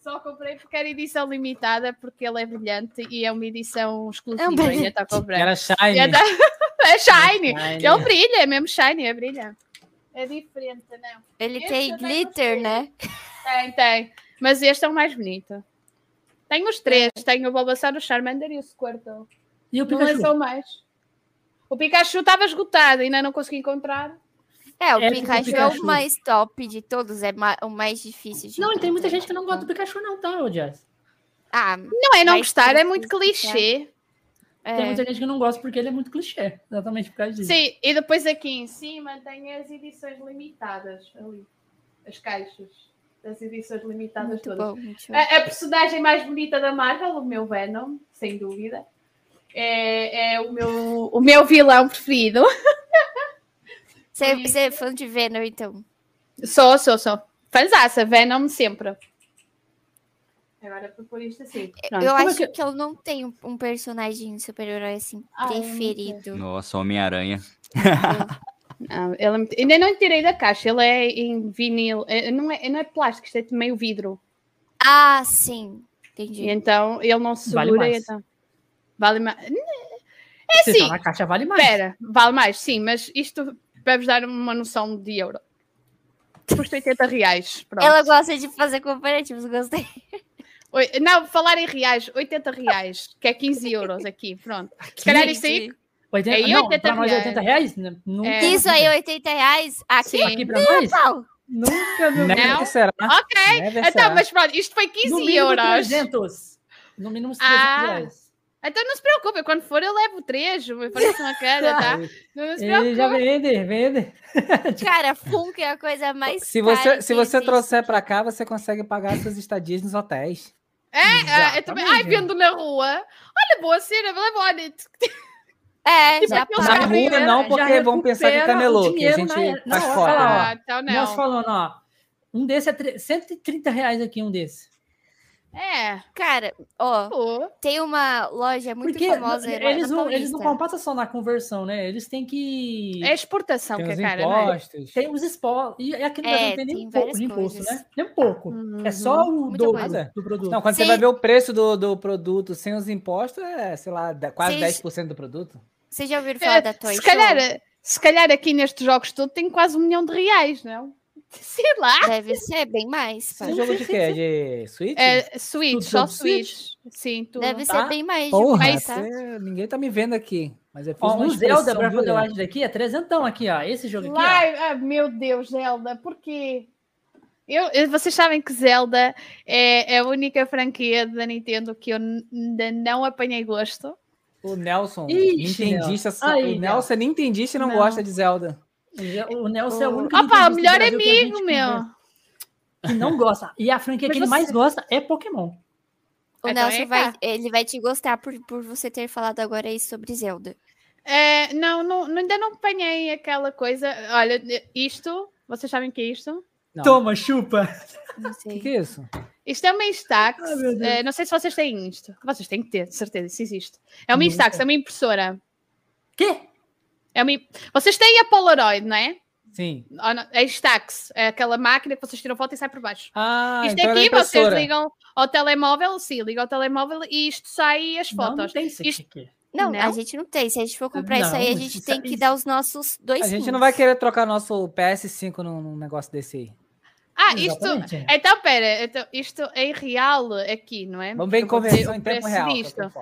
C: Só comprei porque era edição limitada, porque ele é brilhante e é uma edição exclusiva. É ainda está comprando.
D: Era shiny. É,
C: da... é shiny. shiny. Ele brilha, é mesmo shiny, é brilha. É diferente, não.
B: Ele este tem glitter, né?
C: Tem, tem. Mas este é o mais bonito. Tenho os três. É. Tenho o Bulbasaur, o Charmander e o Squirtle.
A: E o Pikachu?
C: Não mais. O Pikachu estava esgotado, ainda não consegui encontrar.
B: É, o é Pikachu, Pikachu, é o mais top de todos, é o mais difícil de
A: Não, e tem muita gente que não gosta do Pikachu, não, tá, Jazz?
C: Ah, não é não gostar, é muito clichê.
A: É. Tem muita gente que não gosta porque ele é muito clichê, exatamente por causa disso.
C: Sim, e depois aqui em cima tem as edições limitadas ali, as caixas das edições limitadas muito todas. Bom, a, a, personagem mais bonita da Marvel, o meu Venom, sem dúvida. É, é o, meu, o meu vilão preferido.
B: Você, *laughs* você é fã de Venom, então?
C: Sou, sou, sou. Fãzaça, Venom sempre. Agora por pôr isto assim.
B: Pronto. Eu Como acho é que... que... eu não tenho um personagem super-herói assim ah, preferido.
E: Nossa, Homem-Aranha. *laughs*
C: não, ele, é ainda não tirei da caixa, ele é em vinil, é, não é, não é plástico, isto é meio vidro.
B: Ah, sim. Entendi.
C: E então ele não se segura. Vale mais. Então, vale mais.
A: É sim. Tá na caixa vale mais.
C: Espera, vale mais, sim, mas isto para vos dar uma noção de euro. Custa 80 reais. Pronto.
B: Ela gosta de fazer comparativos, gostei.
C: Não, falar em reais, 80 reais, que é 15 euros aqui, pronto. Se calhar isso aí.
A: 80, é não, 80 reais. 80 reais? Nunca.
B: É. Isso aí, 80 reais. Aqui,
A: aqui pra nós?
B: Não.
A: Nunca,
C: meu Não? Será. Ok. Never então, será. mas pronto, isto foi 15 no euros.
A: 300. No mínimo 300 ah. reais.
C: Então não se preocupe, quando for eu levo três, eu faço uma cara, tá? Não se
A: preocupe. já vende, vende. *laughs*
B: Cara, Funk é a coisa mais
D: Se você, se você trouxer para cá, você consegue pagar suas estadias nos hotéis.
C: É, é eu também. Ai, vendo na rua. Olha, boa cena, it.
B: É, *laughs* tipo, já
D: Na rua não, porque vão pensar que é camelô, que a gente na... faz foto.
A: Ah, então não. Nós falando, ó, um desse é 130 reais aqui, um desse.
C: É.
B: Cara, ó, oh. tem uma loja muito Porque famosa.
A: Eles não, eles não compassam só na conversão, né? Eles têm que.
C: É exportação tem que é cara,
A: impostos. Né? Tem os expostos. E aqui no Brasil é, não tem nem um pouco de imposto, né? Nem um pouco. Uhum. É só o dobro do produto.
D: Não, quando Sim. você vai ver o preço do, do produto sem os impostos, é, sei lá, quase Sim. 10% do produto.
B: Vocês já ouviram falar é, da Toy
C: se Calhar, se calhar aqui nestes jogos tudo tem quase um milhão de reais, não? *laughs* Sei lá.
B: Deve ser bem mais.
D: Esse jogo de quê? É de Switch?
C: É Switch, só Switch. Switch. Sim, tudo.
B: Deve tá? ser bem mais.
D: Porra, mais, tá? ninguém tá me vendo aqui. Mas eu fiz ó,
A: um Zelda Breath of the Wild aqui é trezentão aqui, ó. Esse jogo aqui,
C: Live... Ah, meu Deus, Zelda, por quê? Eu, vocês sabem que Zelda é, é a única franquia da Nintendo que eu ainda não apanhei gosto.
D: O Nelson, Ixi, entendista, Aí, o Nelson nem entendista e não, não, gosta de Zelda.
A: O Nelson é o único.
C: Opa, o melhor amigo, meu.
A: Que não gosta. E a franquia Mas que ele mais gosta é Pokémon.
B: O então, Nelson vai, ele vai te gostar por, por você ter falado agora aí sobre Zelda.
C: É, não, não, ainda não apanhei aquela coisa. Olha, isto, vocês sabem o que é isto?
A: Não. Toma, chupa!
B: Não sei.
D: O que é isso?
C: Isto é uma Instax. é, não sei se vocês têm isto. Vocês têm que ter, de certeza, se existe. É uma Instax, é uma impressora.
A: Quê?
C: É uma... Vocês têm a Polaroid, não é?
D: Sim.
C: A Instax, é aquela máquina que vocês tiram foto e sai por baixo.
D: Ah,
C: isto
D: então
C: aqui é vocês ligam ao telemóvel, sim, ligam ao telemóvel e isto sai as fotos. Não,
A: não tem isso
C: aqui.
B: Não, não, a gente não tem. Se a gente for comprar não, isso aí, a gente tem que dar os nossos dois.
D: A gente não vai querer trocar nosso PS5 num, num negócio desse aí.
C: Ah, isto. Então, pera, então, isto é real aqui, não é?
D: Vamos ver em conversão em tempo real. Disto.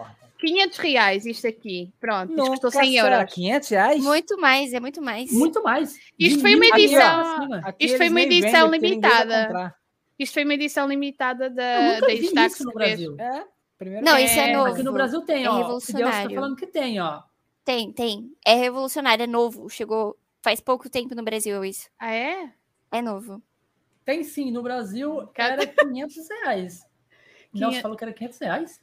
C: 500 reais isto aqui. Pronto, isto custou 100 euros.
D: 500 reais?
B: Muito mais, é muito mais.
A: Muito mais.
C: Isto foi uma edição. Aqui, isto foi uma edição limitada. Isto foi uma edição limitada da, da Instax
A: no Brasil. É?
B: Primeiro não, isso é novo.
A: Aqui no Brasil tem,
B: é
A: ó.
B: Revolucionário.
A: Tá falando que tem, ó.
B: Tem, tem. É revolucionário, é novo. Chegou faz pouco tempo no Brasil isso.
C: Ah, é?
B: É novo.
A: Tem sim, no Brasil era 500 reais. Nelson falou que era 500 reais?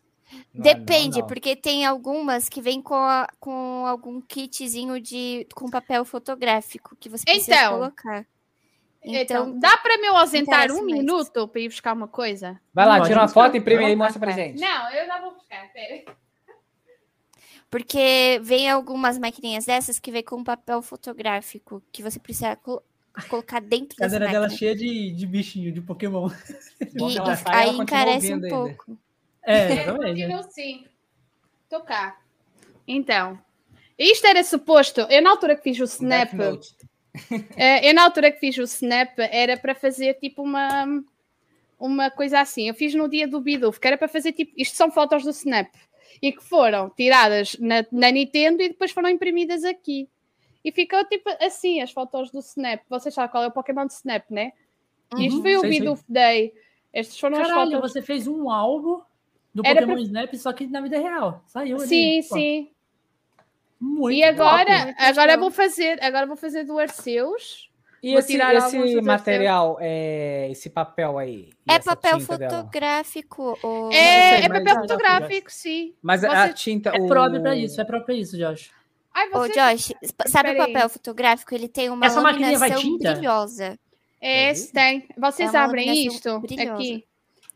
B: Não, Depende, não, não. porque tem algumas que vem com, a, com algum kitzinho de com papel fotográfico que você precisa então, colocar.
C: Então, então dá para me ausentar um minuto para ir buscar uma coisa?
D: Vai lá, tira uma foto, imprime aí e mostra pra gente.
C: Não, eu não vou buscar, pera.
B: Porque vem algumas maquininhas dessas que vem com papel fotográfico que você precisa col colocar dentro
A: da cadeira dela cheia de, de bichinho, de Pokémon.
B: E, *laughs* e aí encarece um pouco. *laughs*
A: É, exatamente.
C: É, sim. Tocar. Então, isto era suposto. Eu, na altura que fiz o Snap. *laughs* eu, na altura que fiz o Snap, era para fazer tipo uma. Uma coisa assim. Eu fiz no dia do Bidoof, que era para fazer tipo. Isto são fotos do Snap. E que foram tiradas na, na Nintendo e depois foram imprimidas aqui. E ficou tipo assim as fotos do Snap. Vocês sabem qual é o Pokémon de Snap, né? Uhum, Isto foi o Bidoof Day. Estes foram
A: Caralho,
C: as fotos.
A: você fez um álbum do Era Pokémon pra... Snap, só que na vida real. Saiu
C: Sim, ali, sim. Muito e agora, agora vou fazer, agora vou fazer do Arceus.
D: E esse, esse material, é, esse papel aí?
B: É papel fotográfico. Ou...
C: É, sei, é papel fotográfico, sim.
D: Mas Você... a tinta.
A: É o... próprio para isso, é próprio para isso, Josh.
B: Ai, você... Ô, Josh, sabe o papel fotográfico? Ele tem uma Essa iluminação brilhosa.
C: É, esse tem. Vocês é abrem isto brilhosa. aqui.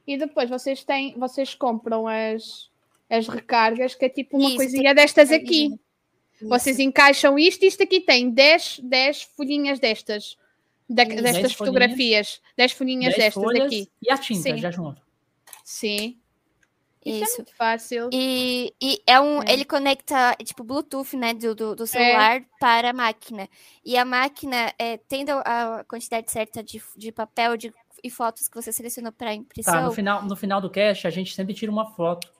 C: E depois vocês têm, vocês compram as, as recargas, que é tipo uma Isso, coisinha destas aqui. Isso. Vocês encaixam isto, isto aqui tem 10, 10 folhinhas destas. Da, destas fotografias. 10 folhinhas destas aqui.
A: E a tinta Sim. já junto.
C: Sim.
B: Isso. Isso.
C: É muito fácil.
B: E, e é um, é. ele conecta, tipo, Bluetooth, né, do, do, do celular é. para a máquina. E a máquina, é, tendo a quantidade certa de, de papel, de e fotos que você selecionou para impressão. Tá,
A: no final, no final do cache, a gente sempre tira uma foto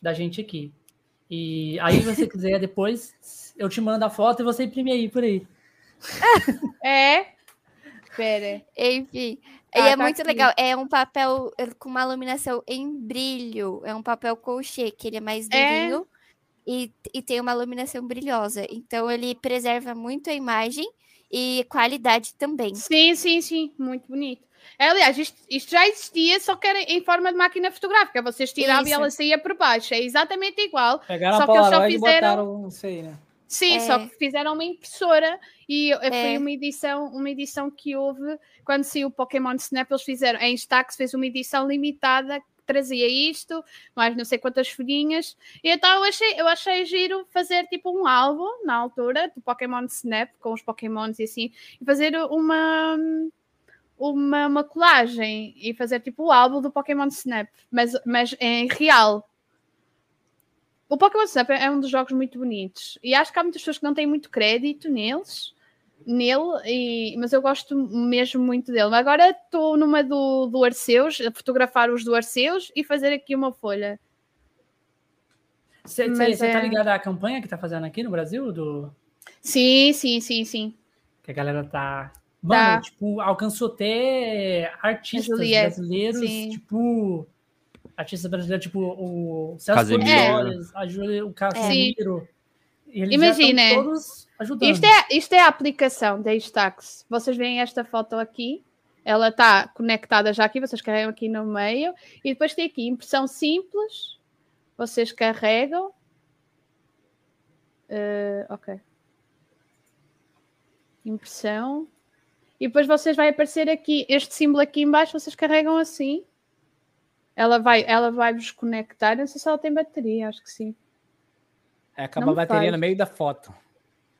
A: da gente aqui. E aí, se você quiser depois, eu te mando a foto e você imprime aí por aí. *laughs*
C: É. Pera.
B: Enfim. Ah, e é tá muito aqui. legal. É um papel com uma iluminação em brilho. É um papel colchê, que ele é mais é. durinho. É. E, e tem uma iluminação brilhosa. Então, ele preserva muito a imagem e qualidade também.
C: Sim, sim, sim. Muito bonito. É, aliás, isto, isto, já existia, só que era em forma de máquina fotográfica. Vocês tiravam e ela saía por baixo. É exatamente igual.
D: Pegaram
C: só
D: que eles só fizeram. Sei, né?
C: Sim, é. só que fizeram uma impressora e é. foi uma edição, uma edição que houve quando saiu o Pokémon Snap, eles fizeram em Stax fez uma edição limitada que trazia isto, mais não sei quantas folhinhas. E então eu achei, eu achei giro fazer tipo um álbum na altura do Pokémon Snap com os Pokémons e assim, e fazer uma uma, uma colagem e fazer tipo o álbum do Pokémon Snap, mas, mas em real. O Pokémon Snap é um dos jogos muito bonitos e acho que há muitas pessoas que não têm muito crédito neles, nele, e, mas eu gosto mesmo muito dele. Agora estou numa do, do Arceus, a fotografar os do Arceus e fazer aqui uma folha.
A: Você está é... ligado à campanha que está fazendo aqui no Brasil? Do...
C: Sim, sim, sim, sim.
A: Que a galera tá Mano, tá. tipo, alcançou até artistas Juliette, brasileiros, sim. tipo. Artistas brasileiros, tipo, o Celso Flores, a Júlia, o Casimiro.
C: É. Imagina, todos ajudando. Isto é, isto é a aplicação da Instax. Vocês veem esta foto aqui, ela está conectada já aqui, vocês carregam aqui no meio, e depois tem aqui impressão simples, vocês carregam. Uh, ok. Impressão. E depois vocês vai aparecer aqui, este símbolo aqui embaixo, vocês carregam assim. Ela vai, ela vai vos conectar. Não sei se ela tem bateria, acho que sim.
D: É, acaba não a bateria faz. no meio da foto.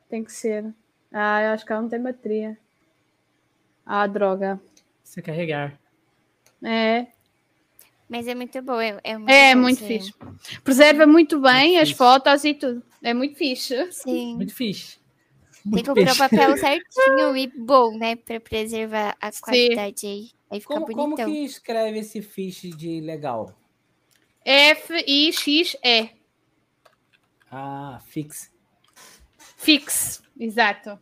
C: Tem que ser. Ah, eu acho que ela não tem bateria. Ah, droga.
A: Se carregar.
C: É.
B: Mas é muito bom. É,
C: é muito, é, muito fixe. Preserva muito bem muito as fixe. fotos e tudo. É muito fixe.
B: Sim.
A: Muito fixe.
B: Tem que comprar o papel *laughs* certinho e bom, né? Para preservar a qualidade aí. Aí fica
D: como,
B: bonitão.
D: Como que escreve esse fiche de legal?
C: F-I-X-E.
D: Ah, fix.
C: Fix, exato.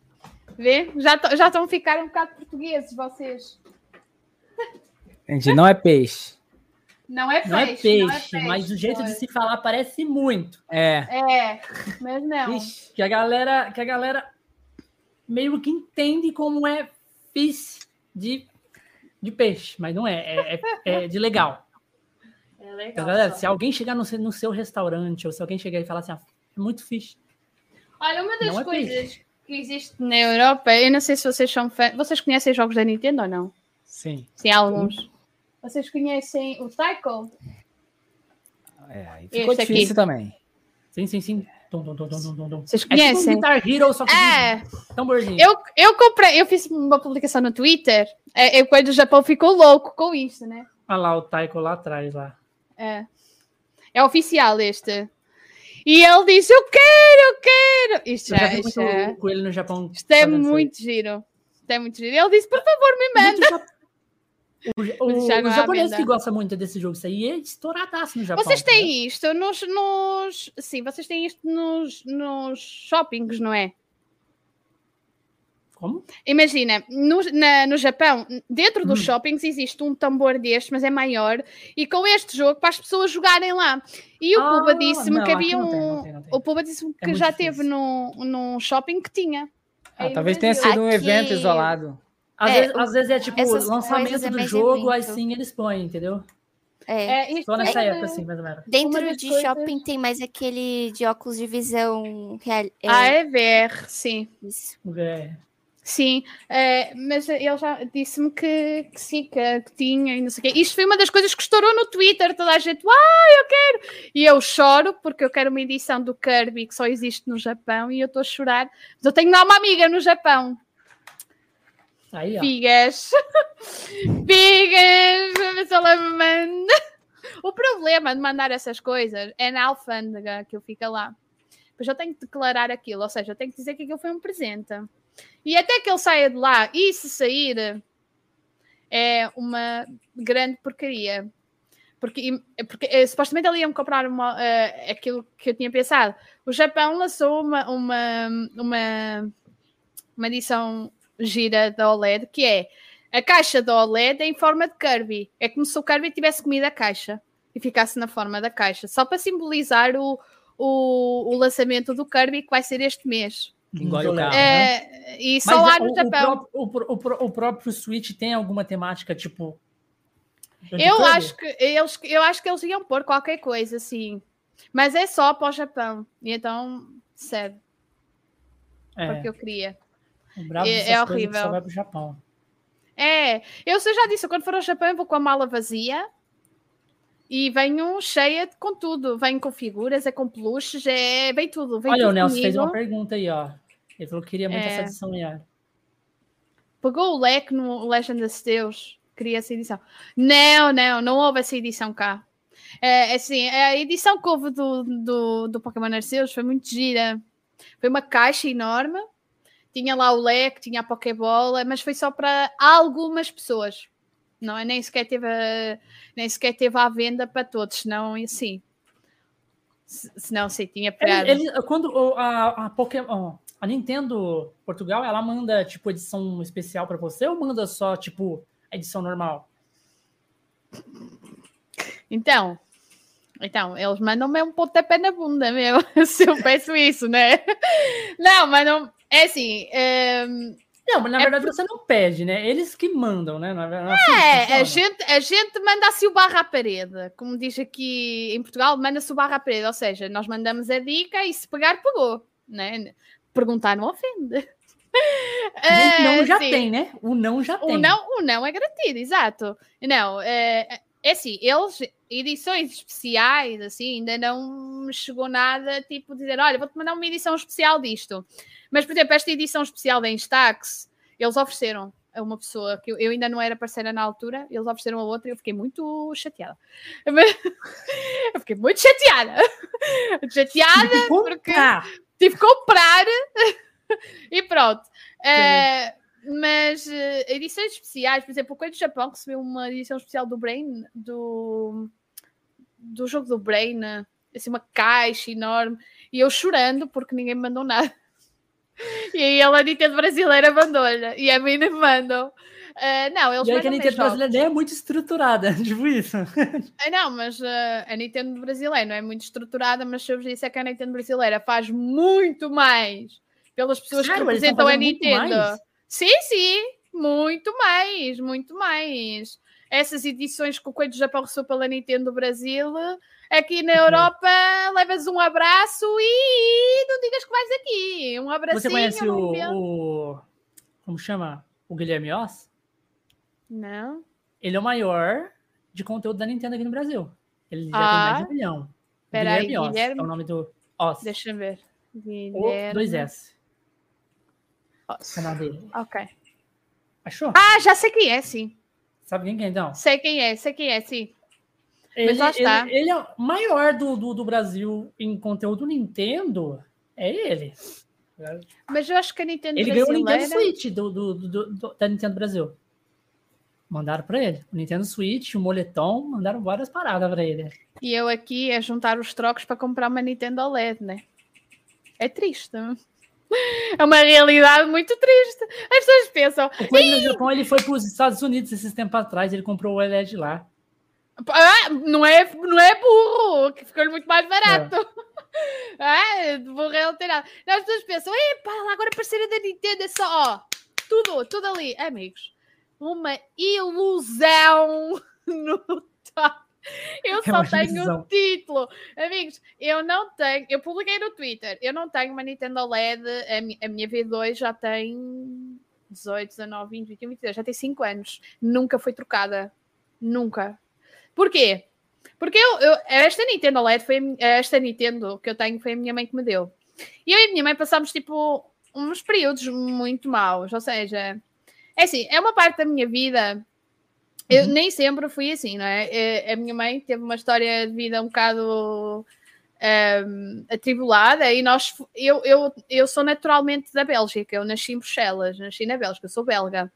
C: Vê? Já já estão ficando um bocado portugueses vocês.
D: Entendi, não é peixe.
C: Não é peixe. Não
A: é peixe, não é peixe mas o jeito de se falar parece muito.
D: É.
C: É, mas não. Ixi,
A: que a galera, que a galera meio que entende como é fish de, de peixe, mas não é, é, é, é de legal.
C: É legal. Então, galera,
A: se alguém chegar no, no, seu restaurante, ou se alguém chegar e falar assim, ah, é muito fish.
C: Olha, uma das é coisas que existe na Europa, eu não sei se vocês são fãs. Vocês conhecem jogos da Nintendo ou não?
A: Sim.
C: Sim, alguns. Vocês conhecem o Taiko?
D: É, aí ficou este difícil aqui. também.
A: Sim, sim, sim.
C: Vocês conhecem? É tipo
A: um Guitar Hero, só que
C: é. tamborzinho. Eu, eu comprei, eu fiz uma publicação no Twitter, é, eu, quando o Japão ficou louco com isso, né?
A: Olha lá o Taiko lá atrás, lá.
C: É. É oficial este. E ele disse: Eu quero, eu quero. Isto já, já, isto
A: é... com ele no Japão.
C: Isto é muito giro. Isto é muito giro. Ele disse: Por favor, me manda.
A: O, o, o japonês que gosta muito desse jogo, isso aí é estouradaço no Japão.
C: Vocês têm né? isto nos, nos. Sim, vocês têm isto nos, nos shoppings, não é?
A: Como?
C: Imagina, no, na, no Japão, dentro dos hum. shoppings existe um tambor deste, mas é maior, e com este jogo para as pessoas jogarem lá. E o ah, Puba disse-me que havia um. Tem, não tem, não tem. O Puba disse-me é que já difícil. teve num, num shopping que tinha.
D: Ah, talvez tenha sido Aqui... um evento isolado.
A: Às, é, vezes, às vezes é tipo lançamento é do jogo, evento. assim eles põem, entendeu?
B: É,
A: é Só nessa época, assim, mais ou menos.
B: Dentro de coisas... shopping tem mais aquele de óculos de visão real.
C: É... Ah, é VR, sim.
A: Isso. VR.
C: Sim, é, mas ele já disse-me que, que, sim, que, que, tinha e não sei o quê. Isto foi uma das coisas que estourou no Twitter, toda a gente, ah, eu quero! E eu choro porque eu quero uma edição do Kirby que só existe no Japão e eu estou a chorar. Mas eu tenho lá uma amiga no Japão
A: Aí.
C: Figas. *laughs* Figas. Se. O problema de mandar essas coisas é na alfândega que eu fica lá. Pois eu tenho que declarar aquilo, ou seja, eu tenho que dizer que aquilo foi um presente. E até que ele saia de lá, e se sair, é uma grande porcaria. Porque, porque eh, supostamente ele ia-me comprar uma, uh, aquilo que eu tinha pensado. O Japão lançou uma, uma, uma, uma edição gira da OLED, que é a caixa da OLED é em forma de Kirby. É como se o Kirby tivesse comido a caixa e ficasse na forma da caixa, só para simbolizar o, o, o lançamento do Kirby que vai ser este mês.
A: Engole o carro,
C: é, né? E só lá no Japão.
A: O, o, o, próprio Switch tem alguma temática tipo.
C: Eu acho, que eles, eu acho que eles iam pôr qualquer coisa assim, mas é só para o Japão. E então, sério. É. Porque eu queria.
A: É, é horrível. Só vai pro Japão.
C: É, eu, eu já disse, quando for ao Japão, eu vou com a mala vazia e venho cheia de, com tudo. Vem com figuras, é com peluches, é vem tudo. Vem
A: Olha,
C: tudo
A: o Nelson comigo. fez uma pergunta aí, ó. Ele falou que queria muito é. essa edição aí.
C: Pegou o leque no Legend of Deus, queria essa edição. Não, não, não houve essa edição cá. É, assim, a edição que houve do, do, do Pokémon Arceus foi muito gira. Foi uma caixa enorme tinha lá o leque, tinha a Pokébola, mas foi só para algumas pessoas. Não é? Nem sequer teve a, nem sequer teve à venda para todos, senão assim. Senão sim, tinha pegado.
A: Ele, ele, quando a, a Pokémon. A Nintendo Portugal, ela manda tipo edição especial para você ou manda só tipo edição normal?
C: Então, então, eles mandam-me um pontapé na bunda mesmo, *laughs* se eu peço isso, né? Não, mas não, é assim. É...
A: Não, mas na é verdade por... você não pede, né? Eles que mandam, né? Não
C: é, assim é a, gente, a gente manda-se o barra à parede. Como diz aqui em Portugal, manda-se o barra à parede. Ou seja, nós mandamos a dica e se pegar, pegou. Né? Perguntar não ofende. *laughs*
A: O não já sim. tem, né? O não já tem.
C: O não, o não é garantido, exato. Não, é, é assim, eles, edições especiais, assim, ainda não chegou nada, tipo, dizer, olha, vou-te mandar uma edição especial disto. Mas, por exemplo, esta edição especial da Instax, eles ofereceram a uma pessoa que eu, eu, ainda não era parceira na altura, eles ofereceram a outra e eu fiquei muito chateada. *laughs* eu fiquei muito chateada. *laughs* chateada porque tive que comprar *laughs* e pronto. Uh, mas uh, edições especiais, por exemplo, o Coelho do Japão recebeu uma edição especial do Brain, do, do jogo do Brain, assim, uma caixa enorme, e eu chorando porque ninguém me mandou nada. E aí ela, a Nintendo brasileira, mandou-lhe. E a mim não mandam. Uh, não, eles
A: e aí que a Nintendo brasileira nem é muito estruturada, *laughs* tipo isso.
C: Uh, não, mas uh, a Nintendo brasileira não é muito estruturada, mas se eu vos disser que a Nintendo brasileira faz muito mais pelas pessoas que representam a Nintendo. Sim, sim, muito mais, muito mais. Essas edições que o Coelho do Japão recebeu pela Nintendo Brasil Aqui na Europa levas um abraço e não digas que vais aqui. Um abracinho.
A: Você conhece o, o, Como chama? O Guilherme Oss?
C: Não.
A: Ele é o maior de conteúdo da Nintendo aqui no Brasil. Ele já ah. tem mais de um milhão.
C: Peraí, Guilherme, Oss,
A: é o nome do
C: Os. Deixa eu ver.
A: Guilherme. O, dois S.
C: Os. Canal dele. Ok.
A: Achou?
C: Ah, já sei quem é, sim.
A: Sabe quem é, então?
C: Sei quem é, sei quem é, sim.
A: Ele, Mas está. Ele, ele é o maior do, do, do, Brasil em conteúdo Nintendo. É ele.
C: Mas eu acho que a Nintendo
A: Ele ganhou o Nintendo Switch do, do, do, do, da Nintendo Brasil. Mandaram para ele. O Nintendo Switch, o moletom, mandaram várias paradas para ele.
C: E eu aqui é juntar os trocos para comprar uma Nintendo OLED, né? É triste. *laughs* É uma realidade muito triste. As pessoas pensam.
A: Depois no Japão ele foi para os Estados Unidos esses tempos atrás, ele comprou o OLED lá.
C: Ah, não é, não é burro, que ficou muito mais barato. É, *laughs* é burro é alterado. As pessoas pensam, epa, agora a parceira da Nintendo é só, ó, tudo, tudo ali. Amigos, uma ilusão *laughs* no top. *laughs* Eu é só tenho o título. Amigos, eu não tenho. Eu publiquei no Twitter. Eu não tenho uma Nintendo LED. A, minha V2 já tem 18, 19, 20, 21, 22. Já tem 5 anos. Nunca foi trocada. Nunca. Porquê? Porque eu, eu, esta Nintendo LED foi esta Nintendo que eu tenho foi a minha mãe que me deu. E eu e a minha mãe passámos tipo uns períodos muito maus, ou seja, é assim, é uma parte da minha vida. Eu uhum. nem sempre fui assim, não é? é? A minha mãe teve uma história de vida um bocado um, atribulada e nós, eu, eu, eu sou naturalmente da Bélgica, eu nasci em Bruxelas, nasci na Bélgica, eu sou belga.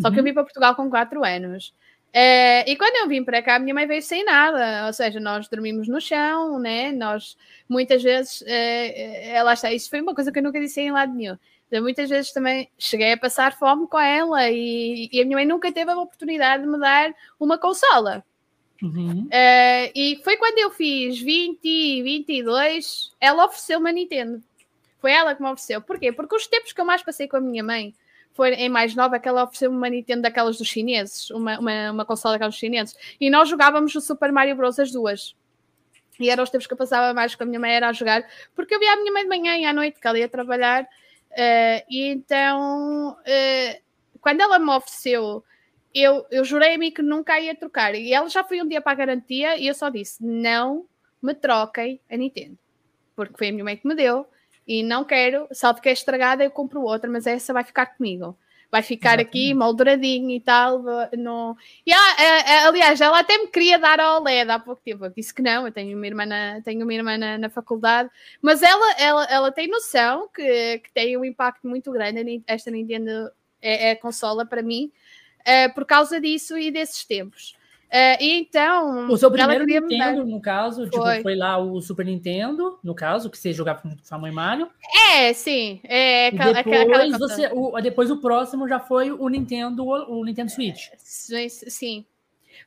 C: Só que eu uhum. vim para Portugal com 4 anos. É, e quando eu vim para cá, a minha mãe veio sem nada, ou seja, nós dormimos no chão, né? Nós muitas vezes, é, ela está, isso foi uma coisa que eu nunca disse em lado nenhum. Eu, muitas vezes também cheguei a passar fome com ela e, e, a minha mãe nunca teve a oportunidade de me dar uma consola. Uhum. É, e foi quando eu fiz 20, 22, ela ofereceu uma Nintendo. Foi ela que me ofereceu. Porquê? Porque os tempos que eu mais passei com a minha mãe foi em mais nova que ela ofereceu uma Nintendo daquelas dos chineses, uma, uma, uma consola daquelas dos chineses. E nós jogávamos o Super Mario Bros. as duas. E eram os tempos que eu passava mais com a minha mãe era a jogar, porque eu via a minha mãe de manhã e à noite, que ela ia trabalhar. Uh, e então, uh, quando ela me ofereceu, eu, eu jurei a mim que nunca ia trocar. E ela já foi um dia para a garantia e eu só disse: não me troquem a Nintendo, porque foi a minha mãe que me deu e não quero, salvo que é estragada, eu compro outra, mas essa vai ficar comigo. Vai ficar Exatamente. aqui molduradinho e tal. No... E, ah, aliás, ela até me queria dar a OLED há pouco tempo. Eu disse que não, eu tenho uma irmã na, tenho uma irmã na, na faculdade, mas ela, ela, ela tem noção que, que tem um impacto muito grande. Esta Nintendo é, é consola para mim, é, por causa disso e desses tempos. Uh, e então.
A: O seu primeiro Nintendo, no caso, tipo, foi. Tipo, foi lá o Super Nintendo, no caso, que você jogava com sua mãe Mario.
C: É, sim. É,
A: aquela, depois, aquela você, o, depois o próximo já foi o Nintendo, o Nintendo Switch.
C: Sim.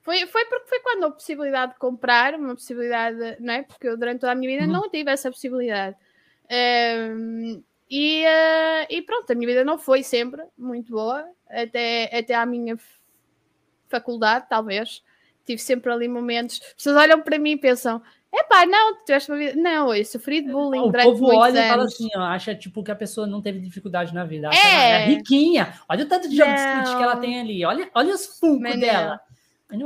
C: Foi, foi porque foi quando a possibilidade de comprar, uma possibilidade, não é? Porque eu durante toda a minha vida uhum. não tive essa possibilidade. Um, e, uh, e pronto, a minha vida não foi sempre muito boa, até, até à minha faculdade, talvez tive sempre ali momentos. As pessoas olham para mim e pensam: epá, não, tu tiveste uma vida. Não, eu sofri de bullying. O povo olha anos. e fala assim:
A: ó, acha tipo que a pessoa não teve dificuldade na vida. É. é riquinha. Olha o tanto de de que ela tem ali. Olha, olha os funcos dela.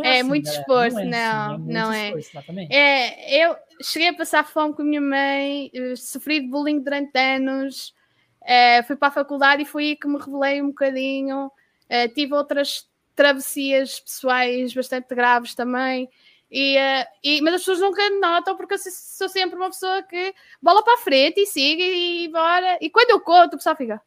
C: É, é assim, muito esforço, não, é, assim, não é. Esforço, é, eu cheguei a passar fome com a minha mãe, eh, sofri de bullying durante anos, é, fui para a faculdade e foi aí que me revelei um bocadinho. É, tive outras travessias pessoais bastante graves também. E, uh, e, mas as pessoas nunca notam porque eu sou sempre uma pessoa que bola para a frente e siga e bora. E quando eu conto, o pessoal fica.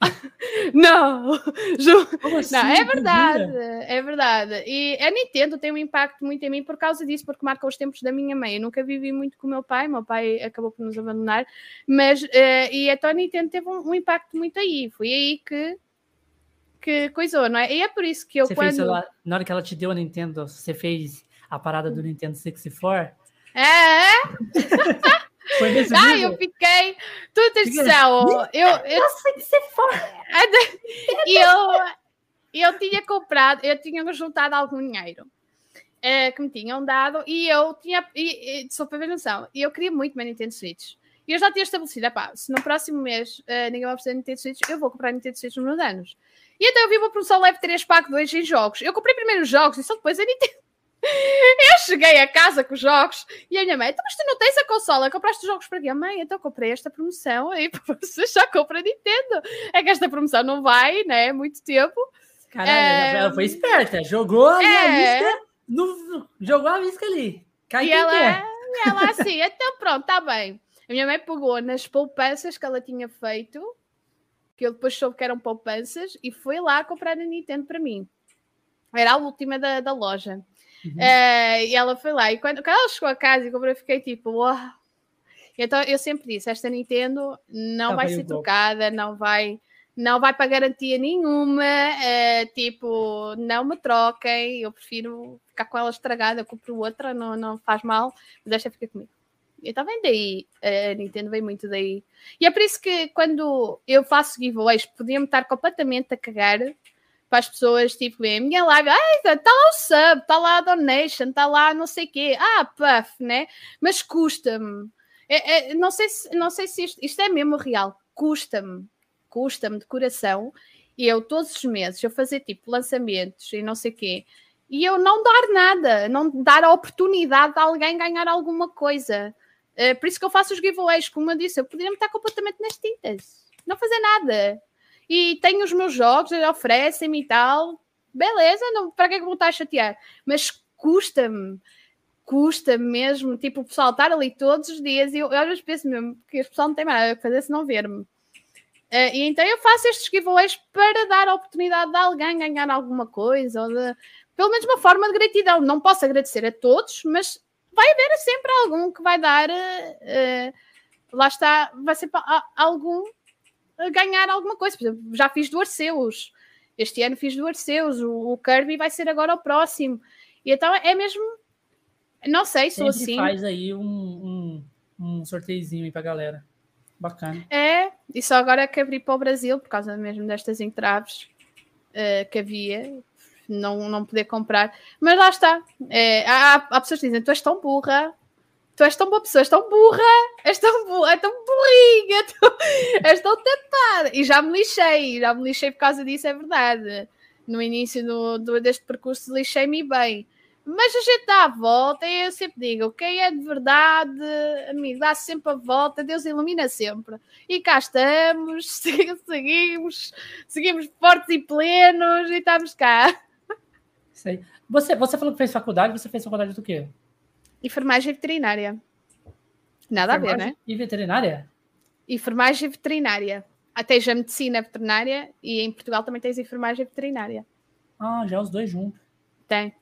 C: *laughs* *laughs* não, assim, não, é verdade, é verdade. E a Nintendo tem um impacto muito em mim por causa disso, porque marca os tempos da minha mãe. Eu nunca vivi muito com o meu pai, meu pai acabou por nos abandonar, mas uh, e então a Nintendo teve um, um impacto muito aí. Foi aí que que coisou, não é? E é por isso que eu
A: você
C: quando...
A: Fez, na hora que ela te deu a Nintendo, você fez a parada do Nintendo 64?
C: É? Foi desse Ah, eu fiquei tudo céu. Eu, eu, eu sei que você foi. E eu, eu tinha comprado, eu tinha juntado algum dinheiro é, que me tinham dado e eu tinha, e, e, só para ver noção, e eu queria muito uma Nintendo Switch. E eu já tinha estabelecido, pá, se no próximo mês uh, ninguém vai oferecer Nintendo Switch, eu vou comprar Nintendo Switch nos meus anos. E então eu vi uma promoção leve 3 pack 2 em jogos. Eu comprei primeiro os jogos e só depois a Nintendo. *laughs* Eu cheguei a casa com os jogos e a minha mãe, então, mas tu não tens a consola, compraste os jogos para quê? Mãe, então comprei esta promoção e *laughs* você já compra Nintendo. É que esta promoção não vai, né? Muito tempo.
A: Caralho, é... ela foi esperta, jogou a é... no... jogou a isca ali.
C: Cai e ela, ela assim, então pronto, tá bem. A minha mãe pegou nas poupanças que ela tinha feito, que eu depois soube que eram poupanças, e foi lá comprar a Nintendo para mim. Era a última da, da loja. Uhum. Uh, e ela foi lá. E quando, quando ela chegou a casa e comprou, eu fiquei tipo, uau. Então eu sempre disse: esta Nintendo não tá vai ser trocada, não vai, não vai para garantia nenhuma. Uh, tipo, não me troquem. Eu prefiro ficar com ela estragada. Eu compro outra, não, não faz mal, mas esta fica comigo. Então vem daí, a Nintendo vem muito daí. E é por isso que quando eu faço giveaways, podia-me estar completamente a cagar para as pessoas, tipo, a minha live, está lá o sub, está lá a donation, está lá não sei o quê, ah, puff, né? Mas custa-me. É, é, não sei se, não sei se isto, isto é mesmo real, custa-me, custa-me de coração. E eu, todos os meses, eu fazer tipo lançamentos e não sei o quê, e eu não dar nada, não dar a oportunidade de alguém ganhar alguma coisa. Uh, por isso que eu faço os giveaways, como eu disse, eu poderia-me estar completamente nas tintas, não fazer nada e tenho os meus jogos, oferecem-me e tal. Beleza, não, para que é que vou estar a chatear? Mas custa-me, custa mesmo, tipo, o pessoal estar ali todos os dias e eu, eu às vezes penso mesmo que o pessoal não tem nada a fazer se não ver-me. Uh, e então eu faço estes giveaways para dar a oportunidade de alguém ganhar alguma coisa, ou de, pelo menos uma forma de gratidão. Não posso agradecer a todos, mas vai haver sempre algum que vai dar. Uh, lá está, vai ser algum ganhar alguma coisa. Por exemplo, já fiz do Arceus. Este ano fiz do Arceus. O, o Kirby vai ser agora o próximo. E então é mesmo. Não sei, sou Sempre assim.
A: faz aí um, um, um sorteiozinho aí pra galera. Bacana.
C: É, e só agora que abri para o Brasil, por causa mesmo destas entraves uh, que havia, não, não poder comprar. Mas lá está. É, há, há pessoas que dizem: Tu és tão burra, tu és tão boa pessoa, és tão burra, és tão burra, és tão burrinha, *laughs* tu, és tão tapada. E já me lixei, já me lixei por causa disso, é verdade. No início do, do deste percurso lixei-me bem. Mas a gente dá a volta e eu sempre digo, quem é de verdade, amigo, dá sempre a volta, Deus ilumina sempre. E cá estamos, *laughs* seguimos, seguimos fortes e plenos e estamos cá.
A: Sei. Você, você falou que fez faculdade, você fez faculdade do quê?
C: Enfermagem veterinária. Nada Enfermagem a ver, né?
A: E veterinária?
C: Enfermagem veterinária. Até já medicina veterinária e em Portugal também tens enfermagem veterinária.
A: Ah, já os dois juntos.
C: Tem.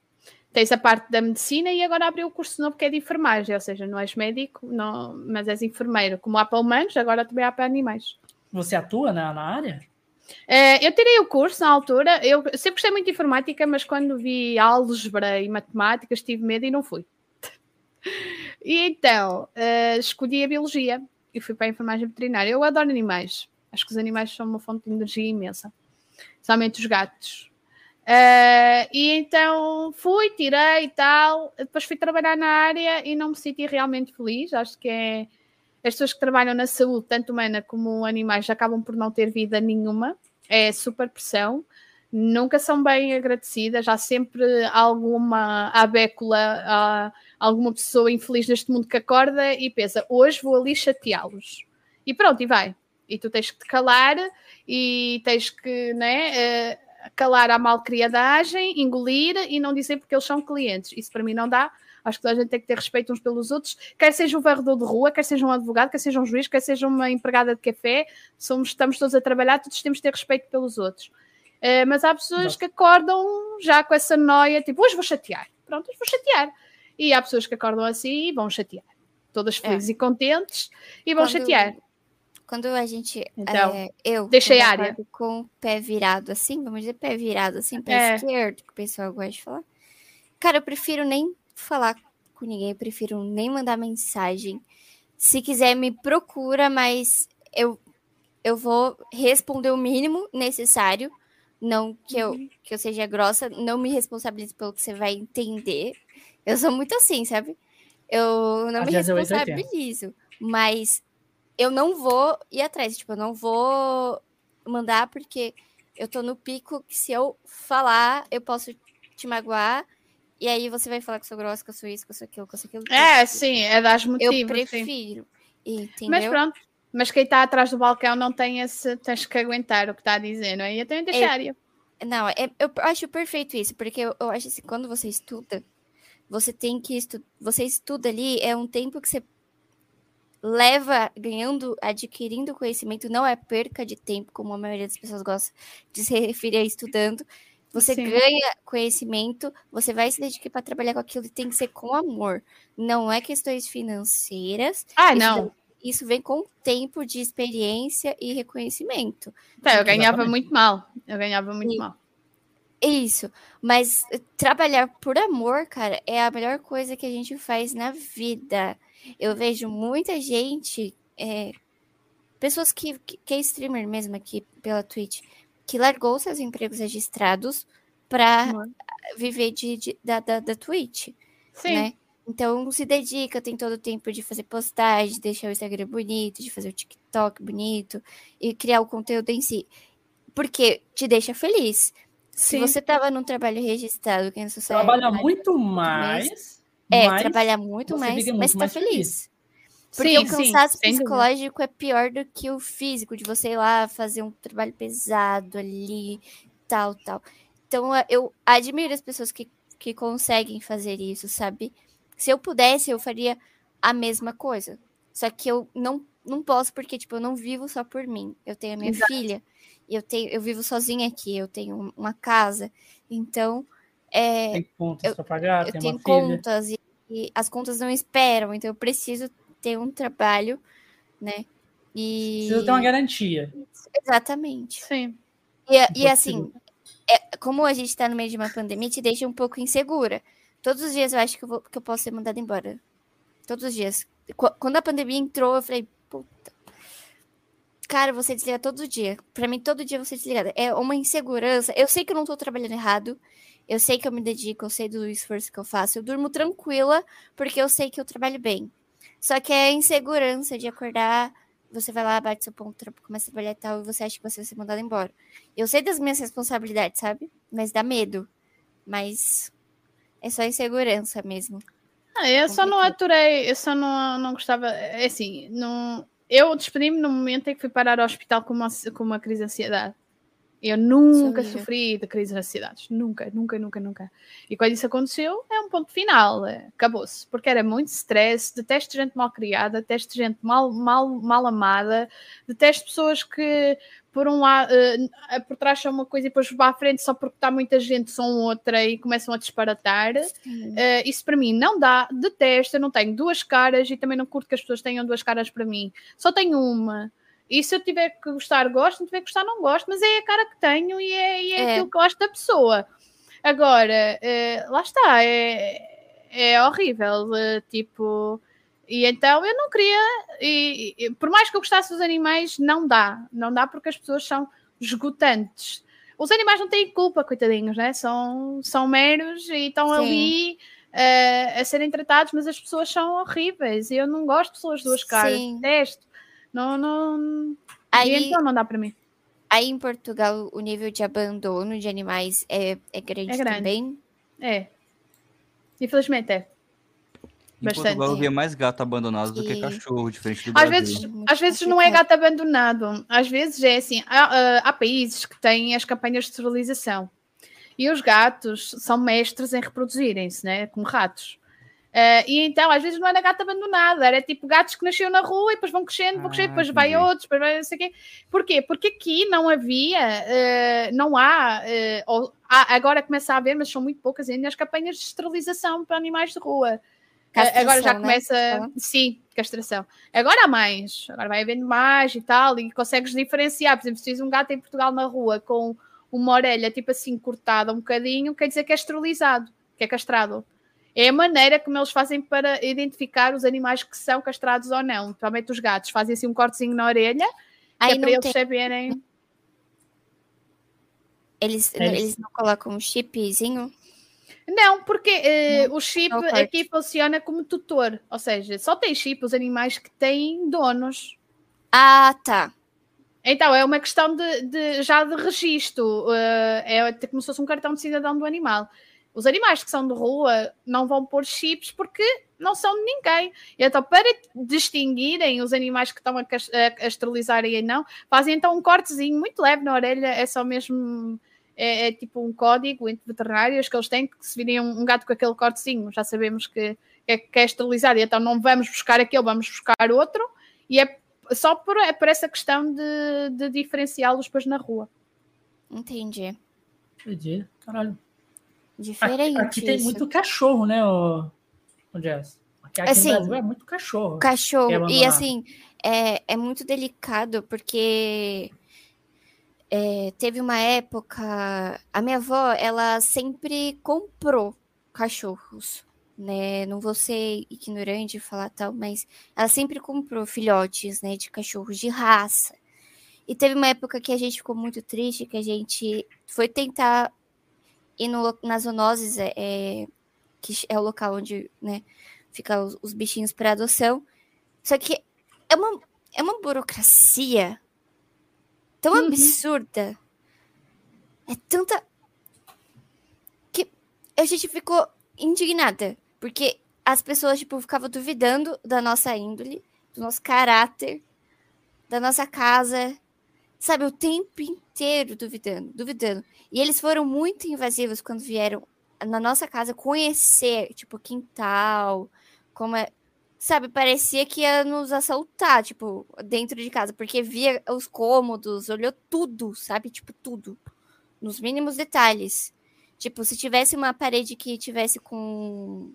C: Tens a parte da medicina e agora abriu o curso novo que é de enfermagem, ou seja, não és médico, não, mas és enfermeiro. Como há para humanos, agora também há para animais.
A: Você atua na, na área?
C: É, eu tirei o curso na altura, eu sempre gostei muito de informática, mas quando vi álgebra e matemática tive medo e não fui. *laughs* E então, uh, escolhi a biologia e fui para a enfermagem veterinária. Eu adoro animais. Acho que os animais são uma fonte de energia imensa. Somente os gatos. Uh, e então fui, tirei e tal. Depois fui trabalhar na área e não me senti realmente feliz. Acho que é. As pessoas que trabalham na saúde, tanto humana como animais, acabam por não ter vida nenhuma. É super pressão nunca são bem agradecidas, há sempre alguma abécula, alguma pessoa infeliz neste mundo que acorda e pensa, hoje vou ali chateá-los. E pronto, e vai. E tu tens que te calar e tens que né, uh, calar a malcriadagem, engolir e não dizer porque eles são clientes. Isso para mim não dá. Acho que a gente tem que ter respeito uns pelos outros, quer seja um varredor de rua, quer seja um advogado, quer seja um juiz, quer seja uma empregada de café, somos, estamos todos a trabalhar, todos temos que ter respeito pelos outros. Uh, mas há pessoas que acordam já com essa noia, tipo, hoje vou chatear. Pronto, hoje vou chatear. E há pessoas que acordam assim e vão chatear. Todas é. felizes é. e contentes e vão quando, chatear.
B: Quando a gente. Então, é, eu.
C: Deixei a área.
B: Com o pé virado assim, vamos dizer, pé virado assim, pé é. esquerdo, que o pessoal gosta de falar. Cara, eu prefiro nem falar com ninguém, eu prefiro nem mandar mensagem. Se quiser, me procura, mas eu, eu vou responder o mínimo necessário não que eu, uhum. que eu seja grossa, não me responsabilize pelo que você vai entender. Eu sou muito assim, sabe? Eu não Às me responsabilizo, mas eu não vou ir atrás. Tipo, eu não vou mandar porque eu tô no pico que se eu falar, eu posso te magoar e aí você vai falar que eu sou grossa, que eu sou isso, que eu sou aquilo, que eu sou aquilo.
C: É, sim, é das motivos.
B: Eu prefiro. Entendeu?
C: Mas pronto, mas quem está atrás do balcão não tem esse. Tens que aguentar o que está a dizer, não é? Eu tenho de deixar. É,
B: não, é, eu acho perfeito isso, porque eu, eu acho assim, quando você estuda, você tem que estudar. Você estuda ali, é um tempo que você leva ganhando, adquirindo conhecimento, não é perca de tempo, como a maioria das pessoas gosta de se referir a estudando. Você Sim. ganha conhecimento, você vai se dedicar para trabalhar com aquilo e tem que ser com amor. Não é questões financeiras.
C: Ah, não.
B: Isso vem com tempo de experiência e reconhecimento.
C: Tá, eu ganhava Exatamente. muito mal. Eu ganhava muito e, mal.
B: Isso. Mas eh, trabalhar por amor, cara, é a melhor coisa que a gente faz na vida. Eu vejo muita gente, é, pessoas que, que, que é streamer mesmo aqui pela Twitch, que largou seus empregos registrados para uhum. viver de, de, da, da, da Twitch. Sim. Né? Então se dedica, tem todo o tempo de fazer postagem, de deixar o Instagram bonito, de fazer o TikTok bonito e criar o conteúdo em si. Porque te deixa feliz. Sim. Se você estava num trabalho registrado, que é
A: Trabalha muito mais.
B: É, trabalha muito mais, muito mas está feliz. feliz. Porque sim, o cansaço sim, psicológico é pior do que o físico, de você ir lá fazer um trabalho pesado ali, tal, tal. Então, eu admiro as pessoas que, que conseguem fazer isso, sabe? Se eu pudesse, eu faria a mesma coisa. Só que eu não, não posso, porque, tipo, eu não vivo só por mim. Eu tenho a minha Exato. filha, eu, tenho, eu vivo sozinha aqui, eu tenho uma casa. Então, é,
A: tem contas para pagar,
B: eu
A: tem
B: tenho contas e, e, as contas não esperam, então eu preciso ter um trabalho, né?
A: E... Precisa ter uma garantia.
B: Exatamente.
C: Sim.
B: E, e assim, é, como a gente está no meio de uma pandemia, te deixa um pouco insegura. Todos os dias eu acho que eu, vou, que eu posso ser mandada embora. Todos os dias. Quando a pandemia entrou, eu falei, puta. Cara, você desliga todo dia. Pra mim, todo dia você desligada. É uma insegurança. Eu sei que eu não tô trabalhando errado. Eu sei que eu me dedico, eu sei do esforço que eu faço. Eu durmo tranquila, porque eu sei que eu trabalho bem. Só que é insegurança de acordar, você vai lá, bate seu ponto, começa a trabalhar e tal, e você acha que você vai ser mandado embora. Eu sei das minhas responsabilidades, sabe? Mas dá medo. Mas é só insegurança mesmo.
C: Ah, eu só não aturei, eu só não, não gostava. É assim, não, eu despedi-me no momento em que fui parar ao hospital com uma, com uma crise de ansiedade. Eu nunca sofri de crise de ansiedade. Nunca, nunca, nunca, nunca. E quando isso aconteceu, é um ponto final. É, Acabou-se. Porque era muito stress, detesto gente mal criada, detesto gente mal, mal, mal amada, detesto pessoas que por um lado, uh, por trás são uma coisa e depois para a frente só porque está muita gente são outra e começam a disparatar. Uh, isso para mim não dá, detesto, eu não tenho duas caras e também não curto que as pessoas tenham duas caras para mim. Só tenho uma. E se eu tiver que gostar, gosto, se não tiver que gostar, não gosto, mas é a cara que tenho e é, e é, é. aquilo que eu gosto da pessoa. Agora, uh, lá está, é, é horrível, tipo e então eu não queria, e, e, por mais que eu gostasse dos animais, não dá, não dá porque as pessoas são esgotantes. Os animais não têm culpa, coitadinhos, né? São, são meros e estão Sim. ali uh, a serem tratados, mas as pessoas são horríveis e eu não gosto de pessoas duas caras, detesto. Não, não. Aí, e então não dá para mim.
B: Aí em Portugal o nível de abandono de animais é, é grande, é grande. também?
C: É. Infelizmente é.
E: Em Bastante. Portugal eu via mais gato abandonado do que cachorro, diferente do às
C: Brasil. Vezes, às vezes não é gato abandonado, às vezes é assim, há, há países que têm as campanhas de esterilização e os gatos são mestres em reproduzirem-se, né, como ratos. Uh, e então, às vezes não era gato abandonado, era tipo gatos que nasceram na rua e depois vão crescendo, vão crescendo, depois vai outros, depois vai não sei o quê. Porquê? Porque aqui não havia, uh, não há, uh, ou, há, agora começa a haver, mas são muito poucas ainda, as campanhas de esterilização para animais de rua. Castração, agora já né? começa. Né? Sim, castração. Agora há mais. Agora vai havendo mais e tal. E consegues diferenciar. Por exemplo, se tens um gato em Portugal na rua com uma orelha tipo assim cortada um bocadinho, quer dizer que é esterilizado, que é castrado. É a maneira como eles fazem para identificar os animais que são castrados ou não. Principalmente os gatos fazem assim um cortezinho na orelha, que é para eles tem... saberem.
B: Eles, é eles não colocam um chipzinho?
C: Não, porque uh, o chip aqui funciona como tutor, ou seja, só tem chip os animais que têm donos.
B: Ah, tá.
C: Então é uma questão de, de já de registro, uh, é como se fosse um cartão de cidadão do animal. Os animais que são de rua não vão pôr chips porque não são de ninguém. E então, para distinguirem os animais que estão a, a, a esterilizarem e não, fazem então um cortezinho muito leve na orelha, é só mesmo. É, é tipo um código entre veterinários que eles têm que se virem um, um gato com aquele cortezinho, já sabemos que, é, que é esterilizado, e então não vamos buscar aquele, vamos buscar outro, e é só por, é por essa questão de, de diferenciá-los depois na rua.
B: Entendi.
A: Entendi. Caralho.
B: Diferente.
A: Aqui, aqui tem muito cachorro, né, o, o Jazz? Aqui, aqui assim, no Brasil é muito cachorro.
B: Cachorro. E assim, é, é muito delicado porque é, teve uma época. A minha avó, ela sempre comprou cachorros. Né? Não vou ser ignorante e falar tal, mas ela sempre comprou filhotes, né, de cachorros de raça. E teve uma época que a gente ficou muito triste, que a gente foi tentar ir no, nas zoonoses, é, é, que é o local onde né, ficam os, os bichinhos para adoção. Só que é uma, é uma burocracia tão uhum. absurda. É tanta. Que a gente ficou indignada. Porque as pessoas, tipo, ficavam duvidando da nossa índole, do nosso caráter, da nossa casa, sabe, o tempo inteiro duvidando, duvidando. E eles foram muito invasivos quando vieram na nossa casa conhecer, tipo, quintal, como é. Sabe, parecia que ia nos assaltar, tipo, dentro de casa, porque via os cômodos, olhou tudo, sabe? Tipo, tudo. Nos mínimos detalhes. Tipo, se tivesse uma parede que tivesse com,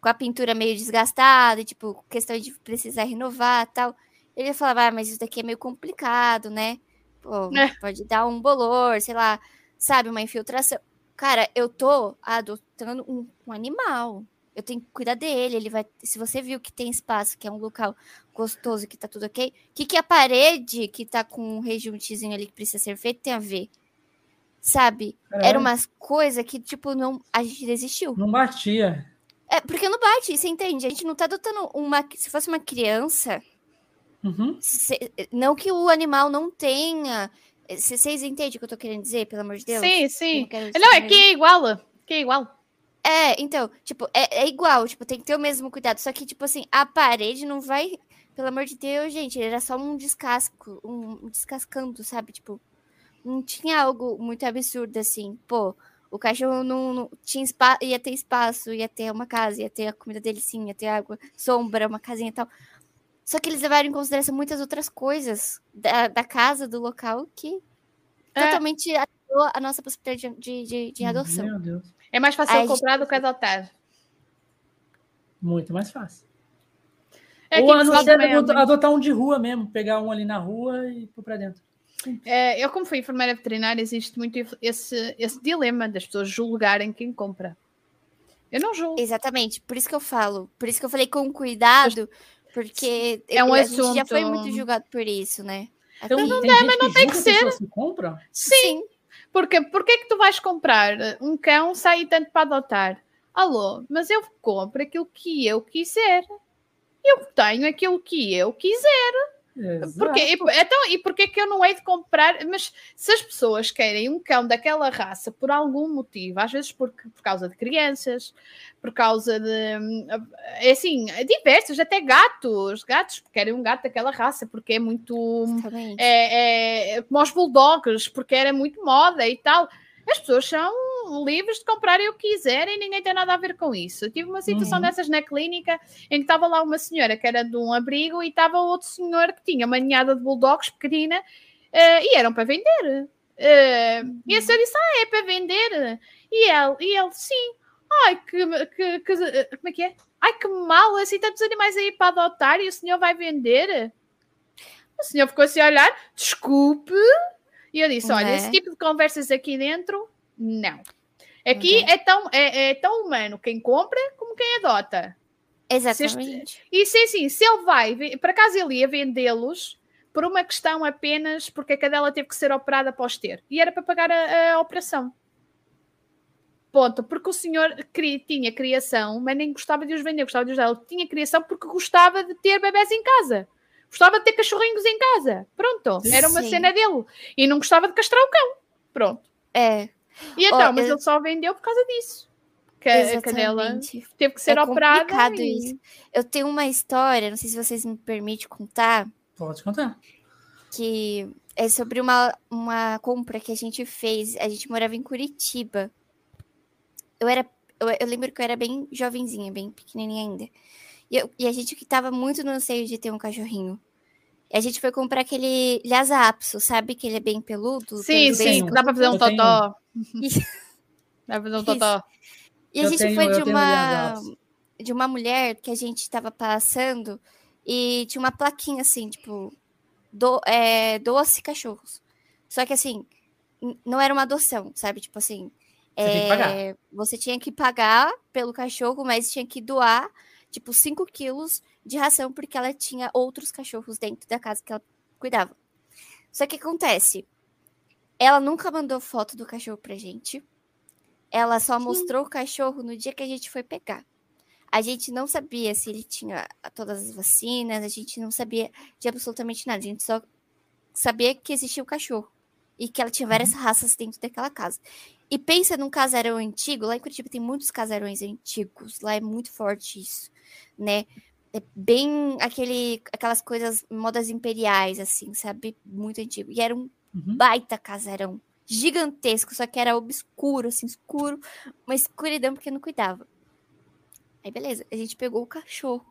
B: com a pintura meio desgastada, tipo, questão de precisar renovar tal, ele falava, ah, mas isso daqui é meio complicado, né? Pô, é. pode dar um bolor, sei lá, sabe, uma infiltração. Cara, eu tô adotando um, um, animal. Eu tenho que cuidar dele. Ele vai. Se você viu que tem espaço, que é um local gostoso, que tá tudo ok, o que, que a parede que tá com um rejuntezinho ali que precisa ser feito tem a ver? Sabe? É. Era umas coisas que, tipo, não. A gente desistiu.
A: Não batia.
B: É, porque não bate, você entende? A gente não tá adotando uma. Se fosse uma criança,
A: Uhum.
B: Se, não que o animal não tenha. Vocês entendem o que eu tô querendo dizer, pelo amor de Deus?
C: Sim, sim. Não, não é que é igual. Que é igual.
B: É, então, tipo, é, é, igual, tipo, tem que ter o mesmo cuidado. Só que, tipo assim, a parede não vai. Pelo amor de Deus, gente, era só um descasco, um, um descascando, sabe? Tipo, não tinha algo muito absurdo assim. Pô, o cachorro não, não tinha espaço, ia ter espaço, ia ter uma casa, ia ter a comida dele sim, ia ter água, sombra, uma casinha e tal. Só que eles levaram em consideração muitas outras coisas da, da casa, do local, que é. totalmente atrapalhou a nossa possibilidade de, de, de adoção.
A: Meu Deus.
C: É mais fácil Aí comprar gente... do que adotar.
A: Muito mais fácil. É Ou adotar, adotar um de rua mesmo, pegar um ali na rua e pôr para dentro.
C: É, eu, como fui enfermeira veterinária, existe muito esse, esse dilema das pessoas julgarem quem compra. Eu não julgo.
B: Exatamente, por isso que eu falo. Por isso que eu falei com cuidado, porque é um a assunto... gente já foi muito julgado por isso, né?
C: Então, não dá, mas não tem que ser.
A: Se compra?
C: Sim. Sim. Porque por que que tu vais comprar um cão sair tanto para adotar? Alô, mas eu compro aquilo que eu quiser. Eu tenho aquilo que eu quiser. Porque, e, então, e porquê que eu não hei de comprar? Mas se as pessoas querem um cão daquela raça por algum motivo, às vezes por, por causa de crianças, por causa de é assim, diversos, até gatos, gatos querem um gato daquela raça porque é muito é, é, como os bulldogs, porque era muito moda e tal. As pessoas são livres de comprarem o que quiserem ninguém tem nada a ver com isso. Eu tive uma situação uhum. dessas na clínica em que estava lá uma senhora que era de um abrigo e estava outro senhor que tinha uma ninhada de bulldogs pequenina uh, e eram para vender. Uh, e a senhora disse: Ah, é para vender? E ele, e ele sim. Ai, que, que, que, Como é que é? Ai, que mal, assim, tantos animais aí para adotar e o senhor vai vender? O senhor ficou assim a olhar: Desculpe. E eu disse: Olha, é? esse tipo de conversas aqui dentro, não. Aqui uhum. é, tão, é, é, tão humano quem compra como quem adota.
B: Exatamente.
C: Se este, e se assim, se ele vai, para casa ele ia vendê-los por uma questão apenas porque a cadela teve que ser operada após ter. E era para pagar a, a operação. Ponto. Porque o senhor cri, tinha criação, mas nem gostava de os vender, gostava de os dar. Ele tinha criação porque gostava de ter bebés em casa. Gostava de ter cachorrinhos em casa. Pronto. Era uma Sim. cena dele. E não gostava de castrar o cão. Pronto.
B: É.
C: E então, oh, mas eu... ele só vendeu por causa disso. que a cadela teve que ser é operada.
B: E... isso. Eu tenho uma história, não sei se vocês me permitem contar.
A: Pode contar.
B: Que é sobre uma, uma compra que a gente fez. A gente morava em Curitiba. Eu era. Eu, eu lembro que eu era bem jovenzinha, bem pequenininha ainda. E, eu, e a gente que tava muito no anseio de ter um cachorrinho. E a gente foi comprar aquele Lhasa Apso, sabe? Que ele é bem peludo.
C: Sim, sim, dá pra fazer um totó. *laughs* dá pra fazer um totó.
B: E a eu gente tenho, foi de uma, de uma mulher que a gente tava passando e tinha uma plaquinha assim, tipo, do, é, doce cachorros. Só que assim, não era uma adoção, sabe? Tipo assim, você, é, você tinha que pagar pelo cachorro, mas tinha que doar, tipo, 5 quilos de ração, porque ela tinha outros cachorros dentro da casa que ela cuidava. Só que acontece, ela nunca mandou foto do cachorro pra gente. Ela só Sim. mostrou o cachorro no dia que a gente foi pegar. A gente não sabia se ele tinha todas as vacinas, a gente não sabia de absolutamente nada. A gente só sabia que existia o cachorro e que ela tinha várias uhum. raças dentro daquela casa. E pensa num casarão antigo, lá em Curitiba tem muitos casarões antigos, lá é muito forte isso, né? É bem aquele, aquelas coisas, modas imperiais, assim, sabe? Muito antigo. E era um uhum. baita casarão gigantesco, só que era obscuro, assim, escuro, uma escuridão porque não cuidava. Aí beleza, a gente pegou o cachorro.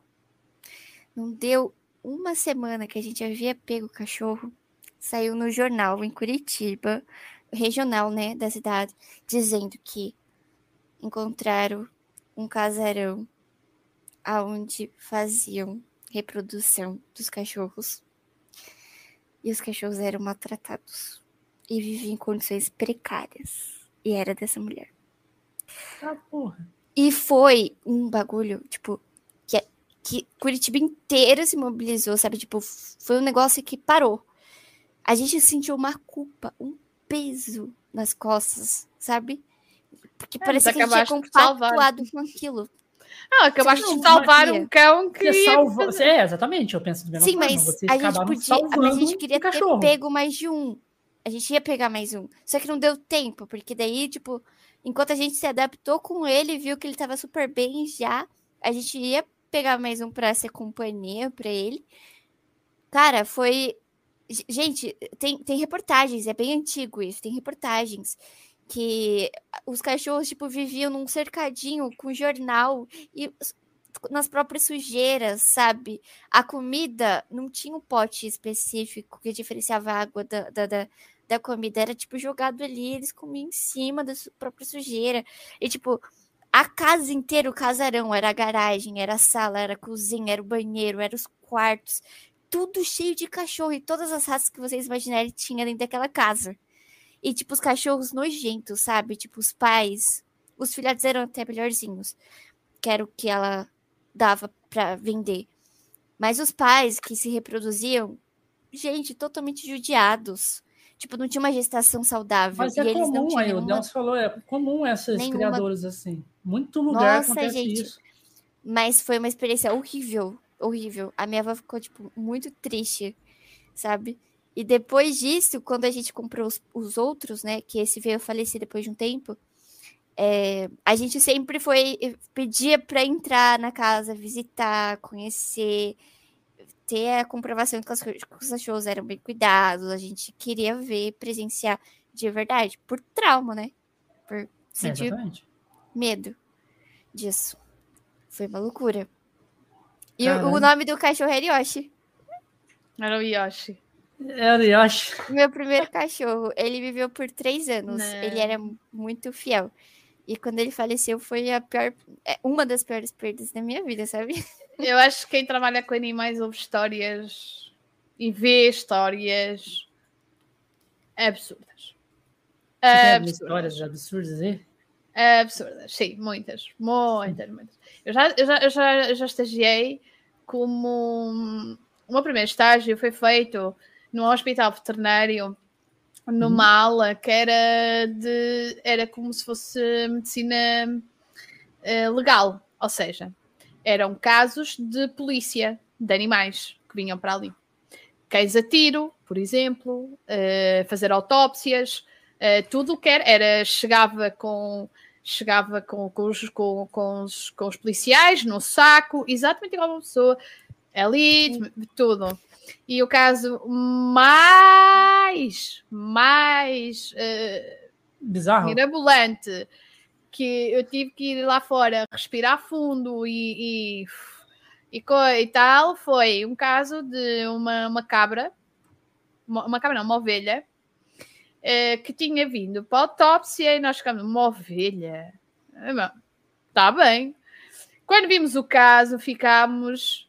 B: Não deu uma semana que a gente havia pego o cachorro, saiu no jornal em Curitiba, regional, né, da cidade, dizendo que encontraram um casarão aonde faziam reprodução dos cachorros. E os cachorros eram maltratados e vivia em condições precárias. E era dessa mulher.
A: Ah, porra.
B: E foi um bagulho, tipo, que, que Curitiba inteira se mobilizou, sabe? Tipo, foi um negócio que parou. A gente sentiu uma culpa, um peso nas costas, sabe? Porque é, parecia que a gente tinha compactuado com aquilo.
C: Não, acabaste de salvar um cão que.
A: Salva... É, exatamente, eu penso do mesmo
B: Sim, mas a gente podia. A gente queria ter pego mais de um. A gente ia pegar mais um. Só que não deu tempo, porque daí, tipo, enquanto a gente se adaptou com ele, viu que ele tava super bem já, a gente ia pegar mais um pra ser companhia pra ele. Cara, foi. Gente, tem, tem reportagens, é bem antigo isso, tem reportagens que os cachorros, tipo, viviam num cercadinho com jornal e nas próprias sujeiras, sabe? A comida não tinha um pote específico que diferenciava a água da, da, da, da comida era, tipo, jogado ali, eles comiam em cima da própria sujeira. E, tipo, a casa inteira, o casarão, era a garagem, era a sala, era a cozinha, era o banheiro, era os quartos, tudo cheio de cachorro e todas as raças que vocês imaginarem tinha dentro daquela casa. E, tipo, os cachorros nojentos, sabe? Tipo, os pais. Os filhotes eram até melhorzinhos, que era o que ela dava para vender. Mas os pais que se reproduziam, gente, totalmente judiados. Tipo, não tinha uma gestação saudável.
A: Mas é comum, aí, nenhuma... o Deus falou, é comum esses nenhuma... criadores assim. Muito lugar Nossa, acontece gente, isso.
B: Mas foi uma experiência horrível, horrível. A minha avó ficou, tipo, muito triste, sabe? E depois disso, quando a gente comprou os, os outros, né? Que esse veio a falecer depois de um tempo, é, a gente sempre foi pedia para entrar na casa, visitar, conhecer, ter a comprovação que os, que os cachorros eram bem cuidados, a gente queria ver, presenciar de verdade, por trauma, né? Por sentir é, medo disso. Foi uma loucura. E o, o, nome do cachorro era Yoshi.
C: Era o Yoshi.
A: Era o Yoshi.
B: Meu primeiro cachorro. Ele viveu por três anos. Não. Ele era muito fiel. E quando ele faleceu, foi a pior, é, uma das piores perdas da minha vida, sabe? *laughs*
C: Eu acho que quem trabalha com animais ouve histórias e vê histórias absurdas.
A: absurdas. histórias absurdas, hein?
C: Absurdas, sim, muitas, muitas, muitas. Eu já, eu já, eu já, eu já estagiei como. O meu primeiro estágio foi feito num hospital veterinário numa uhum. ala que era de era como se fosse medicina uh, legal, ou seja, eram casos de polícia de animais que vinham para ali. Cães a tiro, por exemplo, uh, fazer autópsias, uh, tudo o que era, era chegava com chegava com, com, os, com, com, os, com os policiais no saco, exatamente igual a uma pessoa, ali, tudo. E o caso mais, mais uh,
A: bizarro,
C: mirabolante, que eu tive que ir lá fora respirar fundo e, e, e, e tal, foi um caso de uma, uma cabra, uma, uma cabra não, uma ovelha, uh, que tinha vindo para a autópsia e nós ficamos, uma ovelha, está bem. Quando vimos o caso, ficámos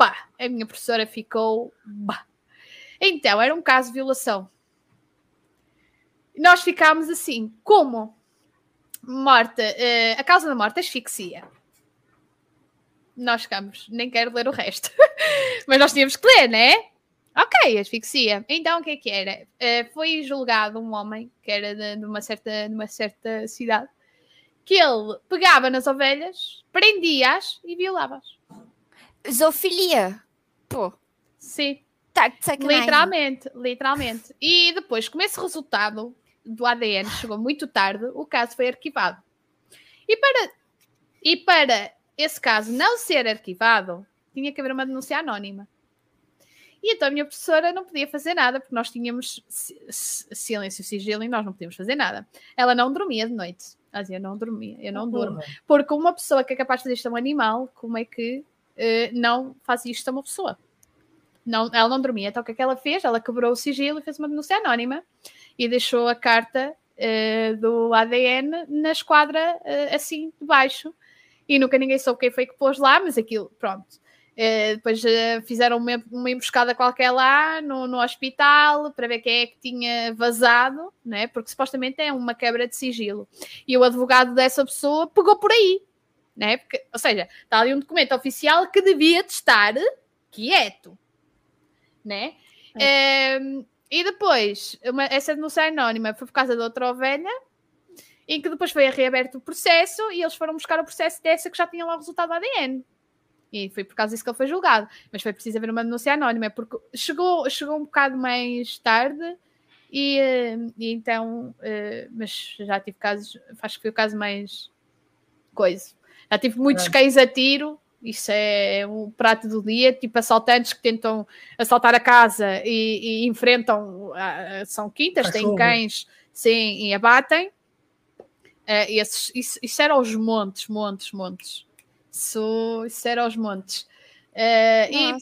C: pá, a minha professora ficou. Bah. Então, era um caso de violação. Nós ficámos assim, como? Morta, uh, a causa da morte, asfixia. Nós ficámos, nem quero ler o resto, *laughs* mas nós tínhamos que ler, né? Ok, asfixia. Então, o que é que era? Uh, foi julgado um homem que era de, de, uma certa, de uma certa cidade que ele pegava nas ovelhas, prendia-as e violava-as.
B: Zoofilia. Pô.
C: Sim.
B: Tá de sacanagem.
C: Literalmente, literalmente. E depois, como esse resultado do ADN chegou muito tarde, o caso foi arquivado. E para, e para esse caso não ser arquivado, tinha que haver uma denúncia anónima. E então a minha professora não podia fazer nada, porque nós tínhamos silêncio sigilo e nós não podíamos fazer nada. Ela não dormia de noite. Ela dizia, eu não dormia, eu não durmo. Porque uma pessoa que é capaz de fazer isto a um animal, como é que uh, não faz isto a uma pessoa. Não, ela não dormia. Então o que é que ela fez? Ela quebrou o sigilo e fez uma denúncia anónima e deixou a carta uh, do ADN na esquadra uh, assim debaixo. E nunca ninguém soube quem foi que pôs lá, mas aquilo, pronto. Uh, depois fizeram uma, uma, emboscada qualquer lá no, no, hospital para ver quem é que tinha vazado, né? porque supostamente é uma quebra de sigilo. E o advogado dessa pessoa pegou por aí né? Porque, ou seja, está ali um documento oficial que devia de estar quieto, né? É. Um, e depois, uma, essa denúncia anónima foi por causa de outra ovelha, em que depois foi reaberto o processo e eles foram buscar o processo dessa que já tinha lá o resultado do ADN. E foi por causa disso que ele foi julgado. Mas foi preciso haver uma denúncia anónima, porque chegou, chegou um bocado mais tarde e, e então, uh, mas já tive casos, acho que foi o caso mais coisa. Já tive muitos é. cães a tiro, isso é o prato do dia, tipo assaltantes que tentam assaltar a casa e, e enfrentam, uh, são quintas, têm cães, sim, e abatem. Uh, esses, isso, isso era aos montes, montes, montes. Isso, isso era aos montes. Uh, e,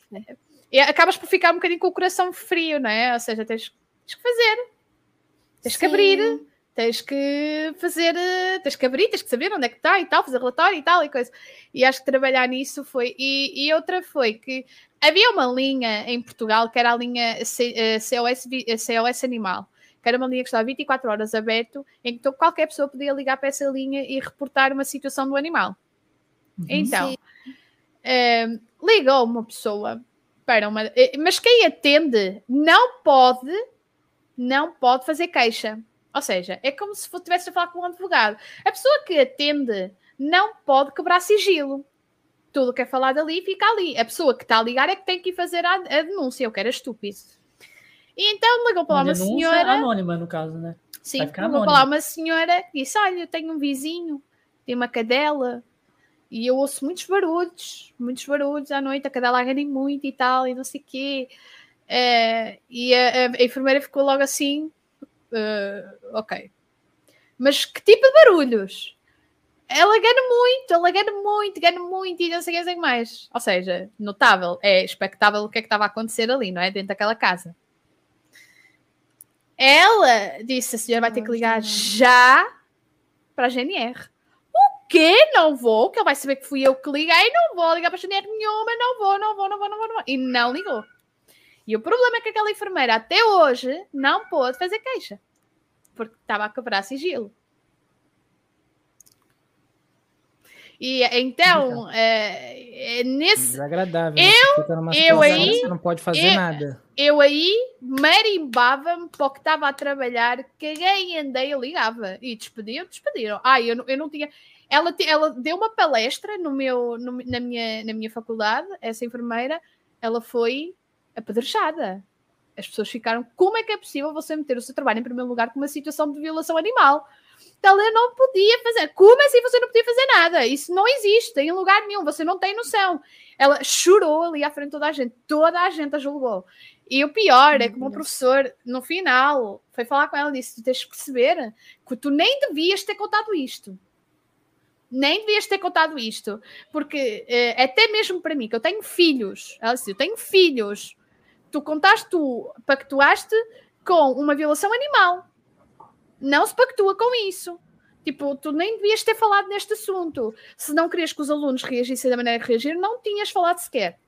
C: e, acabas por ficar um bocadinho com o coração frio, não é? Ou seja, tens, tens que fazer, tens sim. que abrir, tens que fazer, eh, tens que abrir, tens que saber onde é que está e tal, fazer relatório e tal e coisa. E acho que trabalhar nisso foi. E, e outra foi que havia uma linha em Portugal que era a linha COS, eh, COS Animal, que era uma linha que estava 24 horas aberto, em que qualquer pessoa podia ligar para essa linha e reportar uma situação do animal. Uhum, então, um, ligou uma pessoa para uma. Eh, mas quem atende não pode, não pode fazer queixa ou seja, é como se estivesse a falar com um advogado. A pessoa que atende não pode quebrar sigilo. Tudo que é falado ali fica ali. A pessoa que está a ligar é que tem que ir fazer a, a denúncia. Eu quero estúpido. E então ligou para lá uma senhora.
A: anônima, no caso, né?
C: Sim, ligou para lá uma senhora e disse: Olha, eu tenho um vizinho, tem uma cadela e eu ouço muitos barulhos, muitos barulhos à noite. A cadela agrede muito e tal, e não sei o quê. Uh, e a, a enfermeira ficou logo assim, Uh, ok. Mas que tipo de barulhos? Ela ganha muito, ela ganha muito, ganha muito e não sei o que mais. Ou seja, notável, é expectável o que é que estava a acontecer ali, não é? Dentro daquela casa. Ela disse: a senhora vai ter que ligar já para a GNR. O quê? Não vou, que ele vai saber que fui eu que liguei, não vou ligar para a GNR nenhuma, não vou, não vou, não vou, não vou, não vou. E não ligou. E o problema é que aquela enfermeira até hoje não pôde fazer queixa, porque estava a quebrar sigilo. E então, é, é nesse.
D: Desagradável.
C: Né? Eu, eu aí.
D: Você não pode fazer
C: eu,
D: nada.
C: Eu aí marimbava-me para o que estava a trabalhar, caguei e andei, eu ligava. E despediam, despediram. Ah, eu, eu não tinha. Ela, ela deu uma palestra no meu, no, na, minha, na minha faculdade, essa enfermeira. Ela foi apedrejada. As pessoas ficaram, como é que é possível você meter o seu trabalho em primeiro lugar com uma situação de violação animal? Então eu não podia fazer. Como assim você não podia fazer nada? Isso não existe em lugar nenhum, você não tem noção. Ela chorou ali à frente de toda a gente, toda a gente a julgou. E o pior é que o professor, no final, foi falar com ela e disse: Tu tens que perceber que tu nem devias ter contado isto. Nem devias ter contado isto. Porque é, até mesmo para mim, que eu tenho filhos, ela disse: Eu tenho filhos. Tu contaste, tu pactuaste com uma violação animal. Não se pactua com isso. Tipo, tu nem devias ter falado neste assunto. Se não querias que os alunos reagissem da maneira que reagiram, não tinhas falado sequer.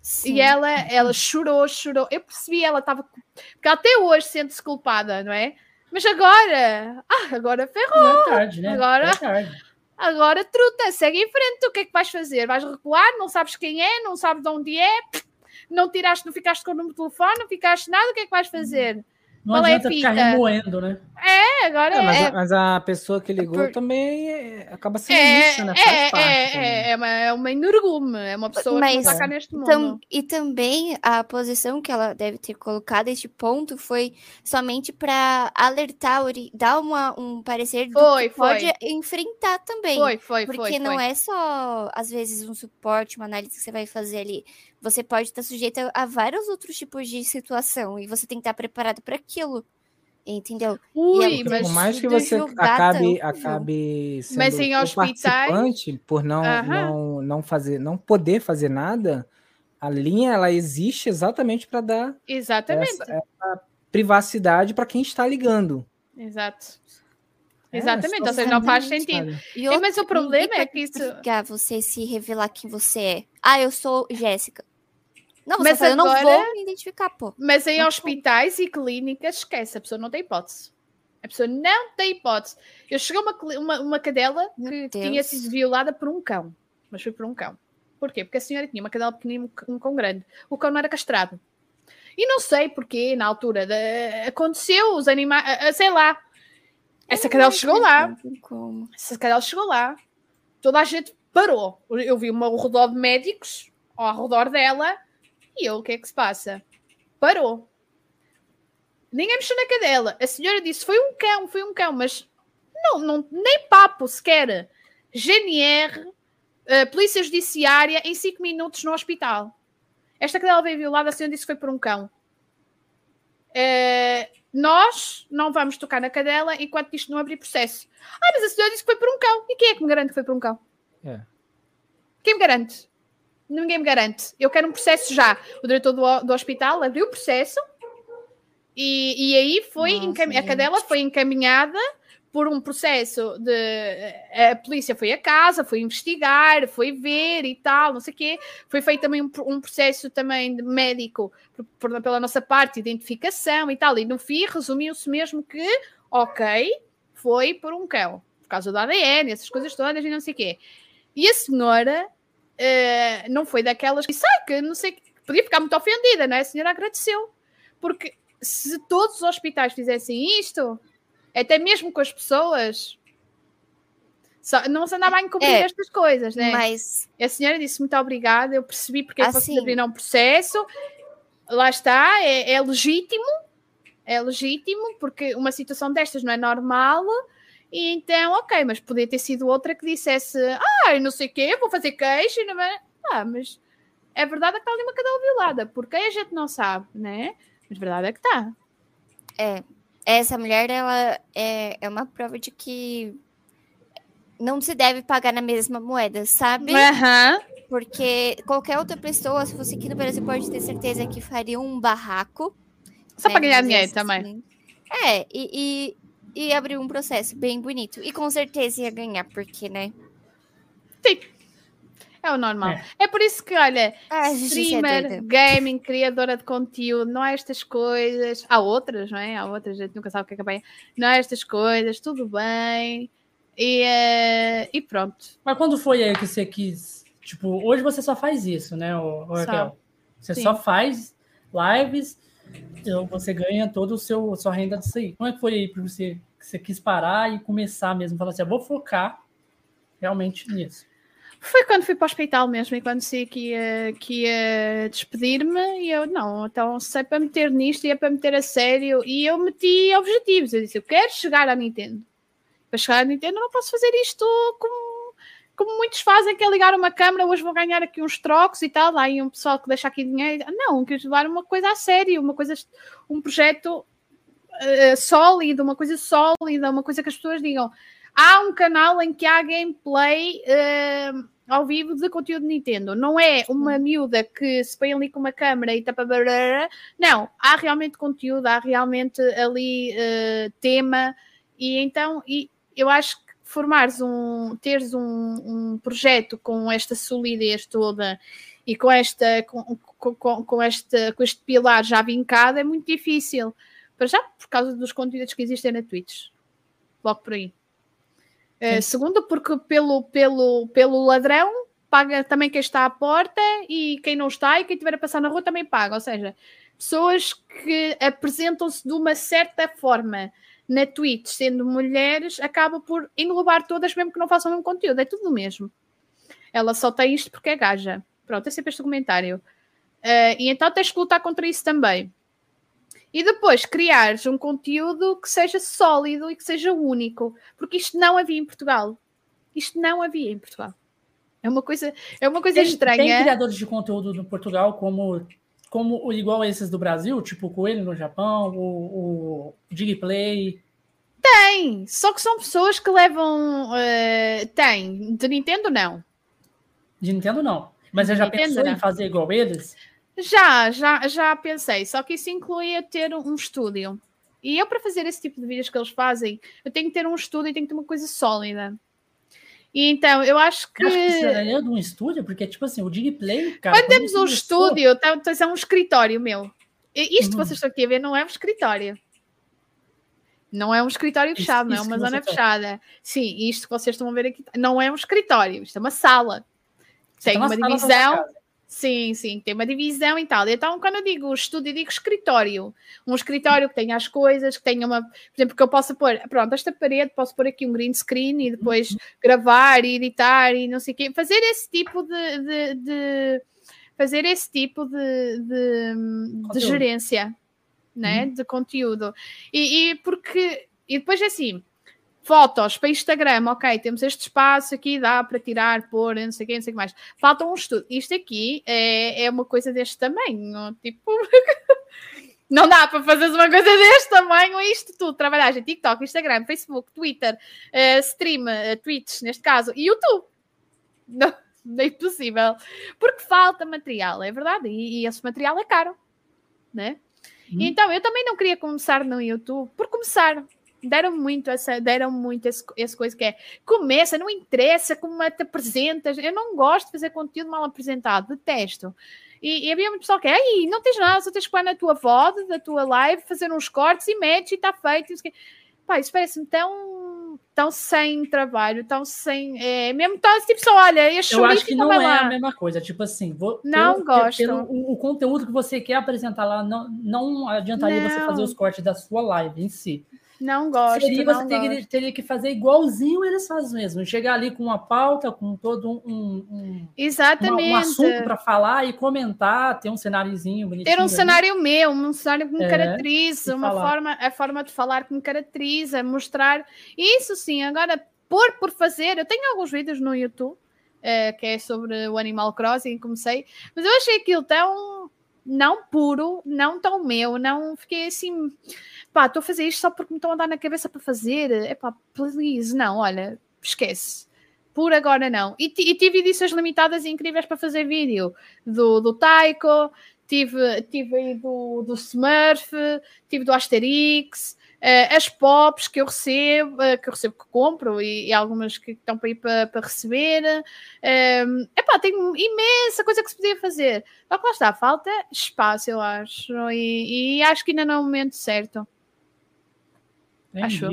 C: Sim. E ela, ela chorou, chorou. Eu percebi, ela estava. Porque até hoje sente-se culpada, não é? Mas agora. Ah, agora ferrou.
A: É tarde, né?
C: Agora.
A: É tarde.
C: Agora, truta, segue em frente. O que é que vais fazer? Vais recuar? Não sabes quem é? Não sabes de onde é? Não tiraste, não ficaste com o número de telefone? Não ficaste nada? O que é que vais fazer?
A: Não Qual adianta é ficar remoendo, né?
C: É, agora é.
D: Mas,
C: é.
D: A, mas, a, pessoa que ligou por... também é, acaba sendo é, isso, né? Faz
C: é, parte, é, é, uma, é uma energume, é uma pessoa mas, que não tá neste mundo. Tam,
B: e também a posição que ela deve ter colocado este ponto foi somente para alertar, dar uma, um parecer do foi, que foi. pode enfrentar também.
C: Foi, foi,
B: porque
C: foi. Porque
B: não é só, às vezes, um suporte, uma análise que você vai fazer ali você pode estar sujeita a vários outros tipos de situação e você tem que estar preparado para aquilo. Entendeu?
C: Ui, é,
D: mas por mais que você acabe, acabe sendo
C: mas em
D: participante por não, não, não fazer, não poder fazer nada, a linha ela existe exatamente para dar
C: exatamente.
D: Essa, essa privacidade para quem está ligando.
C: Exato. É, Exatamente, ou seja, não faz sentido. E outro, mas o problema é que isso.
B: Você se revelar quem você é. Ah, eu sou Jéssica. Não, mas agora, eu não vou me identificar, pô.
C: Mas em não hospitais e clínicas, esquece, a pessoa não tem hipótese. A pessoa não tem hipótese. Eu cheguei a uma, uma, uma cadela que tinha sido violada por um cão. Mas foi por um cão. Porquê? Porque a senhora tinha uma cadela pequenina um cão grande. O cão não era castrado. E não sei porquê, na altura, de, aconteceu, os animais, sei lá. Essa cadela chegou lá. Essa cadela chegou lá. Toda a gente parou. Eu vi uma redor de médicos ao redor dela e eu, o que é que se passa? Parou. Ninguém mexeu na cadela. A senhora disse: foi um cão, foi um cão, mas não, não nem papo sequer. GNR, uh, eh, Polícia Judiciária, em 5 minutos no hospital. Esta cadela veio violada, a senhora disse que foi por um cão. Uh, nós não vamos tocar na cadela enquanto isto não abrir processo. Ah, mas a senhora disse que foi por um cão. E quem é que me garante que foi por um cão?
D: É.
C: Quem me garante? Ninguém me garante. Eu quero um processo já. O diretor do, do hospital abriu o processo e, e aí foi Nossa, a cadela foi encaminhada por um processo de a polícia foi a casa, foi investigar, foi ver e tal, não sei o quê. Foi feito também um, um processo também de médico por, por, pela nossa parte, identificação e tal. E no fim resumiu-se mesmo que, ok, foi por um cão, por causa do ADN, essas coisas todas e não sei o quê. E a senhora uh, não foi daquelas que sai, que não sei, podia ficar muito ofendida, não é? A senhora agradeceu, porque se todos os hospitais fizessem isto, até mesmo com as pessoas, só, não se andava a encobrir é, estas coisas, né?
B: Mas
C: a senhora disse muito obrigada, eu percebi porque assim, vocês abriram um processo, lá está, é, é legítimo, é legítimo, porque uma situação destas não é normal e então, ok, mas podia ter sido outra que dissesse, ah, não sei o quê, vou fazer queixa, não é? Ah, mas é verdade que está ali uma cadela violada, porque a gente não sabe, né? Mas a verdade é que está.
B: É, essa mulher, ela é, é uma prova de que não se deve pagar na mesma moeda, sabe?
C: Uhum.
B: Porque qualquer outra pessoa, se fosse aqui no Brasil, pode ter certeza que faria um barraco.
C: Só né, para ganhar dinheiro também.
B: É, e, e abriu um processo bem bonito. E com certeza ia ganhar, porque, né?
C: Sim. É o normal. É, é por isso que, olha, ah, é streamer, é gaming, criadora de conteúdo, não há estas coisas. Há outras, não é? Há outras, a gente nunca sabe o que é que é Não há estas coisas, tudo bem. E, uh, e pronto.
A: Mas quando foi aí que você quis? Tipo, hoje você só faz isso, né, Raquel? Você Sim. só faz lives então você ganha toda seu sua renda disso aí. Como é que foi aí para você que você quis parar e começar mesmo, falar assim, eu vou focar realmente nisso?
C: Foi quando fui para o hospital mesmo e quando sei que ia, que ia despedir-me e eu, não, então se é para meter nisto e é para meter a sério e eu meti objetivos, eu disse, eu quero chegar à Nintendo Para chegar à Nintendo, não posso fazer isto como, como muitos fazem, que é ligar uma câmera, hoje vou ganhar aqui uns trocos e tal, há aí um pessoal que deixa aqui dinheiro. Não, quero levar uma coisa a sério, uma coisa, um projeto uh, sólido, uma coisa sólida, uma coisa que as pessoas digam. Há um canal em que há gameplay uh, ao vivo de conteúdo de Nintendo. Não é uma miúda que se põe ali com uma câmera e tapa. Não, há realmente conteúdo, há realmente ali uh, tema. E então, e eu acho que formares um, teres um, um projeto com esta solidez toda e com esta com, com, com, este, com este pilar já vincado é muito difícil. Para já, por causa dos conteúdos que existem na Twitch. Logo por aí. Uh, segundo, porque pelo, pelo, pelo ladrão paga também quem está à porta e quem não está e quem estiver a passar na rua também paga. Ou seja, pessoas que apresentam-se de uma certa forma na Twitch, sendo mulheres, acaba por englobar todas, mesmo que não façam o mesmo conteúdo. É tudo o mesmo. Ela só tem isto porque é gaja. Pronto, é sempre este comentário. Uh, e então tens que lutar contra isso também e depois criares um conteúdo que seja sólido e que seja único, porque isto não havia em Portugal. Isto não havia em Portugal. É uma coisa, é uma coisa
A: tem,
C: estranha.
A: Tem criadores de conteúdo no Portugal como como igual a esses do Brasil, tipo o Coelho no Japão, o, o Digplay.
C: Tem, só que são pessoas que levam. Uh, tem, de Nintendo não.
A: De Nintendo não. Mas você já Nintendo, pensou não. em fazer igual eles?
C: Já, já, já pensei, só que isso incluía ter um estúdio. E eu, para fazer esse tipo de vídeos que eles fazem, eu tenho que ter um estúdio e tenho que ter uma coisa sólida. Então, eu acho que. Eu acho que
A: precisaria de um estúdio, porque, tipo assim, o Digplay,
C: cara. Quando temos um estúdio, então é um escritório meu. Isto uhum. que vocês estão aqui a ver não é um escritório. Não é um escritório fechado, isso, não é uma zona fechada. Sim, isto que vocês estão a ver aqui não é um escritório, isto é uma sala. Tem uma, uma divisão Sim, sim, tem uma divisão e tal. Então, quando eu digo estúdio, eu digo escritório. Um escritório que tenha as coisas, que tenha uma. Por exemplo, que eu possa pôr, pronto, esta parede, posso pôr aqui um green screen e depois uhum. gravar e editar e não sei o quê. Fazer esse tipo de. de, de fazer esse tipo de, de, de gerência, né? Uhum. De conteúdo. E, e porque. E depois é assim Fotos para Instagram, ok, temos este espaço aqui, dá para tirar, pôr, não sei o que, não sei o que mais. Falta um estudo. Isto aqui é, é uma coisa deste tamanho, tipo. *laughs* não dá para fazer uma coisa deste tamanho, isto tudo. Trabalhar em TikTok, Instagram, Facebook, Twitter, uh, stream, uh, Twitch, neste caso, e YouTube. *laughs* Não, não é impossível. Porque falta material, é verdade. E, e esse material é caro, né? Hum. Então, eu também não queria começar no YouTube por começar deram muito essa, deram muito esse, essa coisa que é começa, não interessa como é te apresentas. Eu não gosto de fazer conteúdo mal apresentado, detesto. E, e havia muito pessoal que é, aí não tens nada, só tens que pôr na tua voz, da tua live, fazer uns cortes e metes e está feito. E Pá, isso parece-me tão, tão sem trabalho, tão sem. É, mesmo tão tipo só, olha, este
A: Eu acho que não é lá. a mesma coisa. Tipo assim, vou,
C: não pelo, gosto.
A: Pelo, o, o, conteúdo que você quer apresentar lá, não, não adiantaria não. você fazer os cortes da sua live em si.
C: Não gosto.
A: Seria
C: você
A: teria, teria, que fazer igualzinho eles fazem mesmo. Chegar ali com uma pauta, com todo um, um,
C: Exatamente.
A: Uma, um assunto para falar e comentar, ter um cenáriozinho bonitinho.
C: Ter um ali. cenário meu, um cenário que me é, caracteriza, uma forma, a forma de falar que me caracteriza, mostrar. Isso sim, agora, por, por fazer, eu tenho alguns vídeos no YouTube. Uh, que é sobre o Animal Crossing, comecei, mas eu achei aquilo tão não puro, não tão meu, não fiquei assim pá, estou a fazer isto só porque me estão a dar na cabeça para fazer. É pá, please, não, olha, esquece. Por agora não. E, e, tive edições limitadas incríveis para fazer vídeo. Do, do Taiko, tive, tive aí do, do Smurf, tive do Asterix, uh, as pops que eu recebo, uh, que eu recebo que compro e, e algumas que estão para ir para, para receber. Um, epá, tem imensa coisa que se podia fazer. Só que lá está, falta espaço, eu acho. E, e acho que ainda não é o momento certo.
A: Achou?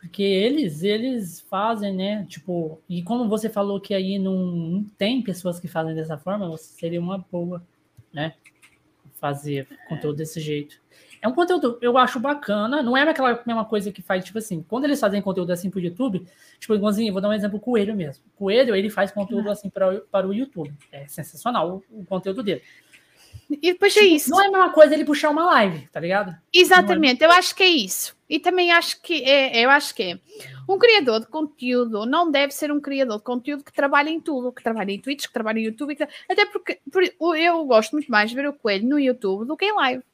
A: Porque eles, eles fazem, né? Tipo, e como você falou que aí não, não tem pessoas que fazem dessa forma, seria uma boa, né? Fazer conteúdo desse jeito. É um conteúdo, eu acho bacana, não é aquela mesma coisa que faz, tipo assim, quando eles fazem conteúdo assim pro YouTube, tipo, igualzinho, vou dar um exemplo, Coelho mesmo. Coelho, ele faz conteúdo assim para, para o YouTube. É sensacional o, o conteúdo dele.
C: E depois é tipo, é isso.
A: Não é a mesma coisa ele puxar uma live, tá ligado?
C: Exatamente, é... eu acho que é isso. E também acho que é, eu acho que é. Um criador de conteúdo não deve ser um criador de conteúdo que trabalha em tudo, que trabalha em Twitch, que trabalha em YouTube, até porque por, eu gosto muito mais de ver o coelho no YouTube do que em live.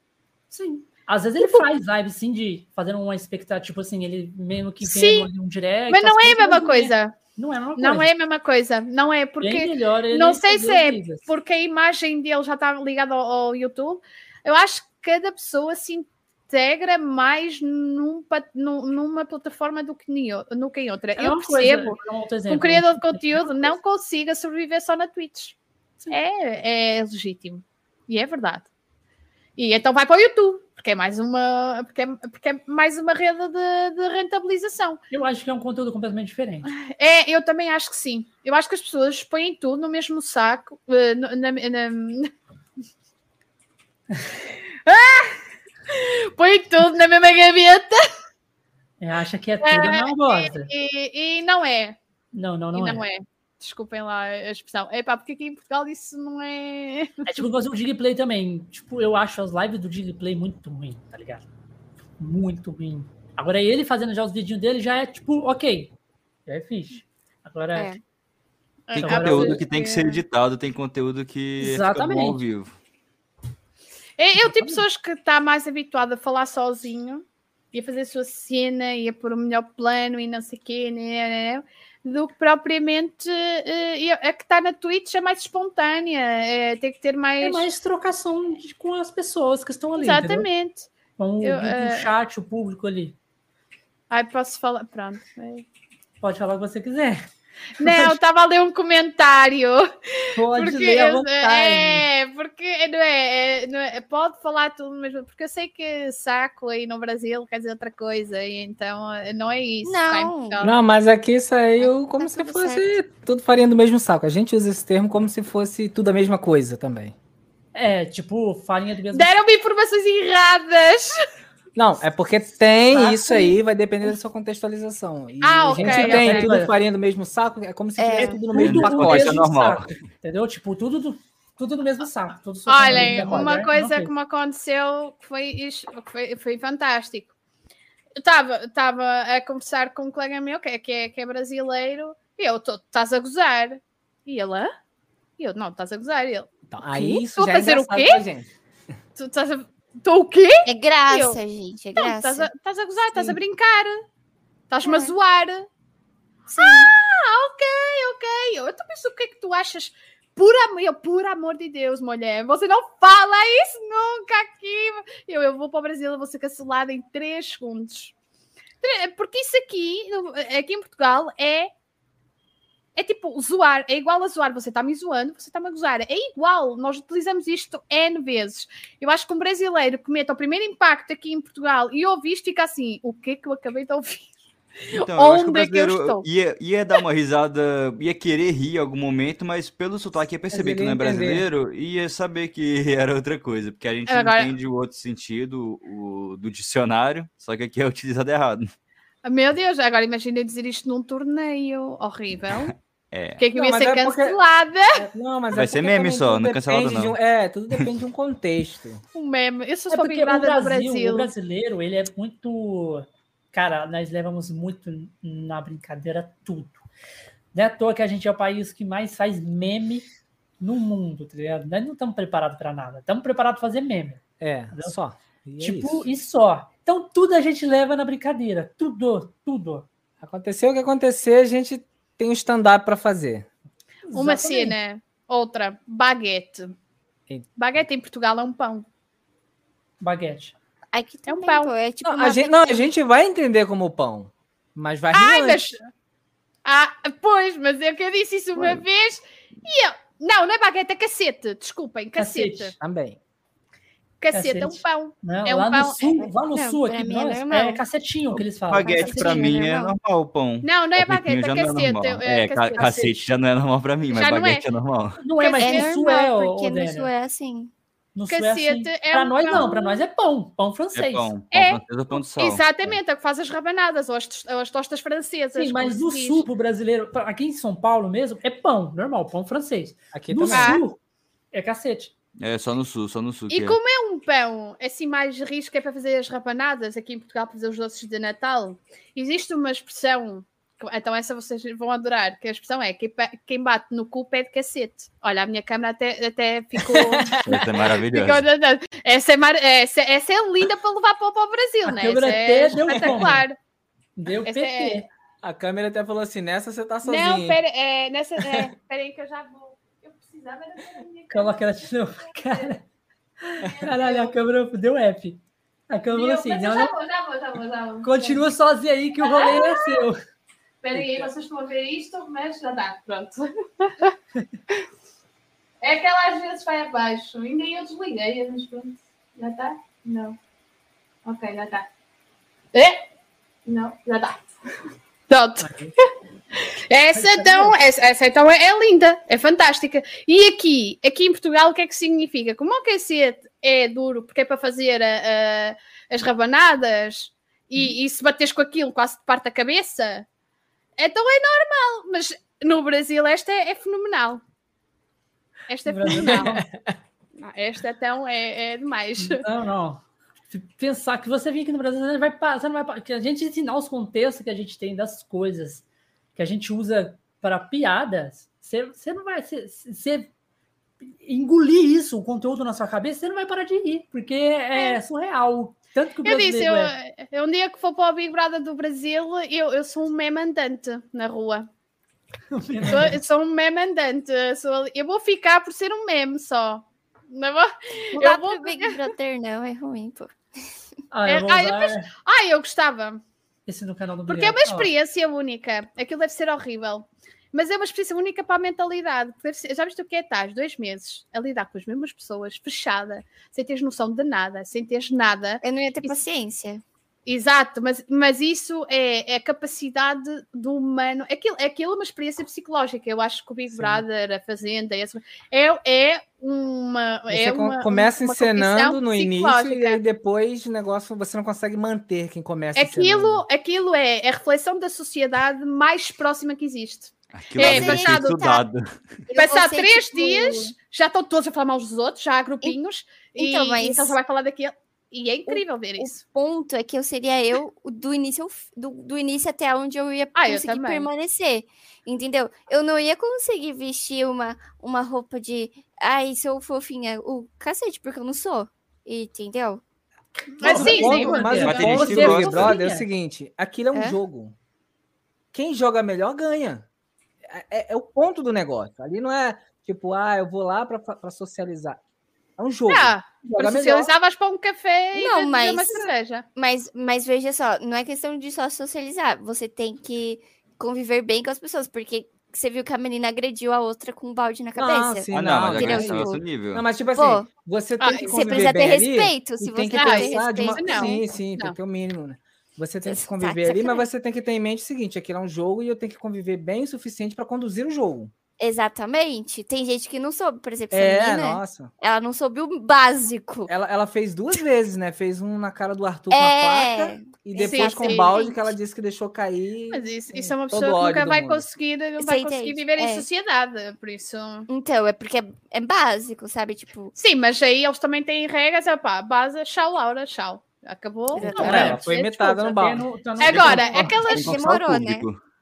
A: Sim. Às vezes ele faz live, sim, de fazendo uma expectativa, tipo assim, ele mesmo que
C: vem um direct. Mas não é a mesma coisa.
A: Não é a mesma
C: coisa. Não é a mesma coisa. Não é porque. Melhor, não sei se é porque a imagem dele já está ligada ao, ao YouTube. Eu acho que cada pessoa se integra mais num, numa plataforma do que, no que em outra. É eu percebo que um criador de conteúdo não consiga sobreviver só na Twitch. É, é legítimo. E é verdade. E então vai para o YouTube, porque é mais uma, porque é, porque é mais uma rede de, de, rentabilização.
A: Eu acho que é um conteúdo completamente diferente.
C: É, eu também acho que sim. Eu acho que as pessoas põem tudo no mesmo saco. Uh, na, na, na... *laughs* ah! Põe tudo na mesma gaveta.
A: É, acha que é tudo é.
C: E, e, e, não é.
A: Não, não, não,
C: e não é. é. Desculpem lá a expressão. É pá, porque aqui em Portugal isso não é.
A: É tipo fazer o Digplay também. Tipo, eu acho as lives do Digplay muito ruim, tá ligado? Muito ruim. Agora ele fazendo já os vídeos dele já é tipo, ok. Já é fixe. Agora. É.
E: Tem Agora, conteúdo que tem que ser editado, tem conteúdo que
A: Exatamente.
E: é ao vivo.
C: É, eu tipo pessoas que está mais habituado a falar sozinho e a fazer a sua cena e a pôr o melhor plano e não sei o quê, né, né, né, do que propriamente uh, a que está na Twitch é mais espontânea, é, tem que ter mais. É
A: mais trocação de, com as pessoas que estão ali.
C: Exatamente.
A: Com o, uh... chat, o público ali.
C: Ai, posso falar. Pronto.
A: Pode falar o que você quiser.
C: Não, estava a ler um comentário.
A: Pode porque ler à vontade.
C: É, porque não é, é, não é, pode falar tudo mesmo, porque eu sei que saco aí no Brasil quer dizer outra coisa, e então não é isso.
D: Não, não mas aqui saiu é, como tá se fosse certo. tudo farinha do mesmo saco. A gente usa esse termo como se fosse tudo a mesma coisa também.
A: É, tipo, farinha do mesmo
C: Deram-me informações erradas.
D: Não, é porque tem ah, isso aí, vai depender da sua contextualização. E ah, a gente tem okay. tudo farinha do mesmo saco, é como se tivesse é, tudo no mesmo pacote.
E: É normal.
A: Saco, entendeu? Tipo, tudo, do, tudo no mesmo saco. Tudo
C: Olha, uma coisa que me aconteceu foi, foi, foi fantástico. Eu estava a conversar com um colega meu que é, que é, que é brasileiro e eu, estás a gozar? E ele, hã? E eu, não, estás a gozar. E ele,
D: então, aí isso
C: já
D: é
C: fazer o quê? Tu estás a Tô o quê?
B: É graça, eu, gente, é graça.
C: Estás a, a gozar, estás a brincar. Estás-me é. a zoar. Sim. Ah, ok, ok. Eu então penso, o que é que tu achas? Por amor, por amor de Deus, mulher, você não fala isso nunca aqui. Eu, eu vou para o Brasil, eu vou ser cancelada em 3 segundos. Porque isso aqui, aqui em Portugal, é é tipo zoar, é igual a zoar. Você está me zoando, você está me a gozar. É igual, nós utilizamos isto N vezes. Eu acho que um brasileiro que meta o primeiro impacto aqui em Portugal e ouve isto, fica assim: o que é que eu acabei de ouvir?
E: Então, Onde é que eu estou? Ia, ia dar uma risada, ia querer rir em algum momento, mas pelo sotaque ia perceber que não é brasileiro e ia saber que *laughs* era outra coisa, porque a gente Agora... entende o outro sentido o, do dicionário, só que aqui é utilizado errado.
C: Meu Deus, agora imagina dizer isto num torneio horrível. *laughs* É. Que, que não, ia ser é cancelada. Porque... *laughs*
D: É, não, mas
E: Vai
D: é
E: ser meme só, não é cancelado não.
D: Um... É, tudo depende de um contexto.
C: um meme. Isso é porque o Brasil, Brasil.
A: O brasileiro, ele é muito... Cara, nós levamos muito na brincadeira tudo. Não é à toa que a gente é o país que mais faz meme no mundo, tá ligado? Nós não estamos preparados para nada. Estamos preparados para fazer meme.
D: É, entendeu? só.
A: E tipo, é e só. Então tudo a gente leva na brincadeira. Tudo, tudo.
D: Aconteceu o que acontecer, a gente tem um stand-up para fazer.
C: Uma Exatamente. cena, outra, baguete. Baguete em Portugal é um pão.
A: Baguete.
B: Aqui é um pão. É tipo
D: não, a gente, não, a gente vai entender como pão, mas vai
C: Ai, mas... Ah, pois, mas eu que eu disse isso uma vez e eu... Não, não é baguete, é cacete. Desculpem, cacete. cacete.
D: Também.
C: Cacete, é um pão.
A: Não,
C: é um
A: lá,
C: pão.
A: No sul, é, lá no não, sul, aqui nós, é, é cacetinho que eles falam.
E: Baguete para mim é normal o pão.
C: Não, não é baguete, é cacete.
E: É, é cacete. cacete já não é normal para mim, mas já baguete é. normal.
A: Não é, mas no sul é,
B: porque no sul é assim.
A: No cacete é, assim. é Para um nós pão. não, para nós é pão, pão francês. É
E: pão, pão é, francês ou pão de sal.
C: Exatamente, é que faz as rabanadas ou as, as tostas francesas.
A: Sim, mas no sul, pro brasileiro, aqui em São Paulo mesmo, é pão, normal, pão francês.
D: Aqui
A: no sul, é cacete.
E: É, só no sul, só no sul.
C: E como é. é um pão assim mais risco é para fazer as rapanadas aqui em Portugal, para fazer os doces de Natal, existe uma expressão então essa vocês vão adorar, que a expressão é quem bate no cu pede cacete. Olha, a minha câmera até, até ficou... *laughs*
E: essa é maravilhosa.
C: essa, é mar... essa, essa, é linda para levar para, para o Brasil, a né? Essa é espetacular.
A: Deu essa PT. É...
D: A câmera até falou assim, nessa você tá sozinha.
C: Não, pera, é, nessa, é, pera aí que eu já vou. Precisava
A: minha Calma que ela te deu, *laughs* cara. Caralho, a câmera deu F. A câmera falou assim,
C: não, já vou, já vou, já vou, já vou.
A: Continua sozinha aí que o rolê é seu.
C: Espera aí, vocês estão a ver isto, mas já dá, pronto. *laughs* É que ela às vezes vai abaixo. Ainda eu desliguei, mas pronto. Já está? Não. Ok, já está. É? Não, já está. Pronto. *laughs* Essa então, essa, essa então é, é, linda, é fantástica. E aqui, aqui em Portugal, o que é que significa? Como o aquecete é duro, porque é para fazer a, a, as rabanadas e, e se bateres com aquilo quase te parte a cabeça, então é normal, mas no Brasil esta é, é fenomenal. Esta é fenomenal. *laughs* esta então é, é demais.
A: Não, não. Pensar que você vem aqui no Brasil, você, vai, você não vai. Que a gente ensinar os contextos que a gente tem das coisas que a gente usa para piadas, você, não vai. Você, engolir isso, o conteúdo na sua cabeça, você não vai parar de rir, porque é, é. surreal. Tanto que o
C: eu disse, eu, é. um dia que for para o Big Brother do Brasil, eu, eu sou um meme andante na rua. *laughs* sou, eu sou um meme andante. Sou, eu vou ficar por ser um meme só. Não vou,
B: eu vou... Big Brother não, é ruim, pô.
C: Ah, eu, é, ah, eu, ah, eu gostava.
A: Esse no canal do
C: Porque é uma experiência oh. única. Aquilo deve ser horrível. Mas é uma experiência única para a mentalidade. Já viste o que é? Estás dois meses a lidar com as mesmas pessoas, fechada, sem teres noção de nada, sem teres nada.
B: Eu não ia ter paciência.
C: Exato, mas, mas isso é, é, a capacidade do humano. Aquilo, aquilo é uma experiência psicológica. Eu acho que o Big Sim. Brother, a Fazenda, é, é uma. Você é uma,
D: começa uma encenando no início e aí depois o negócio você não consegue manter quem começa
C: aquilo, aquilo é, é a reflexão da sociedade mais próxima que existe.
E: Aquilo é, passado, tá,
C: passado três tipo... dias, já estão todos a falar mal dos outros, já há grupinhos, então, e mas... então só vai falar daquilo. E é incrível
B: o,
C: ver isso.
B: O ponto é que eu seria eu do início, do, do início até onde eu ia ah, conseguir eu permanecer. Entendeu? Eu não ia conseguir vestir uma, uma roupa de ai, sou fofinha. O cacete, porque eu não sou. Entendeu?
C: Mas sim, sim.
D: Mas o ponto do Big Brother é o seguinte: aquilo é um é? jogo. Quem joga melhor ganha. É, é, é, o ponto do negócio. Ali não é tipo, ah, eu vou lá para socializar. É um jogo. Ah,
C: para socializar, vai para um café
B: não, e mas, uma cerveja. Mas, mas veja só, não é questão de só socializar. Você tem que conviver bem com as pessoas, porque você viu que a menina agrediu a outra com um balde na cabeça.
E: Não, sim, ah, não, mas é tipo, nível.
D: Não, mas tipo assim, Pô, você tem que
B: Você precisa ter respeito. Se
D: você tem que pensar ter respeito, uma... não. Sim, sim, não. tem que ter o mínimo, né? Você tem que conviver ali, mas você tem que ter em mente o seguinte: aquilo é um jogo e eu tenho que conviver bem o suficiente para conduzir o jogo.
B: Exatamente. Tem gente que não soube, por exemplo,
D: é, menina, nossa.
B: Ela não soube o básico.
D: Ela, ela fez duas vezes, né? Fez um na cara do Arthur é... com a é, faca e depois sim, com o balde que ela disse que deixou cair.
C: Mas isso, isso é uma pessoa que nunca vai conseguir, não vai conseguir viver é. em sociedade, por isso.
B: Então, é porque é, é, básico, sabe? Tipo.
C: Sim, mas aí eles também têm regras, é pá, base, tchau, Laura, tchau. Acabou.
D: Não, ela foi imitada no balde.
C: Agora, aquelas. Demorou, né?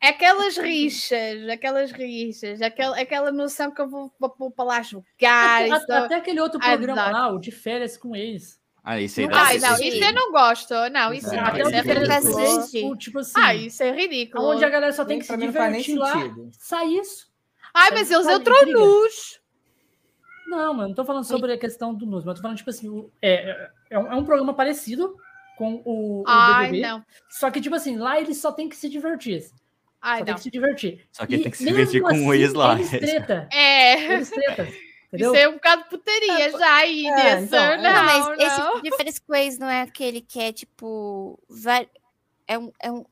C: Aquelas rixas, aquelas rixas, aquela, aquela noção que eu vou, vou para lá jogar.
A: Até, até, até aquele outro programa lá, o de férias com eles.
E: Ah, isso aí
C: Ai, não, isso eu não gosto. Não, isso, não, isso é ridículo. Tipo assim, ah, isso é ridículo.
A: Onde a galera só tem que se divertir lá. Sai isso.
C: Ai, mas eles entram nus.
A: Não, mano, não tô falando sobre a questão do nus, mas tô falando, tipo assim, é, é, um, é um programa parecido com o, o
C: Ai, BBB. Não.
A: Só que, tipo assim, lá eles só tem que se divertir.
C: Ai,
A: só
C: não.
A: tem que se divertir.
E: Só que e tem que se divertir com assim, o ex lá.
A: Eles treta. *laughs*
C: É.
A: Eles treta.
C: Entendeu? Isso é um bocado putaria é, já aí, é, então, é. não,
B: não, mas não. esse tipo de férias com ex não é aquele que é tipo. É um, é um,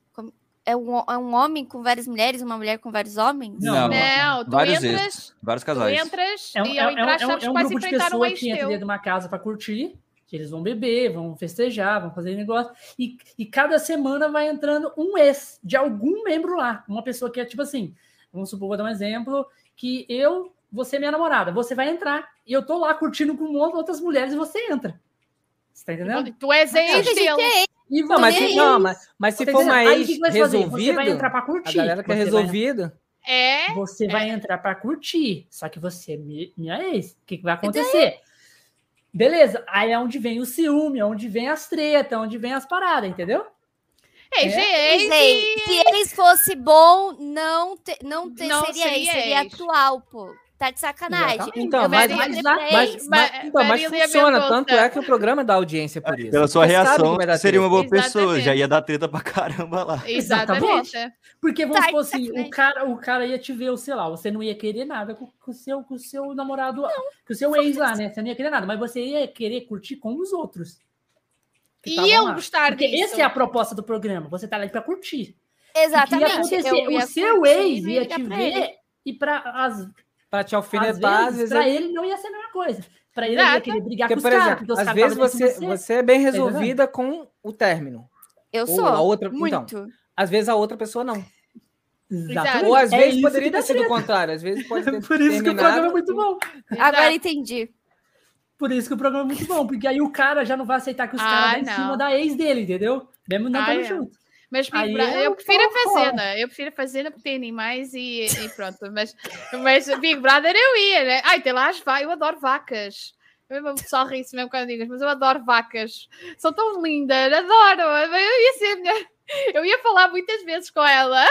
B: é um, é um homem com várias mulheres, uma mulher com vários homens?
C: Não, não, tu vários entras, ex,
E: vários casais.
C: Tu entras é um, e ao entrar, é um, é um, é um grupo de pessoas que entra
A: dentro de uma casa para curtir que eles vão beber, vão festejar, vão fazer negócio, e, e cada semana vai entrando um ex de algum membro lá, uma pessoa que é tipo assim, vamos supor, vou dar um exemplo, que eu você é minha namorada, você vai entrar. E eu tô lá curtindo com outras mulheres e você entra. Você tá entendendo?
C: Tu és ex dele.
D: E não, mas, se, não, mas, mas se for uma ex resolvido, você vai
A: entrar pra curtir.
D: A galera quer resolvido.
A: Vai, é. Você é. vai entrar pra curtir. Só que você é minha ex. O que, que vai acontecer? Beleza. Aí é onde vem o ciúme, é onde vem as tretas, é onde vem as paradas, entendeu?
C: É, é.
B: Gente, se eles fosse bom, não, te, não, te, não seria, seria, seria atual, pô. Tá de sacanagem.
D: Então, mas, mas, mas, mas, então, mas funciona. Tanto é que o programa dá audiência por isso.
E: Pela sua reação, seria uma boa Exatamente. pessoa. Já ia dar treta pra caramba lá. *laughs*
C: Exatamente.
A: Porque vamos tá, supor assim, o cara, o cara ia te ver, sei lá, você não ia querer nada com, com, o, seu, com o seu namorado, não, com o seu ex lá, né? Você não ia querer nada, mas você ia querer curtir com os outros.
C: E eu lá. gostar
A: Porque disso. essa é a proposta do programa. Você tá lá pra curtir.
B: Exatamente.
A: O seu ex ia te ver ele. e para as
D: para te alfinetar. Às vezes,
A: para ele não ia ser a mesma coisa. Para ele, ele ia querer brigar porque, com os caras.
D: Porque às vezes você, você, você é bem resolvida com o término.
B: Eu sou. a
D: outra,
B: então, muito. Então,
D: às vezes a outra pessoa não. Exato. Ou às é vezes poderia ter sido o contrário. Às vezes pode *laughs* ter
A: Por isso que o programa é muito bom.
B: Agora entendi.
A: Por isso que o programa é muito bom, porque aí o cara já não vai aceitar que os caras vão em cima da ex dele, entendeu? Mesmo não estando é. junto.
C: Mas Big Brother, eu, eu prefiro a Fazenda. Eu prefiro a Fazenda porque tem animais e, e pronto. Mas, mas Big Brother eu ia, né? Ai, tem lá as vacas. Eu adoro vacas. Eu só ri mesmo quando digo, mas eu adoro vacas. São tão lindas, adoro. Eu ia ser minha... Eu ia falar muitas vezes com ela.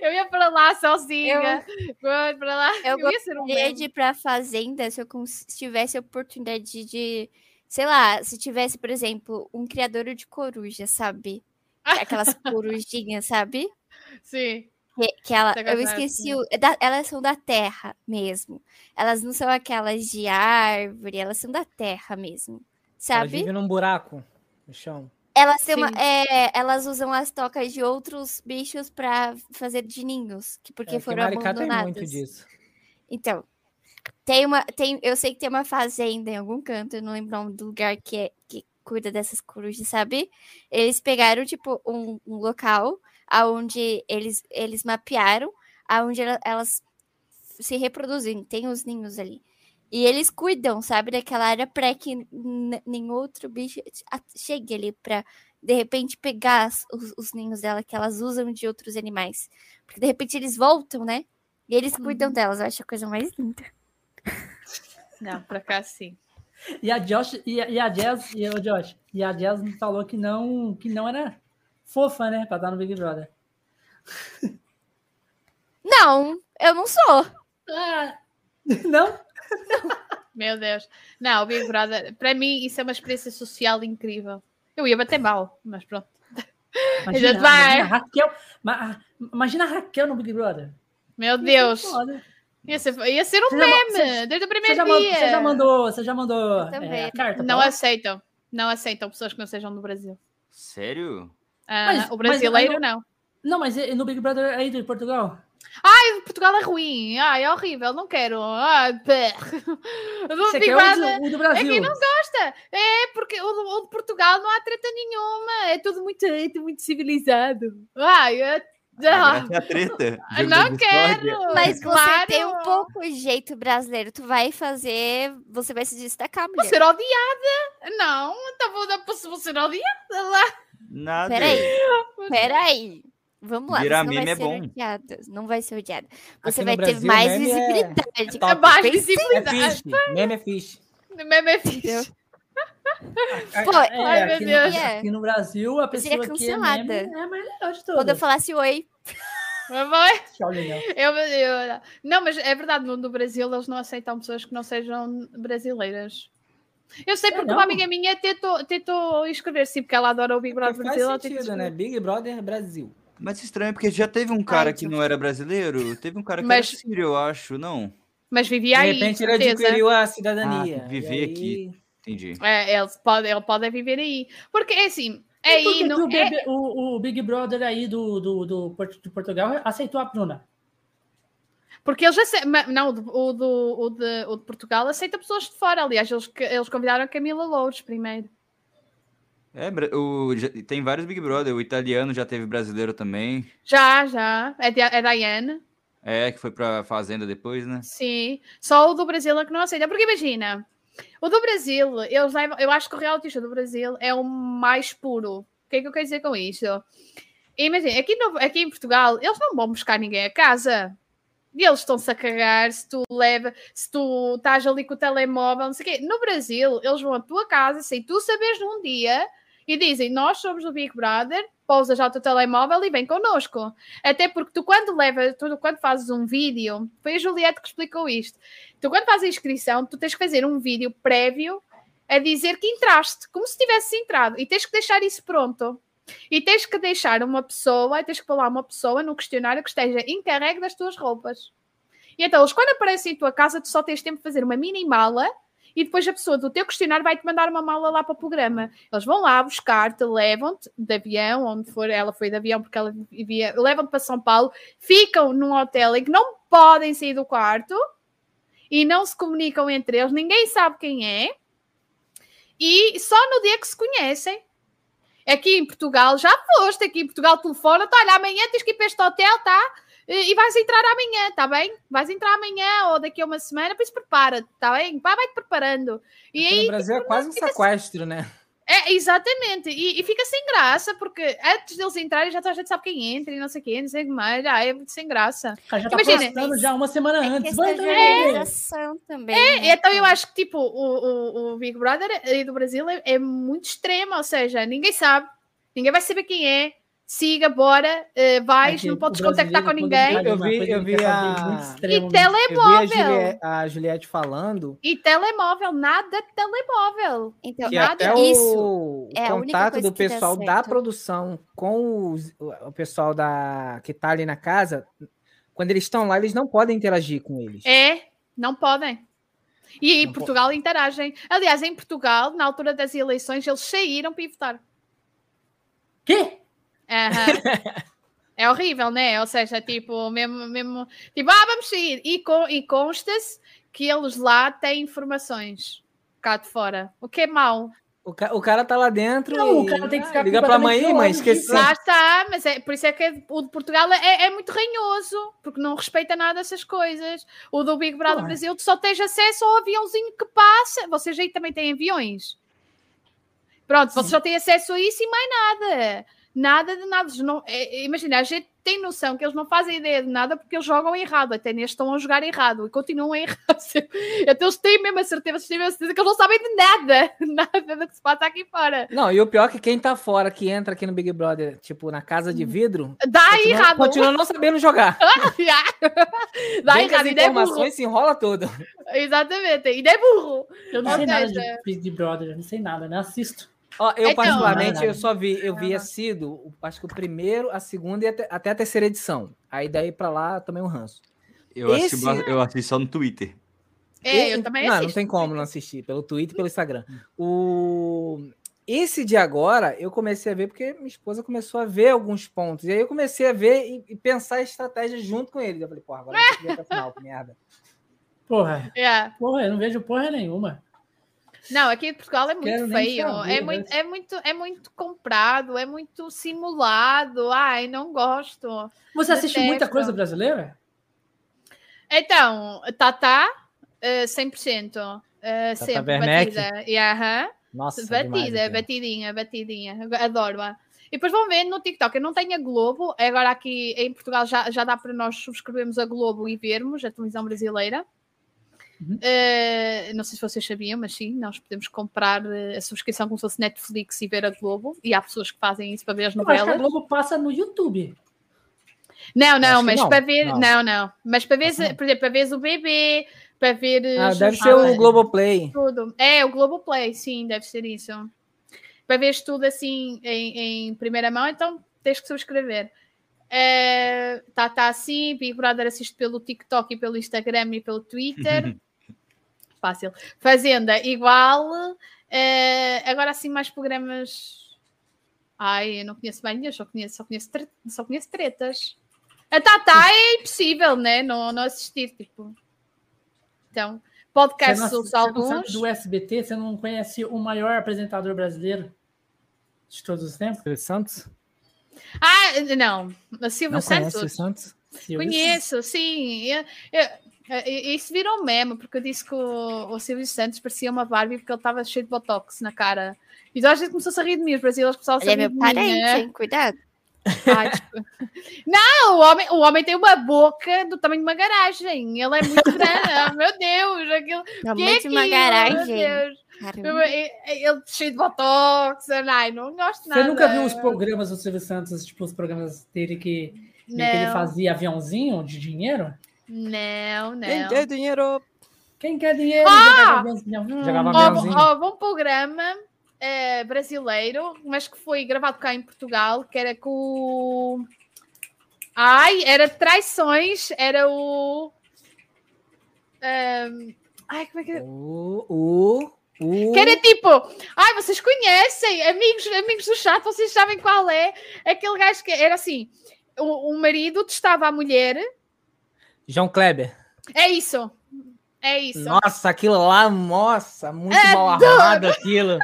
C: Eu ia para lá sozinha. Eu, para lá.
B: Eu, eu ia ser um de ir para a fazenda se eu tivesse a oportunidade de, de, sei lá, se tivesse, por exemplo, um criador de coruja, sabe? Aquelas corujinhas, sabe?
C: Sim.
B: Que, que ela, eu esqueci, o, é da, elas são da terra mesmo. Elas não são aquelas de árvore, elas são da terra mesmo, sabe? Elas
D: vivem num buraco no chão.
B: Elas, têm uma, é, elas usam as tocas de outros bichos para fazer de ninhos, que porque é, foram abandonadas. Tem muito disso. Então, tem uma, tem, eu sei que tem uma fazenda em algum canto, eu não lembro o nome do lugar que é, que cuida dessas corujas, sabe? Eles pegaram, tipo, um, um local aonde eles, eles mapearam aonde elas se reproduzem, tem os ninhos ali. E eles cuidam, sabe, daquela área para que nenhum outro bicho chegue ali para de repente pegar os, os, ninhos dela que elas usam de outros animais. Porque de repente eles voltam, né? E eles uhum. cuidam delas. Eu acho a coisa mais linda.
C: Não, pra cá sim.
A: E a Josh e a, e a Jazz e o Josh e a Jazz falou que não que não era fofa, né, para estar no Big Brother.
B: Não, eu não sou.
A: Ah, não?
C: Meu Deus. Não, o Big Brother, para mim, isso é uma experiência social incrível. Eu ia bater mal, mas pronto.
A: Imagina, imagina, a Raquel, imagina a Raquel no Big Brother.
C: Meu Deus. Ia ser, ia ser um você meme já, desde o primeiro você dia.
A: você já mandou, você já mandou é, carta?
C: Não aceitam. Não aceitam pessoas que não sejam do Brasil.
E: Sério?
C: Ah, mas, o brasileiro mas, não.
A: Não, mas no Big Brother aí de Portugal?
C: Ai, Portugal é ruim. Ai, é horrível. Não quero. Ai,
A: Big Brother. O do Brasil.
C: É quem não gosta. É porque o, o de Portugal não há treta nenhuma. É tudo muito, é tudo muito civilizado. Ai, é
E: não. A treta. *laughs*
C: Não quero.
B: Mas claro. você tem um pouco jeito brasileiro. Tu vai fazer. Você vai se destacar, mulher.
C: Vou ser odiada. Não, então vou, vou ser odiada lá.
E: Nada.
B: Peraí. *laughs* Peraí. Vamos lá.
E: Virar meme é bom.
B: Odiada. Não vai ser odiada. Você Aqui vai ter mais visibilidade.
C: É, é mais visibilidade. É
D: fish. Meme é fish.
C: Meme é fish.
A: Pô, é, Ai, meu aqui, Deus. No, aqui no Brasil, a pessoa
B: Seria cancelada.
A: que é, meme é a melhor de todas.
B: Quando eu falasse oi.
C: Eu, eu, não, mas é verdade, no, Brasil eles não aceitam pessoas que não sejam brasileiras. Eu sei é, porque é, uma amiga minha tentou, tentou inscrever-se, porque ela adora o Big Brother
D: Brasil. Faz sentido, né? Big Brother Brasil.
E: Mas estranho, porque já teve um cara Ai, que não era brasileiro, teve um cara que mas, era sírio, eu acho, não?
C: Mas vivia aí,
D: De repente ele adquiriu a cidadania.
E: Ah, viver aí... aqui. Entendi.
C: É, eles podem, ele pode viver aí. Porque, assim, é aí,
A: não, o, é... o, o, Big Brother aí do, do, do, de Portugal aceitou a Bruna.
C: Porque eles aceitam, não, o, do, o, de, o de Portugal aceita pessoas de fora. Aliás, eles, eles convidaram a Camila Louros primeiro.
E: É, o, tem vários Big Brother. O italiano já teve brasileiro também.
C: Já, já. É, é Diane.
E: É, que foi pra Fazenda depois, né?
C: Sim. Só o do Brasil é que não aceita. Porque imagina, o do Brasil, levam, eu acho que o reality show do Brasil é o mais puro. O que é que eu quero dizer com isto? Imagina, aqui, no, aqui em Portugal, eles não vão buscar ninguém a casa. E eles estão-se a cagar se tu leva, se tu estás ali com o telemóvel, não sei o quê. No Brasil, eles vão à tua casa sem tu saberes num dia e dizem: Nós somos o Big Brother, pousas já o teu telemóvel e vem connosco. Até porque tu, quando levas, tu, quando fazes um vídeo, foi a Juliette que explicou isto. Tu, quando fazes a inscrição, tu tens que fazer um vídeo prévio a dizer que entraste, como se tivesse entrado, e tens que deixar isso pronto. E tens que deixar uma pessoa, tens que falar uma pessoa no questionário que esteja encarregue das tuas roupas. E então, quando aparecem em tua casa, tu só tens tempo de fazer uma mini mala e depois a pessoa do teu questionário vai-te mandar uma mala lá para o programa. Eles vão lá buscar-te, levam-te de avião, onde for, ela foi de avião porque ela vivia, levam-te para São Paulo, ficam num hotel em que não podem sair do quarto e não se comunicam entre eles, ninguém sabe quem é, e só no dia que se conhecem. Aqui em Portugal, já foste, aqui em Portugal telefona, tá, olha, amanhã tens que ir para este hotel, tá? E vais entrar amanhã, tá bem? Vais entrar amanhã ou daqui a uma semana, por isso prepara, tá bem? Vai, vai te preparando.
D: E aí, no Brasil é quase um sequestro, né?
C: É, exatamente, e, e, fica sem graça, porque antes deles entrarem já toda a gente sabe quem entra e não sei quem, não sei mais, já é muito sem graça.
A: já tá Imagina, já uma semana é antes.
B: Vai é, também. É,
C: né? então eu acho que tipo, o, o, o Big Brother aí do Brasil é, é muito extremo, ou seja, ninguém sabe, ninguém vai saber quem é, siga, bora, uh, vais, é não podes contactar com ninguém.
D: Eu vi, eu vi a...
C: E telemóvel.
D: Vi a, Juliette, a Juliette falando.
C: E telemóvel, nada telemóvel.
D: Então, que nada até isso. O, é contato do pessoal da produção com os, o pessoal da que tá ali na casa, quando eles estão lá, eles não podem interagir com eles.
C: É, não podem. E em Portugal pode. interagem. Aliás, em Portugal, na altura das eleições, eles saíram para ir votar.
A: Quê?
C: Uhum. é horrível, né? Ou seja, tipo, mesmo, mesmo tipo, ah, vamos sair. E, con e consta-se que eles lá têm informações cá de fora, o que é mau.
D: O, ca o cara tá lá dentro
A: não, e... o cara tem que ficar
D: liga para a mãe, mãe, esqueci.
C: Lá está, mas é, por isso é que o de Portugal é, é muito ranhoso, porque não respeita nada essas coisas. O do Big Brother Brasil, tu só tens acesso ao aviãozinho que passa. Vocês aí também têm aviões. Pronto, vocês só têm acesso a isso e mais nada nada de nada. Não, é, imagina, a gente tem noção que eles não fazem ideia de nada porque eles jogam errado, até neste estão a jogar errado e continuam a errar. Até eles têm mesmo a certeza, têm a certeza que eles não sabem de nada, *laughs* nada do que se passa aqui fora.
D: Não, e o pior é que quem tá fora, que entra aqui no Big Brother, tipo, na casa de vidro,
C: dá continua, errado.
D: Continua não sabendo jogar. *laughs*
C: dá Vem errado,
D: as informações se enrola tudo.
C: Exatamente, e é burro.
A: Eu não sei nada de Big Brother, eu não sei nada, não assisto.
D: Ó, eu, então, particularmente, eu só vi, eu vi sido, acho que o primeiro, a segunda e até, até a terceira edição. Aí daí pra lá também um ranço.
E: Eu, Esse... assisti, eu assisti só no Twitter.
C: É, eu também
D: não, assisto. Não, tem como não assistir, pelo Twitter e pelo Instagram. O... Esse de agora, eu comecei a ver porque minha esposa começou a ver alguns pontos. E aí eu comecei a ver e, e pensar a estratégia junto com ele. Eu falei, porra, agora eu vou até o final, que merda.
A: Porra. É. Porra, eu não vejo porra nenhuma.
C: Não, aqui em Portugal é muito Quero feio. Saber, é, muito, é, muito, é muito comprado, é muito simulado. Ai, não gosto.
A: Você assiste muita coisa brasileira?
C: Então, Tatá, uh, 100%. Uh, Tata sempre Werneck. batida. E, uh
D: Nossa,
C: batida, demais, batidinha, batidinha. Adoro-a. E depois vão ver no TikTok. Eu não tenho a Globo. Agora aqui em Portugal já, já dá para nós subscrevermos a Globo e vermos a televisão brasileira. Uhum. Uh, não sei se vocês sabiam, mas sim, nós podemos comprar uh, a subscrição como se fosse Netflix e ver a Globo. E há pessoas que fazem isso para ver as novelas. Mas
A: a Globo passa no YouTube.
C: Não, não, mas não. para ver, não. não, não. Mas para ver, por exemplo, para ver o bebê, para ver.
D: Eh, ah, deve ser o Globoplay.
C: Tudo. É, o Globoplay, sim, deve ser isso. Para ver tudo assim em, em primeira mão, então tens que subscrever. Uh, tá, tá assim, Big Brother assiste pelo TikTok e pelo Instagram e pelo Twitter. *laughs* fácil. Fazenda, igual. Uh, agora assim, mais programas. Ai, eu não conheço bem nenhum, só conheço, só conheço, tre... só conheço tretas. A Tata é impossível, né? Não, não assistir, tipo. Então, podcasts
A: você alguns. do SBT, você não conhece o maior apresentador brasileiro de todos os tempos?
D: Silvio Santos?
C: Ah, não. Silvio
D: não
C: Santos.
D: Santos?
C: Conheço, sim. Eu, eu, isso virou meme, porque eu disse que o, o Silvio Santos parecia uma Barbie porque ele estava cheio de botox na cara. E a gente começou a rir de mim, os brasileiros começaram a rir
B: de mim. Parente, né? cuidado.
C: Ai, tipo... *laughs* Não, o homem, o homem tem uma boca do tamanho de uma garagem. Ele é muito grande. oh, meu Deus, aquilo. *laughs*
B: Tamanho que é de uma garagem.
C: Ele cheio de botox. Ai, não gosto nada.
A: Você nunca viu os programas do Silvio Santos, tipo os programas dele que, que ele fazia aviãozinho de dinheiro?
C: Não, não.
D: Quem quer dinheiro?
A: Quem quer dinheiro?
C: Ah! Jogava aviãozinho. Ó, oh, oh, programa uh, brasileiro, mas que foi gravado cá em Portugal, que era com. Ai, era Traições, era o. Um... Ai, como é que.
D: O. o...
C: Uh. Que era tipo, ai, vocês conhecem, amigos, amigos do chat, vocês sabem qual é? Aquele gajo que era assim: o, o marido testava a mulher.
D: João Kleber.
C: É isso. É isso.
D: Nossa, aquilo lá, nossa, muito é mal armado aquilo.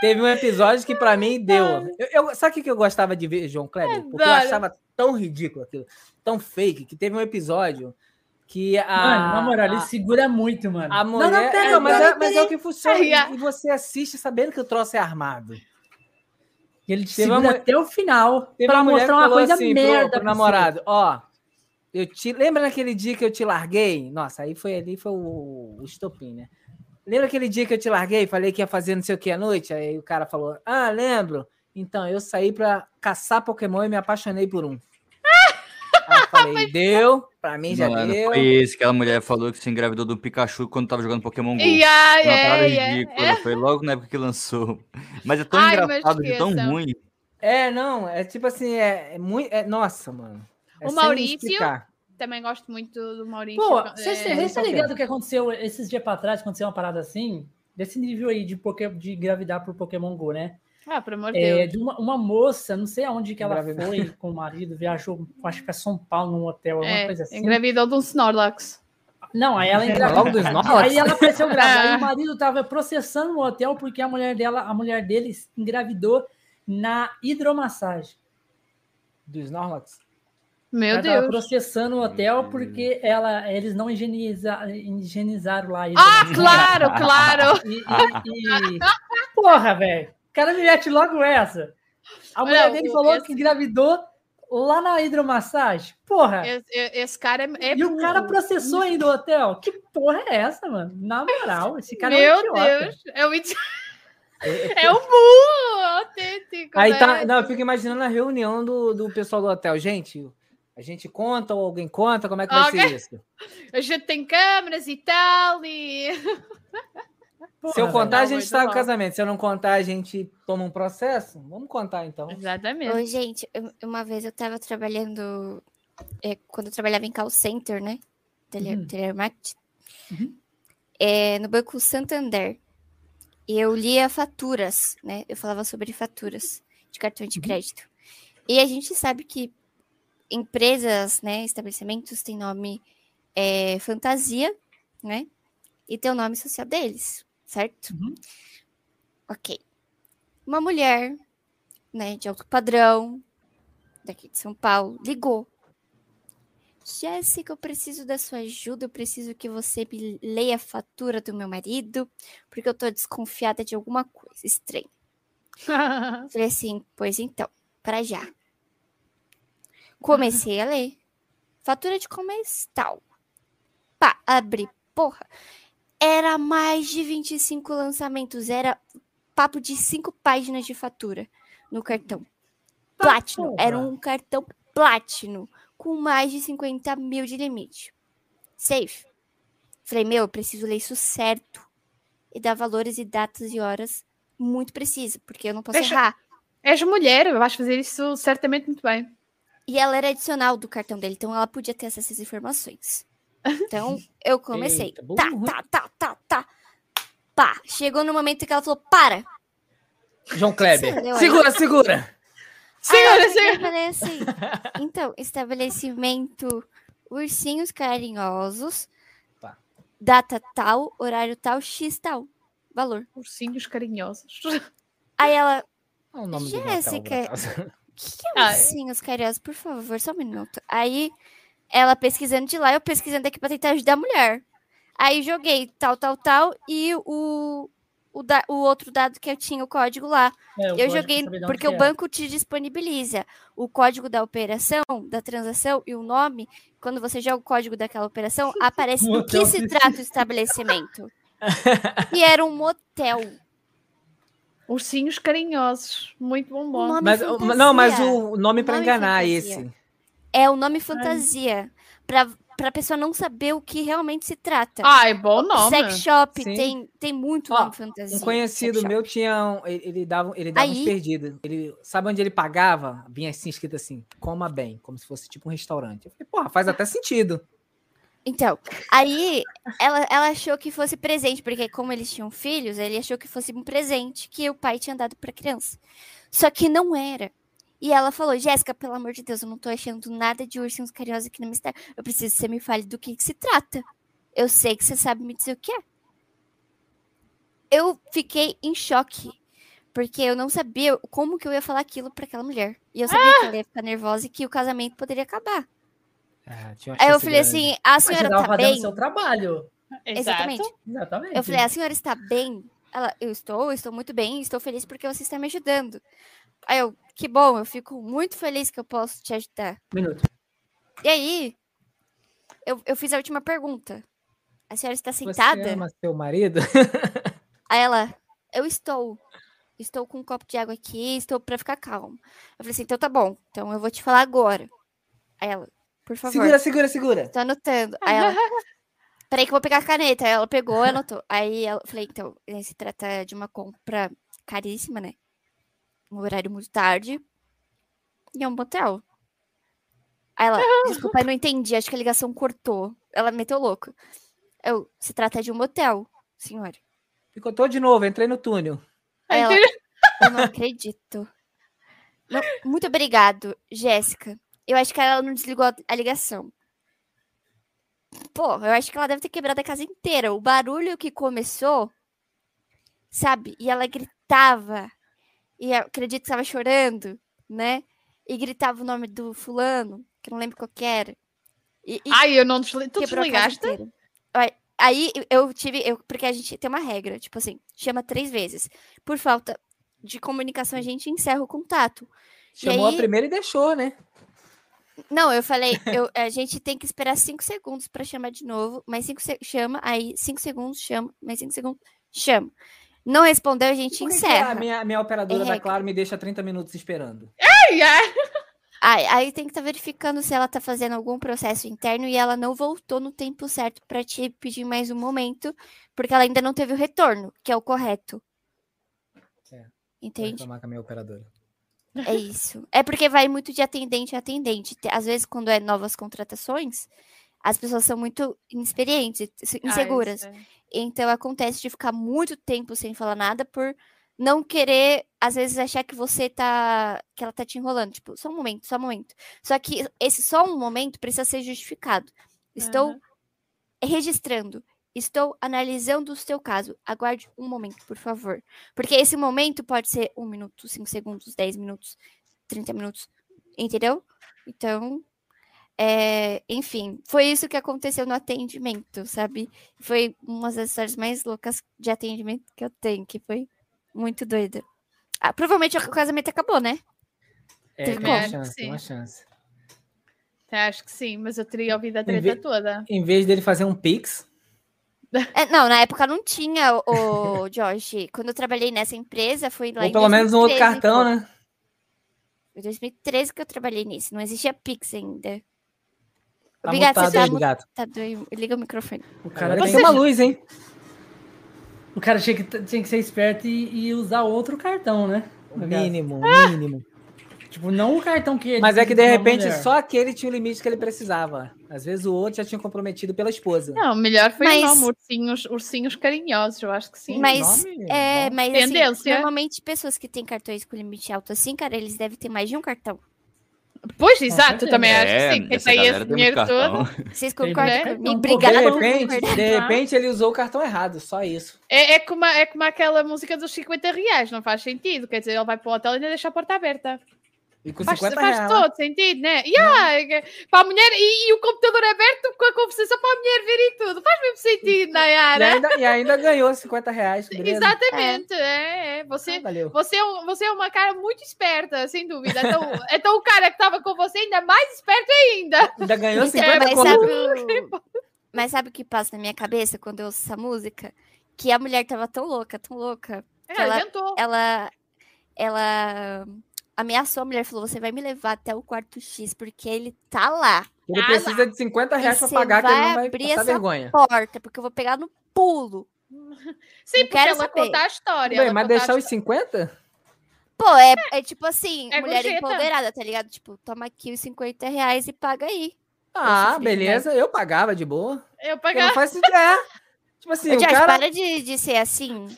D: Teve um episódio que para mim deu. Eu, eu, sabe o que eu gostava de ver, João Kleber? Porque eu achava tão ridículo aquilo, tão fake, que teve um episódio que a.
A: Mano, na moral, ele segura muito, mano.
D: A mulher. Não, não, pega, é, mas, é, mas é o que funciona. E você assiste sabendo que o troço é armado.
A: E ele te segura uma... até o final teve pra mostrar uma coisa assim merda. Pro,
D: pro namorado, ó. Eu te lembra naquele dia que eu te larguei? Nossa, aí foi ali foi o, o estopim, né? Lembra aquele dia que eu te larguei? Falei que ia fazer não sei o que à noite? Aí o cara falou: Ah, lembro. Então, eu saí pra caçar Pokémon e me apaixonei por um. *laughs* Aí eu falei, deu, pra mim já Mano, deu.
E: Foi esse que a mulher falou que se engravidou do Pikachu quando tava jogando Pokémon GO.
C: Yeah, Uma yeah,
E: ridícula. Yeah. Foi logo na época que lançou. Mas é tão Ai, engraçado e tão ruim.
D: É, não, é tipo assim, é, é muito. É, nossa, mano.
C: É o Maurício, também gosto muito do Maurício.
A: Pô, você é, tá ligado o que aconteceu esses dias pra trás? Aconteceu uma parada assim, desse nível aí de, poké, de engravidar por Pokémon GO, né?
C: Ah, pelo amor de é, Deus.
A: De uma, uma, moça, não sei aonde que ela foi com o marido, viajou, acho que para São Paulo, num hotel, alguma é, coisa assim.
C: Engravidou de um Snorlax.
A: Não, aí ela engravidou. aí ela apareceu grávida. Aí *laughs* o marido tava processando o hotel porque a mulher dela, a mulher dele engravidou na hidromassagem.
D: Do Snorlax?
C: Meu ela Deus.
A: processando o hotel porque ela, eles não higieniza, higienizaram lá.
C: Ah, claro, claro. *laughs*
A: E, e, e... Porra, velho. O cara me mete logo essa. A mulher não, dele falou esse... que engravidou lá na hidromassagem. Porra.
C: Esse, esse cara é, é
A: E o cara processou ainda o hotel. Que porra é essa, mano? Na moral, esse cara
C: Meu
A: é um
C: idiota. Deus, é um idiota. *laughs* É o burro autêntico.
D: Aí tá, né? não, eu fico imaginando a reunião do, do pessoal do hotel. Gente, a gente conta ou alguém conta? Como é que vai okay. ser isso?
C: A gente tem câmeras e tal, e.
D: Porra, *laughs* Se eu contar, não, a gente está no casamento. Se eu não contar, a gente toma um processo? Vamos contar, então.
C: Exatamente.
B: Oi, gente, uma vez eu estava trabalhando, é, quando eu trabalhava em call center, né? Tele, uhum. Telemarketing. Uhum. É, no Banco Santander. E eu lia faturas, né? Eu falava sobre faturas de cartão de uhum. crédito. E a gente sabe que empresas, né, estabelecimentos têm nome é, fantasia, né? E tem o nome social deles, certo? Uhum. Ok. Uma mulher, né, de alto padrão, daqui de São Paulo, ligou. Jéssica, eu preciso da sua ajuda, eu preciso que você me leia a fatura do meu marido, porque eu tô desconfiada de alguma coisa estranha. *laughs* Falei assim, pois então, para já. Comecei a ler. Fatura de começo tal. Pá, abri. Porra. Era mais de 25 lançamentos. Era papo de 5 páginas de fatura no cartão. Platino. Era um cartão Platino. Com mais de 50 mil de limite. Safe. Falei, meu, eu preciso ler isso certo. E dar valores e datas e horas muito preciso, porque eu não posso errar.
C: És mulher, eu acho fazer isso certamente muito bem.
B: E ela era adicional do cartão dele, então ela podia ter essas informações. *laughs* Então eu comecei. Eita, tá, tá, tá, tá, tá. Pá, chegou no momento que ela falou: para!
D: João Kleber, segura, segura!
C: Segura, segura!
B: Falei assim, então, estabelecimento ursinhos carinhosos, tá. data tal, horário tal, X tal, valor.
C: Ursinhos carinhosos.
B: Aí ela, é Jéssica, que, que é ah, ursinhos carinhosos? Por favor, só um minuto. Aí, ela pesquisando de lá, eu pesquisando aqui pra tentar ajudar a mulher. Aí joguei tal, tal, tal, e o, o, da, o outro dado que eu tinha, o código lá. É, eu joguei porque o banco te disponibiliza o código da operação, da transação e o nome. Quando você joga o código daquela operação, *laughs* aparece do que se trata o estabelecimento. *laughs* e era um motel.
C: Ursinhos carinhosos, muito bom.
D: Mas, não, mas o nome para enganar fantasia. esse.
B: É o nome fantasia. Para para a pessoa não saber o que realmente se trata.
C: Ah, é bom nome.
B: Sex shop tem, tem muito nome fantasia.
D: Um conhecido meu tinha. Ele, ele dava, ele dava Aí, uns perdidos. Ele, sabe onde ele pagava? Vinha assim, escrito assim: coma bem, como se fosse tipo um restaurante. Eu falei, porra, faz até sentido.
B: Então, aí ela, ela achou que fosse presente, porque como eles tinham filhos, ele achou que fosse um presente que o pai tinha dado para criança. Só que não era. E ela falou: Jéssica, pelo amor de Deus, eu não tô achando nada de ursinhos carinhosos aqui na minha. Eu preciso que você me fale do que, que se trata. Eu sei que você sabe me dizer o que é. Eu fiquei em choque. Porque eu não sabia como que eu ia falar aquilo para aquela mulher. E eu sabia ah! que ela ia ficar nervosa e que o casamento poderia acabar. Ah, Aí eu falei grande. assim: a senhora Mas você tá bem?
A: seu trabalho.
B: Exatamente. Exatamente. Eu falei: a senhora está bem? Ela, eu estou, estou muito bem, estou feliz porque você está me ajudando. Aí eu, que bom, eu fico muito feliz que eu posso te ajudar.
A: Minuto.
B: E aí, eu, eu fiz a última pergunta. A senhora está sentada? Você
D: ama seu marido? *laughs*
B: aí ela, eu estou. Estou com um copo de água aqui, estou para ficar calma. Eu falei assim, então tá bom. Então eu vou te falar agora. Aí ela, por favor.
D: Segura, segura, segura.
B: Tô anotando. Aí ela, *laughs* peraí que eu vou pegar a caneta. Aí ela pegou, anotou. Aí eu falei, então, se trata de uma compra caríssima, né? um horário muito tarde. E é um motel. Aí ela, *laughs* desculpa, eu não entendi, acho que a ligação cortou. Ela meteu louco. Eu, se trata de um motel, senhora.
D: Picotou de novo, entrei no túnel.
B: Aí ela, eu não acredito. Não, muito obrigado, Jéssica. Eu acho que ela não desligou a ligação. Pô, eu acho que ela deve ter quebrado a casa inteira. O barulho que começou, sabe? E ela gritava e acredito que estava chorando, né? E gritava o nome do fulano, que eu não lembro qual que era.
C: E, e Ai, eu não desli... Tu desligaste?
B: Aí eu tive, eu, porque a gente tem uma regra, tipo assim, chama três vezes. Por falta de comunicação, a gente encerra o contato.
D: Chamou aí... a primeira e deixou, né?
B: Não, eu falei, eu, a gente tem que esperar cinco segundos para chamar de novo, mais cinco se... chama, aí cinco segundos chama, mais cinco segundos chama. Não respondeu, a gente encerra.
D: a minha, minha operadora é da Claro me deixa 30 minutos esperando.
C: Ai, ai.
B: Aí, aí tem que estar tá verificando se ela está fazendo algum processo interno e ela não voltou no tempo certo para te pedir mais um momento, porque ela ainda não teve o retorno, que é o correto. É. Entende?
D: Vou com a minha operadora.
B: É isso. É porque vai muito de atendente a atendente. Às vezes, quando é novas contratações, as pessoas são muito inexperientes, ah, inseguras. Ah, então acontece de ficar muito tempo sem falar nada por não querer, às vezes, achar que você tá. que ela tá te enrolando. Tipo, só um momento, só um momento. Só que esse só um momento precisa ser justificado. Estou uhum. registrando. Estou analisando o seu caso. Aguarde um momento, por favor. Porque esse momento pode ser um minuto, cinco segundos, dez minutos, trinta minutos. Entendeu? Então, é, enfim, foi isso que aconteceu no atendimento, sabe? Foi uma das histórias mais loucas de atendimento que eu tenho, que foi muito doida. Ah, provavelmente o casamento acabou, né?
D: É, tem uma chance, tem uma chance.
C: Acho que sim, mas eu teria ouvido a treta em toda.
D: Em vez dele fazer um Pix. *laughs*
B: É, não, na época não tinha o, o Josh. Quando eu trabalhei nessa empresa, foi lá
D: Ou pelo 2013, menos um outro cartão, né?
B: Foi 2013 que eu trabalhei nisso, não existia Pix ainda.
D: Tá Obrigado, você tá,
B: gato. tá Liga o microfone.
D: O cara tem uma luz, hein?
A: O cara tinha que, tinha que ser esperto e, e usar outro cartão, né?
D: O mínimo,
A: ah!
D: mínimo.
A: Tipo, não o cartão que ele.
D: Mas é que de repente só aquele tinha o limite que ele precisava. Às vezes o outro já tinha comprometido pela esposa.
C: Não, melhor foi mas... o nome, ursinhos, ursinhos carinhosos, eu acho que sim.
B: Mas, é, mas assim, normalmente pessoas que têm cartões com limite alto assim, cara, eles devem ter mais de um cartão.
C: Pois, exato, também acho que sim. Esse aí esse dinheiro todo.
B: Vocês concordam comigo? Obrigada
D: de repente, de repente ele usou o cartão errado, só isso.
C: É, é, como, é como aquela música dos 50 reais, não faz sentido. Quer dizer, ele vai para o hotel e ainda deixa a porta aberta. E com faz, faz reais. todo sentido, né? Yeah, é. Para a mulher, e, e, o computador aberto com a conversação para a mulher ver e tudo. Faz mesmo sentido, Nayara.
D: E ainda, e ainda ganhou 50 reais.
C: Exatamente, é. é. Você, ah, você, é um, você é uma cara muito esperta, sem dúvida. Então, então o cara que estava com você ainda mais esperto ainda.
D: Ainda ganhou 50
B: mas sabe, mas sabe o que passa na minha cabeça quando eu ouço essa música? Que a mulher tava tão louca, tão louca. É, ela, ela, ela ameaçou a mulher, falou: você vai me levar até o quarto X, porque ele tá lá.
D: Ele tá precisa lá. de 50 reais pra pagar, que ele não vai abrir passar essa vergonha.
B: porta, porque eu vou pegar no pulo.
C: Sim, não porque ela saber. conta a história.
D: Bem, mas deixar os 50?
B: Pô, é, é, é tipo assim, é mulher gorjeta. empoderada, tá ligado? Tipo, toma aqui os 50 reais e paga aí.
D: Ah, beleza, eu pagava de boa.
C: Eu pagava. Não
D: faz. É.
B: Tipo assim, Jazz, cara... para de, de ser assim.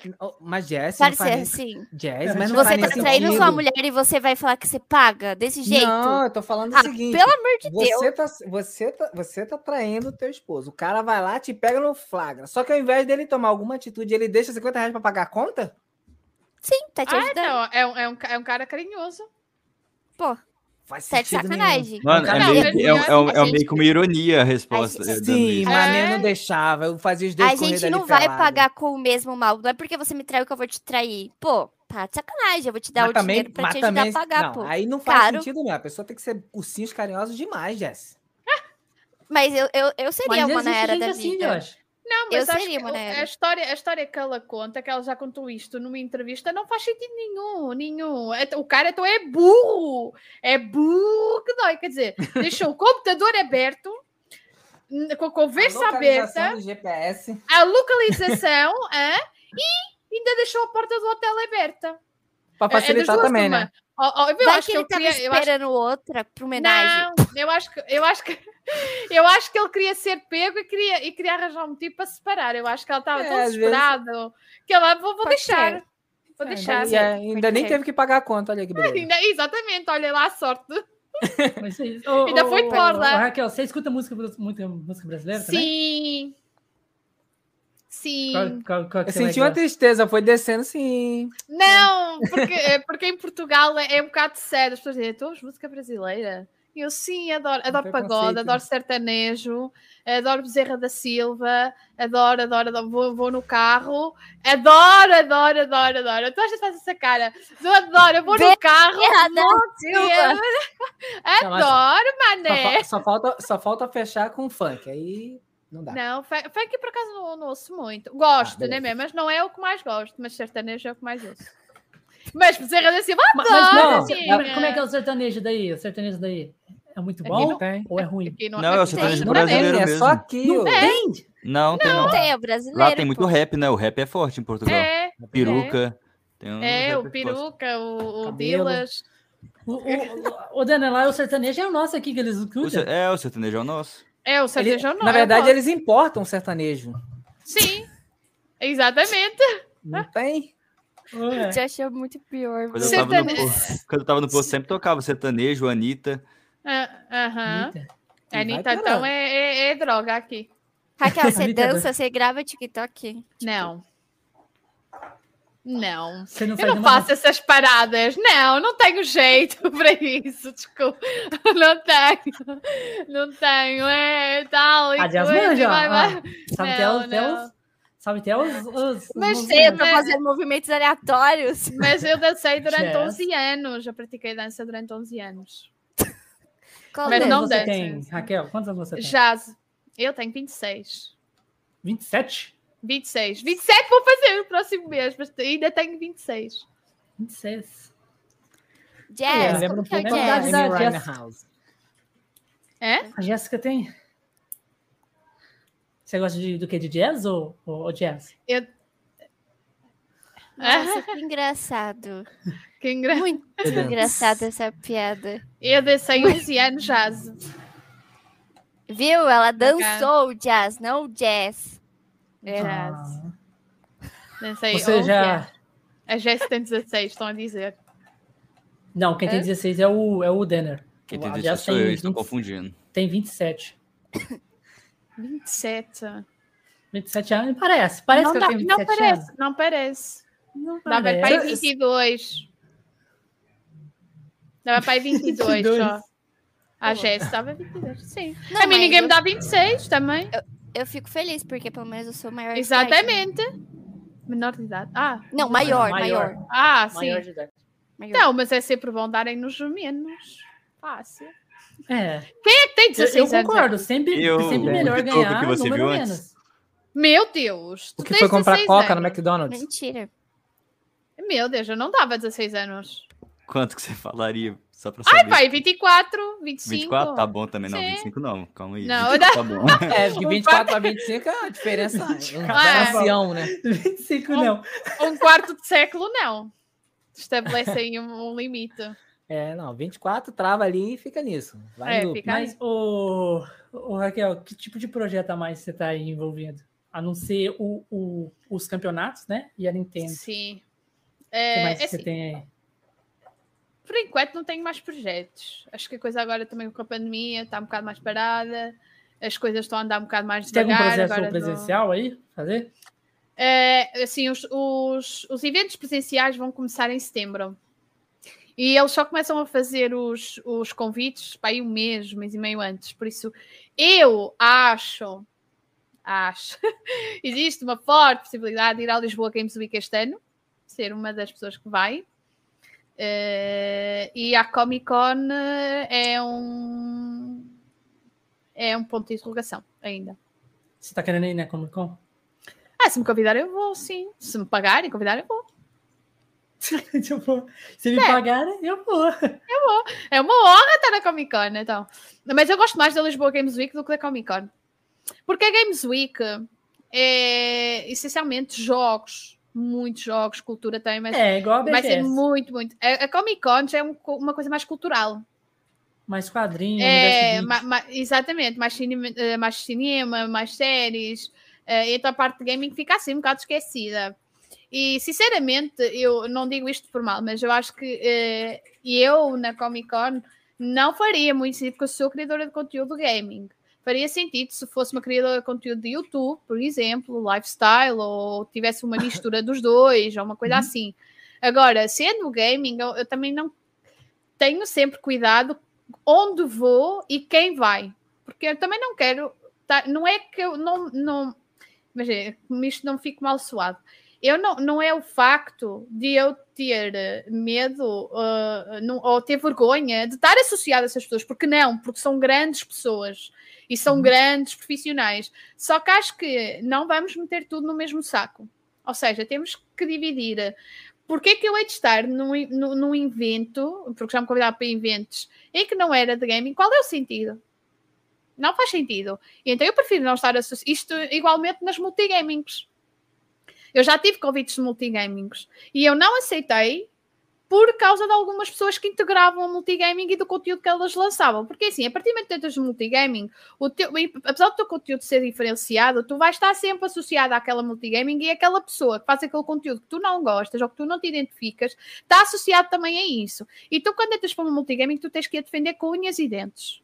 D: Mas Jazz,
B: para de ser assim.
D: Jazz, mas
B: não Você tá traindo sua mulher e você vai falar que você paga desse jeito?
D: Não, eu tô falando o ah, seguinte.
B: Pelo amor de
D: você
B: Deus.
D: Tá, você, tá, você tá traindo o teu esposo. O cara vai lá, te pega no flagra. Só que ao invés dele tomar alguma atitude, ele deixa 50 reais pra pagar a conta?
B: Sim, tá te
C: ajudando. Ah, não. É, um, é, um, é um cara carinhoso.
B: Pô, Faz tá de sacanagem.
E: Mano, é meio, é, é, é, meio que uma ironia a resposta.
D: A gente, sim, mas é. não deixava. Eu fazia os dois
B: A gente não vai pelado. pagar com o mesmo mal. Não é porque você me traiu que eu vou te trair. Pô, tá de sacanagem. Eu vou te dar mas o também, dinheiro pra te ajudar também, a pagar,
D: não,
B: pô.
D: Aí não faz Caro. sentido, não. A pessoa tem que ser ursinhos carinhosos demais, Jess.
B: Mas eu, eu, eu seria mas uma na era da assim, vida.
C: Assim, não, mas eu seria, a, história, a história que ela conta, que ela já contou isto numa entrevista, não faz sentido nenhum, nenhum. É, o cara então é burro, é burro que dói. Quer dizer, *laughs* deixou o computador aberto, com a conversa a aberta,
D: GPS.
C: a localização, *laughs* é, e ainda deixou a porta do hotel aberta.
D: Para facilitar é, é também, né?
B: Oh, oh, eu Vai acho que, ele estava esperando acho... outra para homenagem.
C: Não, eu acho que eu acho que *laughs* eu acho que ele queria ser pego e queria, e queria arranjar um motivo para separar. Eu acho que ela estava é, tão desesperado vezes... que ela vou, vou deixar. Ser. Vou é, deixar.
D: E ainda nem ser. teve que pagar a conta, olha que beleza.
C: Ainda, exatamente, olha lá a sorte. Mas, oh, ainda oh, foi. Oh,
A: Raquel, você escuta música, muita música brasileira
C: Sim. também? Sim. Qual,
D: qual, qual eu senti uma tristeza, foi descendo sim.
C: Não, porque, é, porque em Portugal é, é um bocado sério. As pessoas dizem, tu música brasileira? E eu sim, adoro, adoro pagode, adoro sertanejo, adoro Bezerra da Silva, adoro, adoro, adoro vou, vou, no carro, adoro, adoro, adoro, adoro. Tu achas que faz essa cara? Eu adoro, eu vou no carro. adoro, mané.
D: Só, só, falta, só falta fechar com funk, aí não dá.
C: Não, funk por acaso não, não ouço muito. Gosto, ah, né, mesmo? Mas não é o que mais gosto, mas sertanejo é o que mais ouço. Mas Bezerra da Silva, adoro! Mas, não, assim,
A: como é que é o sertanejo daí? O sertanejo daí é muito bom ou é ruim?
E: Não, não é o sertanejo brasileiro mesmo. É
D: só aqui.
A: Não tem?
E: Não, tem
B: não. tem, é brasileiro.
E: Lá tem muito pô. rap, né? O rap é forte em Portugal. É. Peruca.
C: É, um é o peruca, o, o Dilas.
A: O, o, o Daniel, lá o sertanejo é o nosso aqui que eles escutam.
E: É, o sertanejo é o nosso.
C: É, o sertanejo
D: Ele, Na verdade, eles importam o sertanejo.
C: Sim, exatamente.
D: Não tem.
B: É. Te achou muito pior.
E: Quando eu, tava no posto, quando eu tava no posto, sempre tocava sertanejo, Anitta.
C: Ah, aham. Uh -huh. Anitta, então, é, é, é, droga aqui.
B: Raquel, *laughs* você dança, você grava TikTok?
C: Não. Não, não eu não faço essas paradas. Não, não tenho jeito *laughs* para isso. Desculpa, *laughs* não tenho, não tenho. É tal.
A: Aliás, manja. Vai, vai. Sabe não, até, não. sabe até os. os
B: mas eu tô fazendo movimentos aleatórios. *laughs*
C: Mas eu dancei durante 11 anos. Já pratiquei dança durante 11 anos.
A: Qual mas não você dança. tem, Raquel? Quantos anos você tem?
C: Jazz. Eu tenho 26.
A: 27?
C: 26. 27 vou fazer no próximo mês, mas ainda tenho 26.
A: 26.
B: Jazz, é, como que é o Jazz?
C: Jazz. É?
A: A Jéssica tem. Você gosta de, do que? De jazz ou, ou, ou jazz?
C: Eu...
B: Nossa, que engraçado. *laughs*
C: Que engra...
B: Muito *laughs* engraçada essa piada.
C: Eu dancei 11 anos jazz.
B: Viu? Ela dançou jazz, não jazz.
C: Verdade. Ah. Não sei.
A: Você já.
C: A Jess tem 16, estão a dizer.
A: Não, quem é? tem 16 é o, é o Denner.
E: Quem tem 16 sou eu, estou confundindo.
A: Tem 27.
C: 27.
A: 27 anos, parece. Parece não que dá, eu tenho 27
C: não parece,
A: anos.
C: Não parece. Não parece. Dá para 22. Dava para aí 22, 22. só. A Jess estava 22, sim. Não, a mim ninguém eu... me dá 26 também.
B: Eu, eu fico feliz, porque pelo menos eu sou maior
C: Exatamente. De idade. Menor de idade. Ah.
B: Não, maior, maior. maior.
C: Ah, sim. Maior de idade. Maior. Não, mas é sempre bom darem-nos menos. Fácil.
A: É.
C: Quem é que tem 16
A: anos? Eu concordo, sempre, eu, sempre melhor ganhar
E: que você
A: número
E: viu
A: menos. Antes.
C: Meu Deus.
D: O que foi comprar Coca anos. no McDonald's?
B: Mentira.
C: Meu Deus, eu não dava 16 anos.
E: Quanto que você falaria? Só pra saber.
C: Ai, pai, 24, 25. 24?
E: Tá bom também, não. Sim. 25 não. Calma aí.
C: Não,
E: 24,
C: tá
D: bom. É, *laughs* de 24 a 25 é a diferença. Um é. né? *laughs*
A: 25 não.
C: Um, um quarto de século, não. Estabelece aí um, um, limite.
D: É, não. 24 trava ali e fica nisso.
A: Vai é, fica Mas, o, o Raquel, que tipo de projeto a mais você tá envolvendo? A não ser o, o, os campeonatos, né? E a Nintendo.
C: Sim.
A: É, o que mais é você assim, tem aí?
C: Por enquanto não tenho mais projetos. Acho que a coisa agora também com a pandemia está um bocado mais parada. As coisas estão a andar um bocado mais devagar.
A: Tem algum projeto presencial aí? Fazer?
C: É, assim, os, os, os eventos presenciais vão começar em setembro. E eles só começam a fazer os, os convites para aí um mês, um mês e meio antes. Por isso, eu acho, acho, *laughs* existe uma forte possibilidade de ir ao Lisboa Games Week este ano, ser uma das pessoas que vai. Uh, e a Comic Con é um é um ponto de interrogação ainda.
A: Você está querendo ir na Comic Con?
C: Ah, se me convidar eu vou, sim. Se me pagarem, convidar eu vou. *laughs*
A: eu vou. Se me é. pagarem, eu vou.
C: Eu vou. É uma honra estar na Comic Con, então. Mas eu gosto mais da Lisboa Games Week do que da Comic Con. Porque a Games Week é essencialmente jogos muitos jogos, cultura tem, mas
A: é, igual a
C: vai ser muito, muito. A, a Comic Con já é um, uma coisa mais cultural.
A: Mais quadrinhos,
C: é, ma, ma, exatamente, mais cinema, eh, mais cinema, mais séries. Uh, então a parte de gaming fica assim um bocado esquecida. E sinceramente, eu não digo isto por mal, mas eu acho que uh, eu na Comic Con não faria muito sentido, porque eu sou criadora de conteúdo gaming faria sentido se fosse uma criadora de conteúdo de YouTube, por exemplo, lifestyle, ou tivesse uma mistura dos dois, ou uma coisa uhum. assim. Agora, sendo gaming, eu, eu, também não tenho sempre cuidado onde vou e quem vai, porque eu também não quero. Tá, não é que eu não. não imagina, isto não fico mal suado. Eu não, não é o facto de eu ter medo uh, não, ou ter vergonha de estar associado a essas pessoas, porque não, porque são grandes pessoas e são uhum. grandes profissionais. Só que acho que não vamos meter tudo no mesmo saco. Ou seja, temos que dividir. Porquê que eu hei de estar num, num, num evento, porque já me convidaram para eventos, em que não era de gaming, qual é o sentido? Não faz sentido. Então eu prefiro não estar associado. Isto igualmente nas multigamings. Eu já tive convites de multigamings e eu não aceitei por causa de algumas pessoas que integravam o multigaming e do conteúdo que elas lançavam. Porque assim, a partir do momento que tentas multigaming, o teu, apesar do teu conteúdo ser diferenciado, tu vais estar sempre associado àquela multigaming e aquela pessoa que faz aquele conteúdo que tu não gostas ou que tu não te identificas, está associado também a isso. E tu, quando entras para um multigaming, tu tens que a defender com unhas e dentes.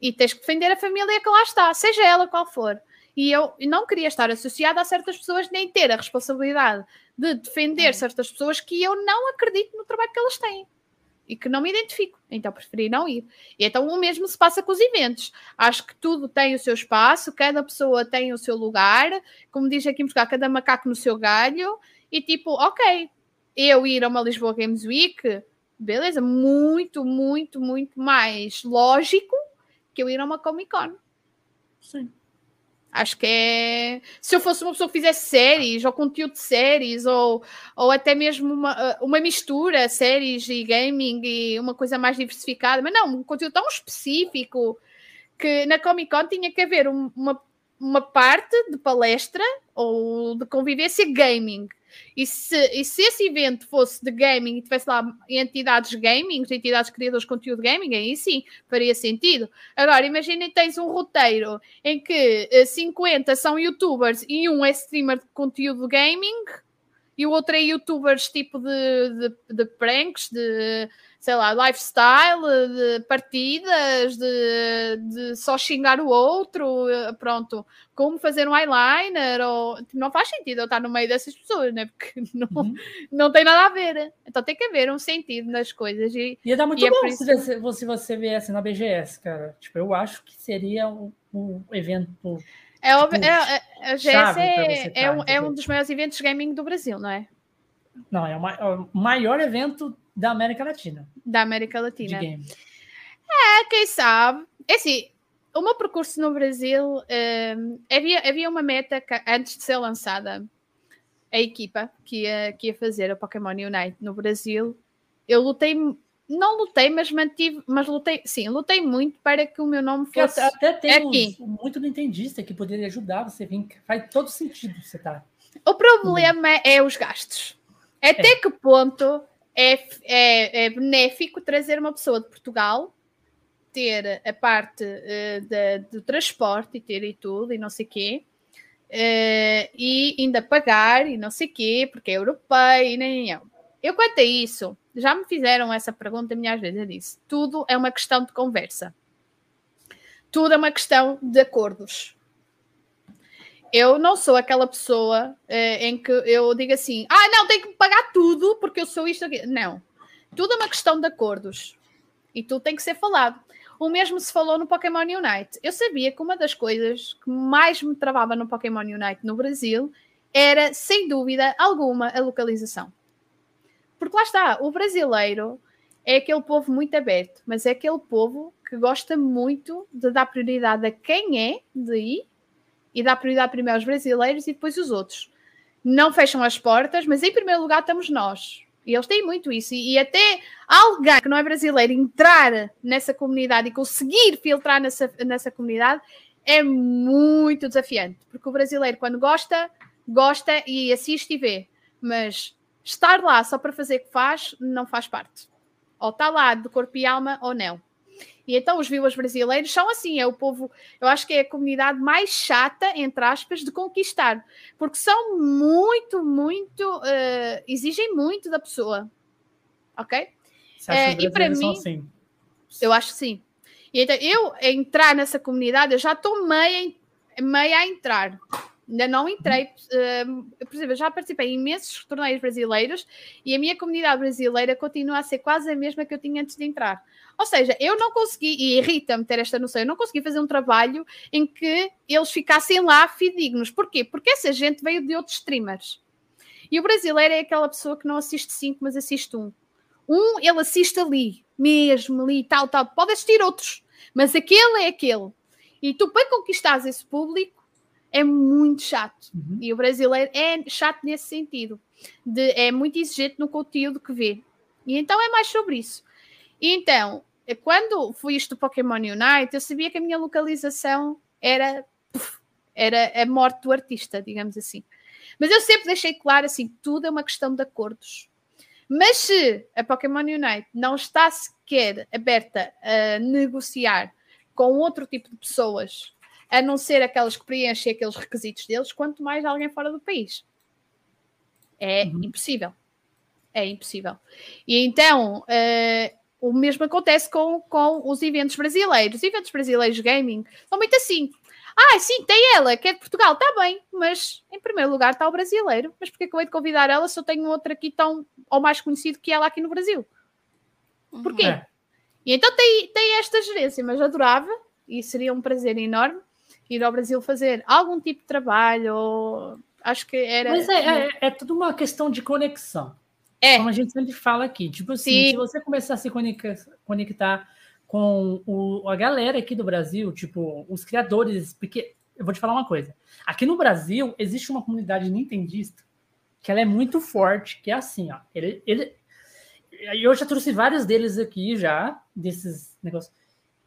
C: E tens que defender a família que lá está, seja ela qual for. E eu não queria estar associada a certas pessoas nem ter a responsabilidade de defender certas pessoas que eu não acredito no trabalho que elas têm e que não me identifico, então preferi não ir. E então o mesmo se passa com os eventos. Acho que tudo tem o seu espaço, cada pessoa tem o seu lugar, como diz aqui em Portugal, cada macaco no seu galho, e tipo, ok, eu ir a uma Lisboa Games Week, beleza, muito, muito, muito mais lógico que eu ir a uma Comic Con.
A: Sim.
C: Acho que é. Se eu fosse uma pessoa que fizesse séries, ou conteúdo de séries, ou, ou até mesmo uma, uh, uma mistura, séries e gaming e uma coisa mais diversificada, mas não, um conteúdo tão específico que na Comic Con tinha que haver uma, uma parte de palestra ou de convivência gaming. E se, e se esse evento fosse de gaming e tivesse lá entidades gaming, entidades criadoras de conteúdo gaming, aí sim faria sentido. Agora, imagina que tens um roteiro em que 50 eh, são youtubers e um é streamer de conteúdo gaming e o outro é youtubers tipo de, de, de pranks, de, sei lá, lifestyle, de partidas, de, de só xingar o outro, eh, pronto, como fazer um eyeliner, ou tipo, não faz sentido eu estar no meio dessas pessoas, né? Porque *laughs* não, uhum. não tem nada a ver. Então tem que haver um sentido nas coisas. E,
A: Ia dar muito e é bom é se, você, se você viesse na BGS, cara. Tipo, eu acho que seria um, um evento.
C: É, tipo, é, é, a GS é, é, um, é um dos maiores eventos gaming do Brasil, não é?
A: Não, é o maior evento da América Latina.
C: Da América Latina. De game. É, quem sabe. É assim, o meu percurso no Brasil um, havia, havia uma meta que, antes de ser lançada a equipa que ia, que ia fazer a Pokémon Unite no Brasil. Eu lutei, não lutei, mas mantive, mas lutei, sim, lutei muito para que o meu nome fosse
A: até tem aqui. muito Nintendista que poderia ajudar você vir, faz todo sentido você tá.
C: O problema uhum. é os gastos. Até é. que ponto é, é, é, benéfico trazer uma pessoa de Portugal, ter a parte uh, da, do transporte e ter e tudo, e não sei quê, uh, e ainda pagar e não sei quê, porque é europeia e nem, nem, Eu, quanto a isso, já me fizeram essa pergunta milhares vezes, eu disse, tudo é uma questão de conversa. Tudo é uma questão de acordos eu não sou aquela pessoa uh, em que eu digo assim: ah, não, tenho que pagar tudo porque eu sou isto aqui. Não. Tudo é uma questão de acordos. E tudo tem que ser falado. O mesmo se falou no Pokémon Unite. Eu sabia que uma das coisas que mais me travava no Pokémon Unite no Brasil era, sem dúvida alguma, a localização. Porque lá está, o brasileiro é aquele povo muito aberto, mas é aquele povo que gosta muito de dar prioridade a quem é de ir e dá prioridade primeiro aos brasileiros e depois os outros. Não fecham as portas, mas em primeiro lugar estamos nós. E eles têm muito isso. E, e até alguém que não é brasileiro entrar nessa comunidade e conseguir filtrar nessa, nessa comunidade é muito desafiante. Porque o brasileiro, quando gosta, gosta e assiste e vê. Mas estar lá só para fazer o que faz, não faz parte. Ou está lá de corpo e alma ou não. E então os viewers brasileiros são assim, é o povo, eu acho que é a comunidade mais chata, entre aspas, de conquistar, porque são muito, muito, uh, exigem muito da pessoa, ok?
A: Uh, e para mim, assim?
C: eu acho que sim. E então eu entrar nessa comunidade, eu já estou meia, meia a entrar. Ainda não entrei, uh, por exemplo, já participei em imensos torneios brasileiros e a minha comunidade brasileira continua a ser quase a mesma que eu tinha antes de entrar. Ou seja, eu não consegui, e irrita-me ter esta noção, eu não consegui fazer um trabalho em que eles ficassem lá fidedignos. Porquê? Porque essa gente veio de outros streamers. E o brasileiro é aquela pessoa que não assiste cinco, mas assiste um. Um, ele assiste ali, mesmo ali, tal, tal. Pode assistir outros, mas aquele é aquele. E tu, para conquistares esse público, é muito chato. Uhum. E o brasileiro é chato nesse sentido. De, é muito exigente no conteúdo que vê. E então é mais sobre isso. E então, quando fui isto do Pokémon Unite, eu sabia que a minha localização era, era a morte do artista, digamos assim. Mas eu sempre deixei claro assim: tudo é uma questão de acordos. Mas se a Pokémon Unite não está sequer aberta a negociar com outro tipo de pessoas, a não ser aquelas que preenchem aqueles requisitos deles, quanto mais alguém fora do país. É uhum. impossível. É impossível. E então, uh, o mesmo acontece com, com os eventos brasileiros. Os eventos brasileiros gaming são muito assim. Ah, sim, tem ela, que é de Portugal, está bem, mas em primeiro lugar está o brasileiro. Mas porque acabei de convidar ela se eu tenho outra aqui tão ou mais conhecido que ela aqui no Brasil? Uhum. Porquê? É. E então tem, tem esta gerência, mas adorava e seria um prazer enorme ir ao Brasil fazer algum tipo de trabalho. Ou... Acho que era.
A: Mas é, é, é tudo uma questão de conexão. É. Como a gente sempre fala aqui. Tipo assim, Sim. se você começar a se conectar com o, a galera aqui do Brasil, tipo, os criadores, porque eu vou te falar uma coisa. Aqui no Brasil existe uma comunidade nintendista que ela é muito forte, que é assim, ó. Ele, ele, eu já trouxe vários deles aqui já, desses negócios.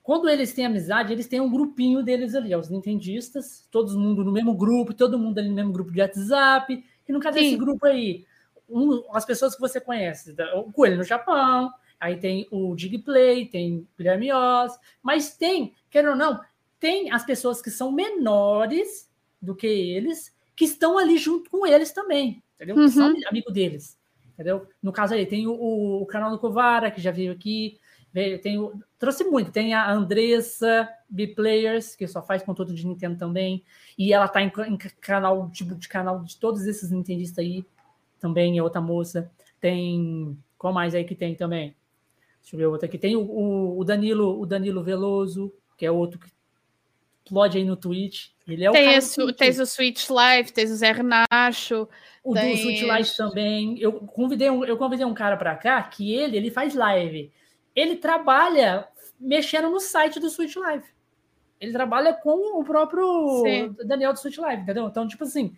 A: Quando eles têm amizade, eles têm um grupinho deles ali, ó, os nintendistas, todo mundo no mesmo grupo, todo mundo ali no mesmo grupo de WhatsApp, e não cadê esse grupo aí? Um, as pessoas que você conhece, o Coelho no Japão, aí tem o Digplay, tem Guilherme Oz, mas tem, quer ou não, tem as pessoas que são menores do que eles, que estão ali junto com eles também, entendeu? Uhum. Que são uhum. amigo deles. entendeu? No caso aí, tem o, o, canal do Covara, que já veio aqui, veio, tem o, trouxe muito, tem a Andressa B-Players, que só faz conteúdo de Nintendo também, e ela tá em, em, canal, tipo, de canal de todos esses Nintendistas aí, também é outra moça. Tem, qual mais aí que tem também? Deixa eu ver outra aqui. Tem o, o Danilo, o Danilo Veloso, que é outro que explode aí no Twitch. Ele é o
C: tem, esse, tens o Switch Live, tens o Zé Renacho.
A: O
C: tem...
A: do Switch Live também. Eu convidei um, eu convidei um cara para cá que ele, ele faz live. Ele trabalha mexendo no site do Switch Live. Ele trabalha com o próprio Sim. Daniel do Switch Live, entendeu? Então, tipo assim,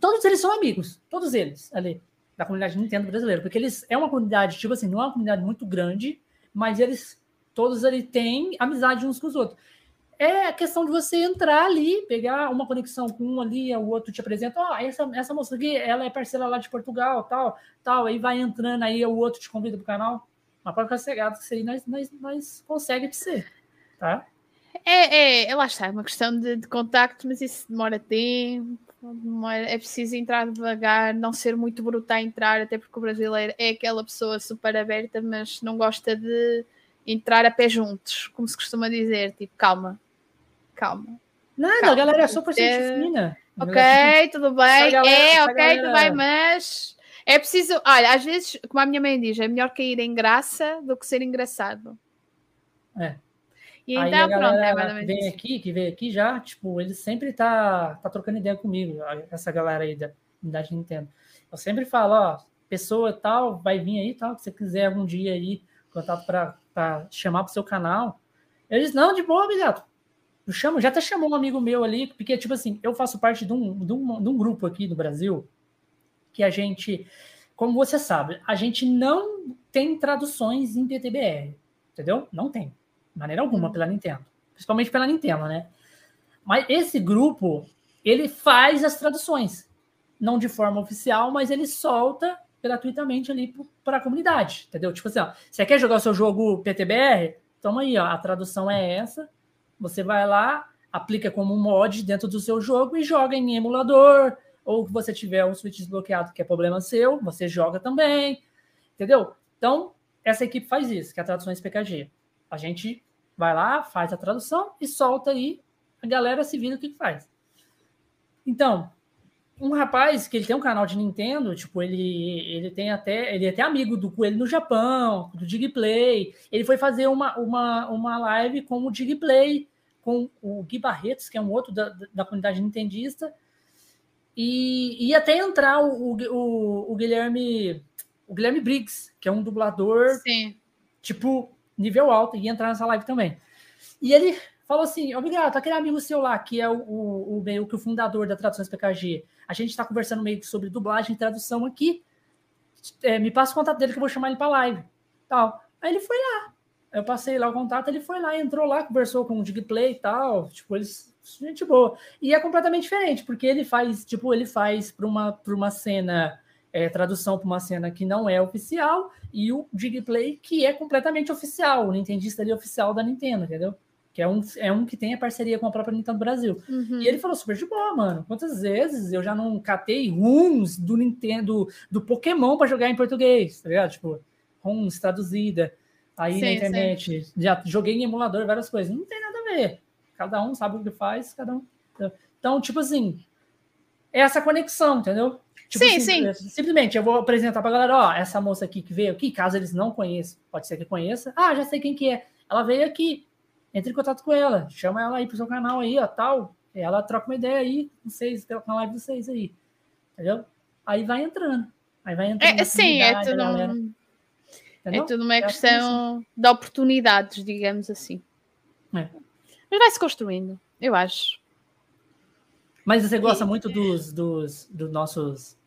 A: todos eles são amigos, todos eles ali, da comunidade Nintendo brasileira, porque eles é uma comunidade, tipo assim, não é uma comunidade muito grande, mas eles todos ali têm amizade uns com os outros é a questão de você entrar ali, pegar uma conexão com um ali, o outro te apresenta, ó, oh, essa, essa moça aqui, ela é parceira lá de Portugal, tal, tal, aí vai entrando, aí o outro te convida pro canal. Mas pode ficar cegado que isso aí nós, nós, nós consegue ser, tá?
C: É, é, lá está, é uma questão de, de contacto, mas isso demora tempo, demora, é preciso entrar devagar, não ser muito bruto a entrar, até porque o brasileiro é aquela pessoa super aberta, mas não gosta de entrar a pé juntos, como se costuma dizer, tipo, calma, calma.
A: Nada, calma. a galera é super é... fina.
C: Ok, tudo bem. Galera, é, ok, tudo bem, mas é preciso. Olha, às vezes, como a minha mãe diz, é melhor cair em graça do que ser engraçado.
A: É. E Aí então, pronto, é mais ou menos vem aqui, que veio aqui já, tipo, ele sempre tá, tá trocando ideia comigo, essa galera aí da unidade Nintendo. Eu sempre falo, ó, pessoa tal, vai vir aí tal, se você quiser algum dia aí, contato para chamar pro seu canal. Eles, não, de boa, obrigado. Eu chamo, já até chamou um amigo meu ali, porque, tipo assim, eu faço parte de um, de um, de um grupo aqui no Brasil que a gente, como você sabe, a gente não tem traduções em PTBR, entendeu? Não tem, maneira alguma, pela Nintendo. Principalmente pela Nintendo, né? Mas esse grupo, ele faz as traduções. Não de forma oficial, mas ele solta gratuitamente ali para a comunidade, entendeu? Tipo assim, ó, você quer jogar o seu jogo PTBR? Toma aí, ó, a tradução é essa, você vai lá, aplica como mod dentro do seu jogo e joga em emulador, ou que você tiver um switch desbloqueado, que é problema seu, você joga também, entendeu? Então, essa equipe faz isso, que é a tradução SPKG. A gente vai lá, faz a tradução e solta aí, a galera se vira o que faz. Então, um rapaz que ele tem um canal de Nintendo, tipo, ele, ele tem até, ele é até amigo do Coelho no Japão, do Digplay. Ele foi fazer uma, uma, uma live com o Digplay, com o Gui Barretos, que é um outro da, da comunidade nintendista. E ia até entrar o, o, o Guilherme o Guilherme Briggs, que é um dublador,
C: Sim.
A: tipo, nível alto, e entrar nessa live também. E ele falou assim: obrigado, aquele amigo seu lá, que é o, o, o meio que o fundador da Traduções PKG. A gente está conversando meio que sobre dublagem e tradução aqui. É, me passa o contato dele que eu vou chamar ele para live. Tal. Aí ele foi lá. Eu passei lá o contato, ele foi lá, entrou lá, conversou com o Digplay e tal. Tipo, eles. Gente boa. E é completamente diferente, porque ele faz, tipo, ele faz para uma, uma cena. É, tradução para uma cena que não é oficial, e o Digplay, que é completamente oficial, o Nintendista ali oficial da Nintendo, entendeu? que é um, é um que tem a parceria com a própria Nintendo Brasil.
C: Uhum.
A: E ele falou super de boa, mano. Quantas vezes eu já não catei runs do Nintendo, do Pokémon para jogar em português, tá ligado? Tipo, runs traduzida aí sim, na internet. Sim. Já joguei em emulador, várias coisas. Não tem nada a ver. Cada um sabe o que faz, cada um. Então, tipo assim, é essa conexão, entendeu? Tipo,
C: sim, sim.
A: Simplesmente, eu vou apresentar pra galera, ó, essa moça aqui que veio aqui, caso eles não conheçam, pode ser que conheça. Ah, já sei quem que é. Ela veio aqui, entre em contato com ela, chama ela aí pro seu canal aí, ó, tal. Ela troca uma ideia aí, vocês, pela live de vocês aí. Entendeu? Aí vai entrando. Aí vai entrando.
C: É, sim, é tudo, um... é tudo uma é questão assim. de oportunidades, digamos assim.
A: É.
C: Mas vai se construindo, eu acho.
A: Mas você gosta muito dos, dos, dos nossos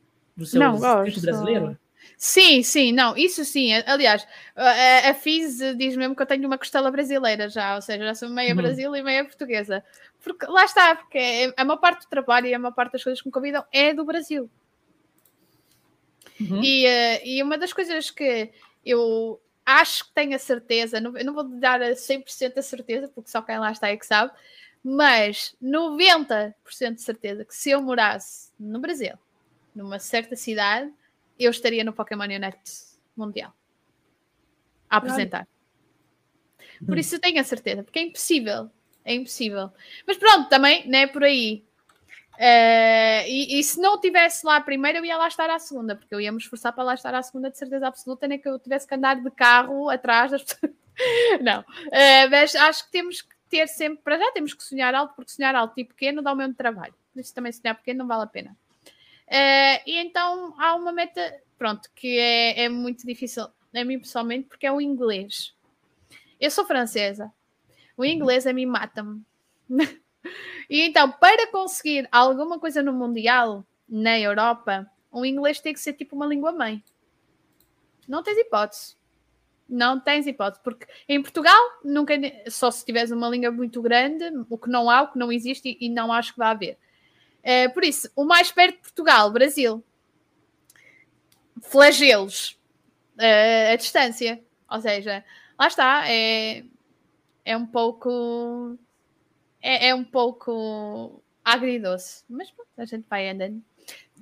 A: Não, gosto. brasileiro?
C: Sim, sim, não, isso sim. Aliás, a, a FIS diz mesmo que eu tenho uma costela brasileira já, ou seja, já sou meia uhum. Brasil e meia portuguesa. Porque lá está, porque é, a maior parte do trabalho e a maior parte das coisas que me convidam é do Brasil. Uhum. E, uh, e uma das coisas que eu acho que tenho a certeza, não, eu não vou dar a 100% a certeza, porque só quem lá está é que sabe, mas 90% de certeza que se eu morasse no Brasil, numa certa cidade, eu estaria no Pokémon Unite Mundial a apresentar. Por isso tenho a certeza, porque é impossível. É impossível. Mas pronto, também não é por aí. Uh, e, e, se não tivesse lá a primeira, eu ia lá estar à segunda, porque eu ia me esforçar para lá estar à segunda de certeza absoluta, nem que eu tivesse que andar de carro atrás das pessoas. *laughs* não, uh, mas acho que temos que ter sempre, para já temos que sonhar alto, porque sonhar alto e pequeno dá o mesmo trabalho. Por isso também sonhar pequeno não vale a pena. Uh, e então há uma meta, pronto, que é, é muito difícil a mim pessoalmente, porque é o inglês. Eu sou francesa. O inglês a mim mata-me. *laughs* e então, para conseguir alguma coisa no Mundial, na Europa, o inglês tem que ser tipo uma língua-mãe. Não tens hipótese. Não tens hipótese, porque em Portugal nunca só se tiveres uma língua muito grande, o que não há, o que não existe e, não acho que vai haver. É, por isso, o mais perto de Portugal, Brasil, flagelos uh, a distância. Ou seja, lá está, é, é um pouco. É, é um pouco agridoce. Mas pronto, a gente vai andando.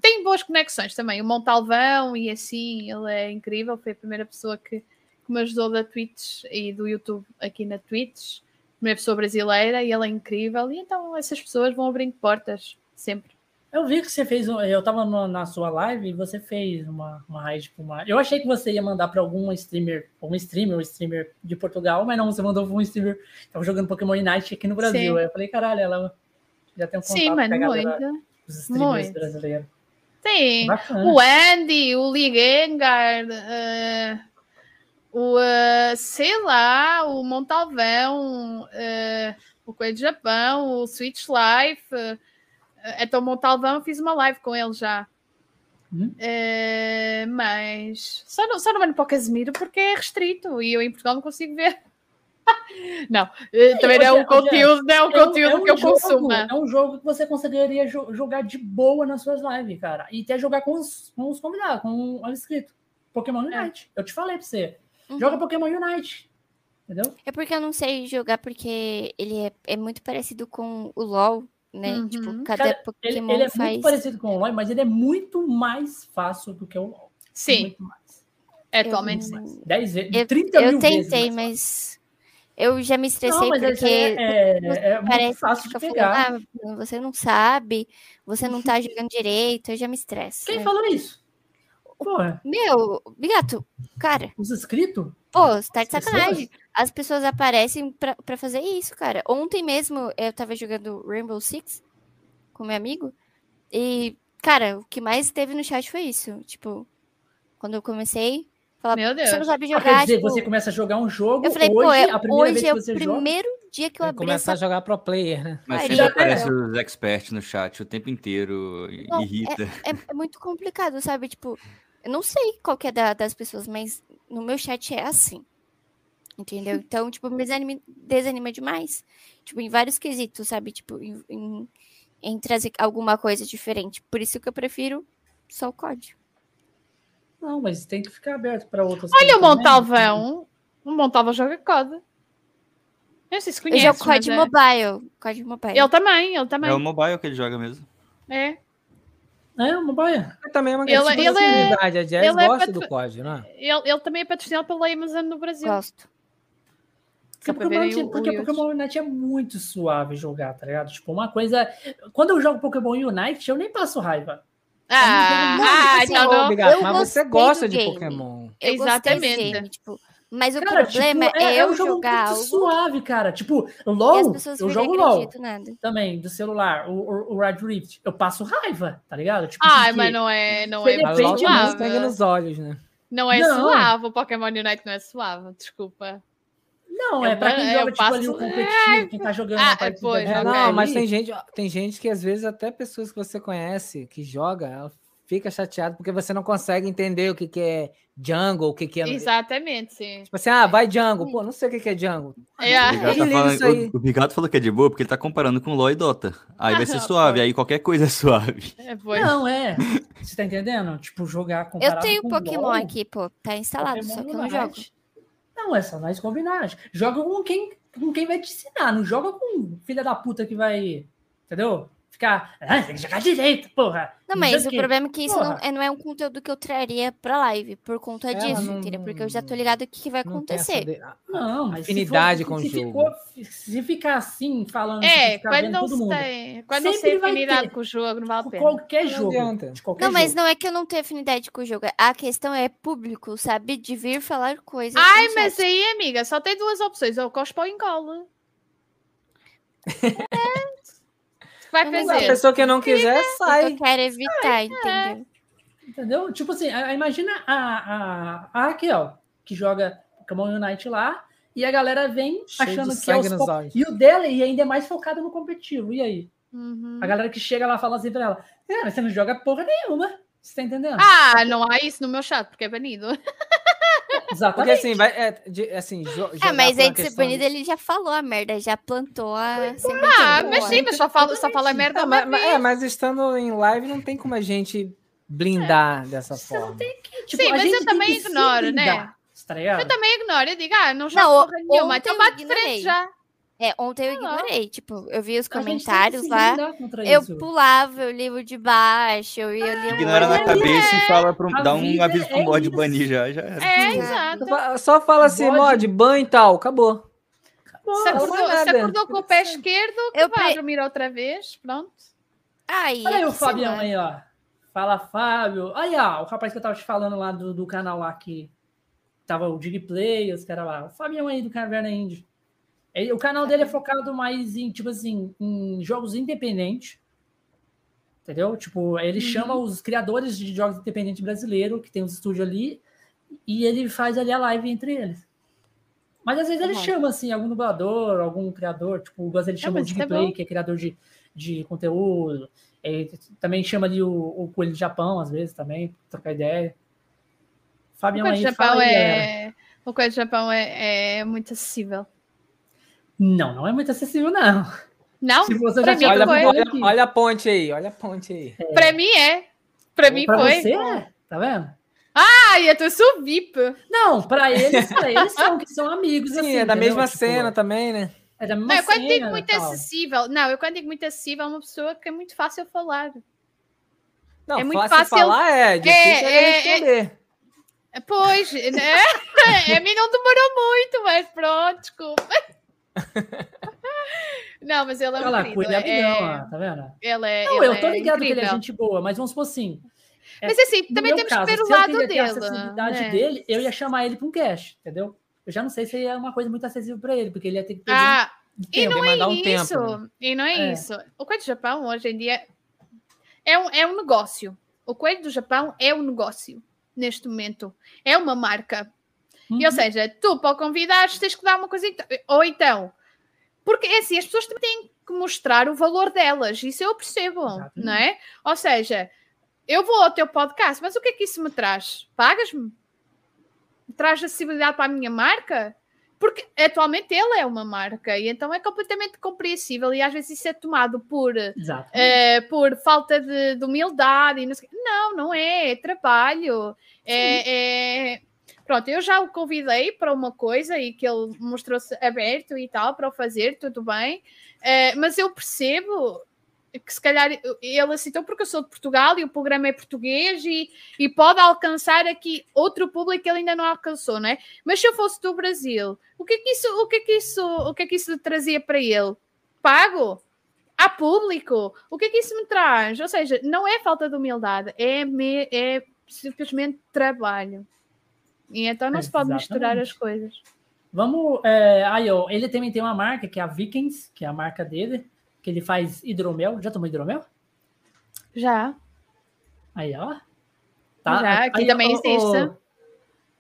C: Tem boas conexões também. O Montalvão e assim, ele é incrível. Foi a primeira pessoa que, que me ajudou da Twitch e do YouTube aqui na Twitch. Primeira pessoa brasileira e ele é incrível. E então essas pessoas vão abrindo portas sempre.
A: Eu vi que você fez. Eu tava no, na sua live e você fez uma, uma raid com uma. Eu achei que você ia mandar para algum streamer, algum streamer, um streamer de Portugal, mas não, você mandou para um streamer. Tava jogando Pokémon Unite aqui no Brasil. Aí eu falei, caralho, ela já tem um contato
C: Sim, mano, muito. Os streamers muito. brasileiros. Sim, o Andy, o Lee Gengar, uh, o, uh, sei lá, o Montalvão, uh, o Coelho do Japão, o Switch Life. Então, Montalvão, eu fiz uma live com ele já. Hum? Uh, mas só não, só não mando para o Casemiro porque é restrito e eu em Portugal não consigo ver. *laughs* não, uh, também não é um conteúdo, não é um conteúdo é um que eu jogo, consumo.
A: É um jogo que você conseguiria jo jogar de boa nas suas lives, cara. E até jogar com os, com os convidados, com o inscrito. Pokémon é. Unite. É. Eu te falei pra você. Uhum. Joga Pokémon Unite. Entendeu?
B: É porque eu não sei jogar porque ele é, é muito parecido com o LoL né? Tipo, uhum. Tipo, cada Cara,
A: Pokémon ele, ele é faz... muito parecido com o LoL, mas ele é muito mais fácil do que o LoL.
C: Sim.
A: Muito mais.
C: É, atualmente sim.
A: 10 vezes, eu, 30
B: eu tentei, mas eu já me estressei não, porque
A: é, é, é muito fácil de pegar.
B: Falando, ah, você não sabe, você não tá *laughs* jogando direito, eu já me estresso.
A: Quem falou isso?
B: Porra. Meu, Bigato, cara.
A: Os inscritos?
B: Pô, você tá de sacanagem. *laughs* As pessoas aparecem pra, pra fazer isso, cara. Ontem mesmo eu tava jogando Rainbow Six com meu amigo. E, cara, o que mais teve no chat foi isso. Tipo, quando eu comecei, falar, meu Deus. você não sabe *laughs* jogar. Ah, quer
A: dizer,
B: tipo...
A: você começa a jogar um jogo.
B: Eu falei,
A: hoje,
B: pô, é,
A: a primeira
B: hoje
A: vez
B: é o primeiro
A: joga...
B: dia que eu abri.
D: Começar
B: essa...
D: a jogar pro player, né?
E: Mas sempre aparece os experts no chat o tempo inteiro. Não, irrita.
B: É, é, é, muito complicado, sabe? Tipo, eu não sei qual que é da, das pessoas, mas no meu chat é assim. Entendeu? *laughs* Então, tipo, me desanima, desanima demais. Tipo, em vários quesitos, sabe? Tipo, em, em, em, trazer alguma coisa diferente. Por isso que eu prefiro só o código.
A: Não, mas tem que ficar aberto para outras
C: Olha o Montalvão. O Montalvão joga código. Eu não sei se conhece.
B: Eu jogo COD é... Mobile. COD Mobile.
C: Ele também, ele também.
E: É o mobile que ele joga mesmo.
C: É.
A: É, uma baia.
D: Também é uma grande ele, ele é, A Jazz ele é gosta é do COD, não é?
C: Ele, ele também é patrocinado pela Amazon no Brasil.
B: Gosto.
A: Porque, Pokémon, porque Pokémon Unite é muito suave jogar, tá ligado? Tipo, uma coisa. Quando eu jogo Pokémon Unite, eu nem passo raiva.
C: Ah, ah
D: assim, não, obrigado. Mas você gosta de Pokémon.
C: Eu Exatamente.
B: tipo, mas o cara, problema tipo, é, é, eu é um jogar algo...
A: suave, cara. Tipo, LOL, eu jogo LOL também, do celular, o, o, o Red Rift. Eu passo raiva, tá ligado? Tipo,
C: Ai, mas não é, não é
D: depende suave. Pega nos olhos, né?
C: Não é não. suave, o Pokémon Unite não é suave, desculpa.
A: Não, é, é pra quem joga, tipo, passo... ali o competitivo, quem tá jogando ah,
C: é, pô,
D: é, Não, mas tem gente, tem gente que às vezes até pessoas que você conhece, que joga, ela fica chateado porque você não consegue entender o que, que é jungle, o que, que é.
C: Exatamente, sim.
D: Tipo assim, ah, vai jungle. Pô, não sei o que, que é jungle.
C: É.
E: O, tá falando, o, o Ricardo falou que é de boa porque ele tá comparando com LoL e Dota. Aí vai *laughs* ser suave, aí qualquer coisa é suave.
A: É, não, é. Você tá entendendo? Tipo, jogar com
B: Eu tenho Pokémon LOL, aqui, pô. Tá instalado, Pokémon só que eu não jogo.
A: Não, é só nós combinar. Joga com quem, com quem vai te ensinar. Não joga com filha da puta que vai. Entendeu? Ficar, ah, tem que jogar direito, porra.
B: Não, mas o problema é que isso não é, não é um conteúdo que eu traria pra live, por conta Ela disso, não, entendeu? Porque eu já tô ligado o que, que vai acontecer. De...
A: Não, mas afinidade for, com o jogo. Ficou, se ficar assim, falando...
C: É, quando não todo tem, quando não tem afinidade com o jogo, não vale a pena.
A: Qualquer jogo.
B: Qualquer não, mas jogo. não é que eu não tenho afinidade com o jogo, a questão é público, sabe? De vir falar coisas.
C: Ai, mas aí, amiga, só tem duas opções, ou cospa ou engola. *laughs* *laughs* É vai fazer? A
D: pessoa que não quiser, sai.
B: Eu quero evitar, entendeu?
A: Entendeu? Tipo assim, imagina a, a, a Raquel, que joga Pokémon Unite lá, e a galera vem Cheio achando que é os E o dela e ainda é mais focado no competitivo. E aí? Uhum. A galera que chega lá fala assim pra ela: É, mas você não joga porra nenhuma. Você tá entendendo?
C: Ah, não há isso no meu chat, porque é banido. *laughs*
D: Exatamente. Porque assim, vai, é, de, assim,
B: é, mas aí banido, ele já falou a merda, já plantou a.
C: Ah, mas sim, mas só fala, só fala merda.
D: mas, mas, é, mas estando em live, não tem como a gente blindar é. dessa forma.
C: Que, tipo, sim, mas eu também ignoro, né? Tá eu também ignoro. Eu digo, ah, não jogo não, porra nenhuma. Então bate frente já.
B: É, ontem eu ignorei, tipo, eu vi os comentários lá, eu isso. pulava o livro de baixo, eu ia ler
E: Ignora na cabeça é. e fala pro, dá um aviso pro é mod banir já, já.
C: É, exato.
D: Só fala assim, mod, ban e tal, acabou.
C: acabou se acordou, acordou com o pé esquerdo, eu vai dormir outra vez, pronto.
A: Aí, Olha aí o Fabião aí, ó. Fala, Fábio. Aí, ó, o rapaz que eu tava te falando lá do, do canal lá que tava o Digplay, os caras lá. O Fabião aí do Caverna Indie. O canal dele é focado mais em, tipo assim, em jogos independentes. Entendeu? Tipo, ele uhum. chama os criadores de jogos independentes brasileiros, que tem os estúdios ali, e ele faz ali a live entre eles. Mas às vezes ele uhum. chama, assim, algum dublador, algum criador, tipo, o Gus ele chama o Digplay, que é criador de, de conteúdo. Ele também chama ali o, o Coelho do Japão, às vezes, também, trocar ideia.
C: Fabião o Coelho aí, Japão é... O Coelho do Japão é, é muito acessível.
A: Não, não é muito acessível, não.
C: Não?
A: Se você pra já
D: mim olha, foi. Olha, olha, a ponte aí, olha a ponte aí.
C: É. Pra mim é. Pra mim
A: pra
C: foi.
A: Você é, tá vendo?
C: Ah, e eu sou VIP.
A: Não, pra eles, pra *laughs* eles são que são amigos.
D: Sim,
A: assim,
D: é da entendeu? mesma tipo, cena também, né?
A: É da mesma
C: não, eu
A: quando
C: digo muito tal. acessível. Não, eu quando digo muito acessível, é uma pessoa que é muito fácil falar.
D: Não, é muito fácil, fácil falar é difícil é, é, é responder.
C: É, pois, né? *laughs* a mim não demorou muito, mas pronto, desculpa. Não, mas ela é Olha lá, querido. Ele é,
A: é... Ó, tá vendo?
C: Ela é,
A: não, eu tô
C: é
A: ligado
C: incrível.
A: que ele é gente boa, mas vamos supor assim.
C: É, mas assim, também temos caso, que ver o lado dele. A
A: acessibilidade né? dele, eu ia chamar ele para um cast, entendeu? Eu já não sei se é uma coisa muito acessível para ele, porque ele ia ter que ter
C: ah, e não é um isso. Tempo, né? E não é, é, isso. O Coelho do Japão, hoje em dia, é um, é um negócio. O Coelho do Japão é um negócio neste momento. É uma marca. Uhum. E, ou uhum. seja, tu, para o convidar, tens que dar uma coisa. Ou então, porque é assim, as pessoas também têm que mostrar o valor delas, isso eu percebo, Exatamente. não é? Ou seja, eu vou ao teu podcast, mas o que é que isso me traz? Pagas-me? Traz acessibilidade para a minha marca? Porque atualmente ele é uma marca e então é completamente compreensível e às vezes isso é tomado por, uh, por falta de, de humildade. Não, não, não é, é trabalho. É, é, Pronto, eu já o convidei para uma coisa e que ele mostrou-se aberto e tal para o fazer, tudo bem, uh, mas eu percebo que se calhar ele aceitou porque eu sou de Portugal e o programa é português e, e pode alcançar aqui outro público que ele ainda não alcançou, não é? Mas se eu fosse do Brasil, o que é que isso, o que é que isso, o que é que isso trazia para ele? Pago? Há público? O que é que isso me traz? Ou seja, não é falta de humildade, é, me, é simplesmente trabalho. E então não Exatamente. se pode misturar as coisas.
A: Vamos. É, aí, ó, ele também tem uma marca que é a Vikings, que é a marca dele, que ele faz hidromel. Já tomou hidromel?
C: Já.
A: Aí, ó.
C: Tá? Já, aqui aí, também existe.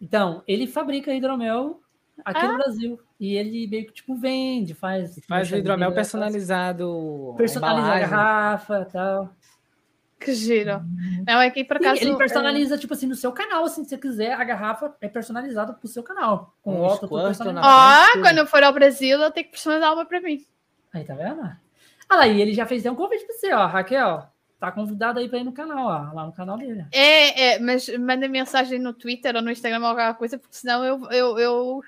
A: Então, ele fabrica hidromel aqui ah. no Brasil. E ele meio que tipo vende, faz.
D: Faz o hidromel personalizado.
A: Personalizar a garrafa e tal.
C: Que giro. Não, é que por acaso.
A: ele personaliza, é... tipo assim, no seu canal, assim, se você quiser, a garrafa é personalizada pro seu canal. Com um
C: óculos personalizado. Ó, quando eu for ao Brasil, eu tenho que personalizar uma pra mim.
A: Aí, tá vendo? Olha lá, e ele já fez um convite pra você, ó, Raquel. Tá convidado aí pra ir no canal, ó, lá no canal dele.
C: É, é, mas manda mensagem no Twitter ou no Instagram ou alguma coisa, porque senão eu. eu, eu...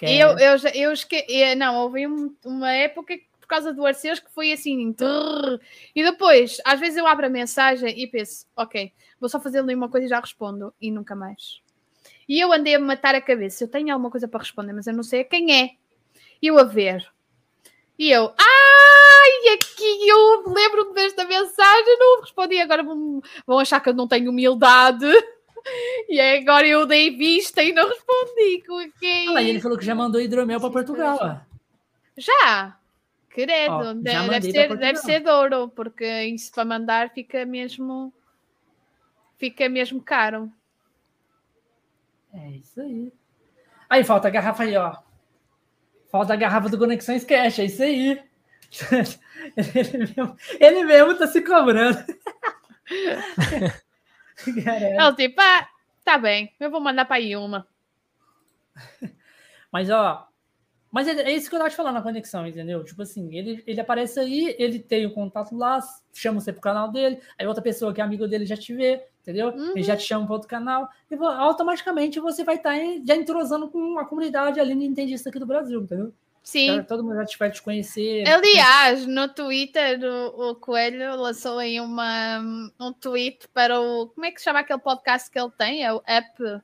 C: Eu, eu, já, eu esque... Não, houve um, uma época que por causa do Arceus que foi assim. Trrr, e depois, às vezes eu abro a mensagem e penso, ok, vou só fazer ali uma coisa e já respondo. E nunca mais. E eu andei a matar a cabeça. Eu tenho alguma coisa para responder, mas eu não sei a quem é. E eu a ver. E eu, ai, aqui eu lembro-me desta mensagem, não respondi. Agora vão, vão achar que eu não tenho humildade. *laughs* E agora eu dei vista e não respondi. Com quem?
A: Ah, ele falou que já mandou hidromel para Portugal. Ó.
C: Já? Credo, já deve, ser, deve ser Douro, porque isso para mandar fica mesmo fica mesmo caro.
A: É isso aí. Aí falta a garrafa aí, ó. Falta a garrafa do Conexões Cash, é isso aí. *laughs* Ele mesmo, ele mesmo tá se cobrando. *laughs*
C: Ela tipo, ah, tá bem, eu vou mandar para aí uma.
A: Mas, ó, mas é, é, isso que eu tava te falando na conexão, entendeu? Tipo assim, ele, ele aparece aí, ele tem o contato lá, chama você pro canal dele, aí outra pessoa que é amigo dele já te vê, entendeu? Uhum. Ele já te chama para outro canal, e automaticamente você vai estar tá já entrosando com a comunidade ali nintendista aqui do Brasil, entendeu?
C: Sim.
A: todo mundo já te vai te conhecer.
C: Aliás, no Twitter, o, o, Coelho lançou aí uma, um tweet para o. Como é que se chama aquele podcast que ele tem? É o App.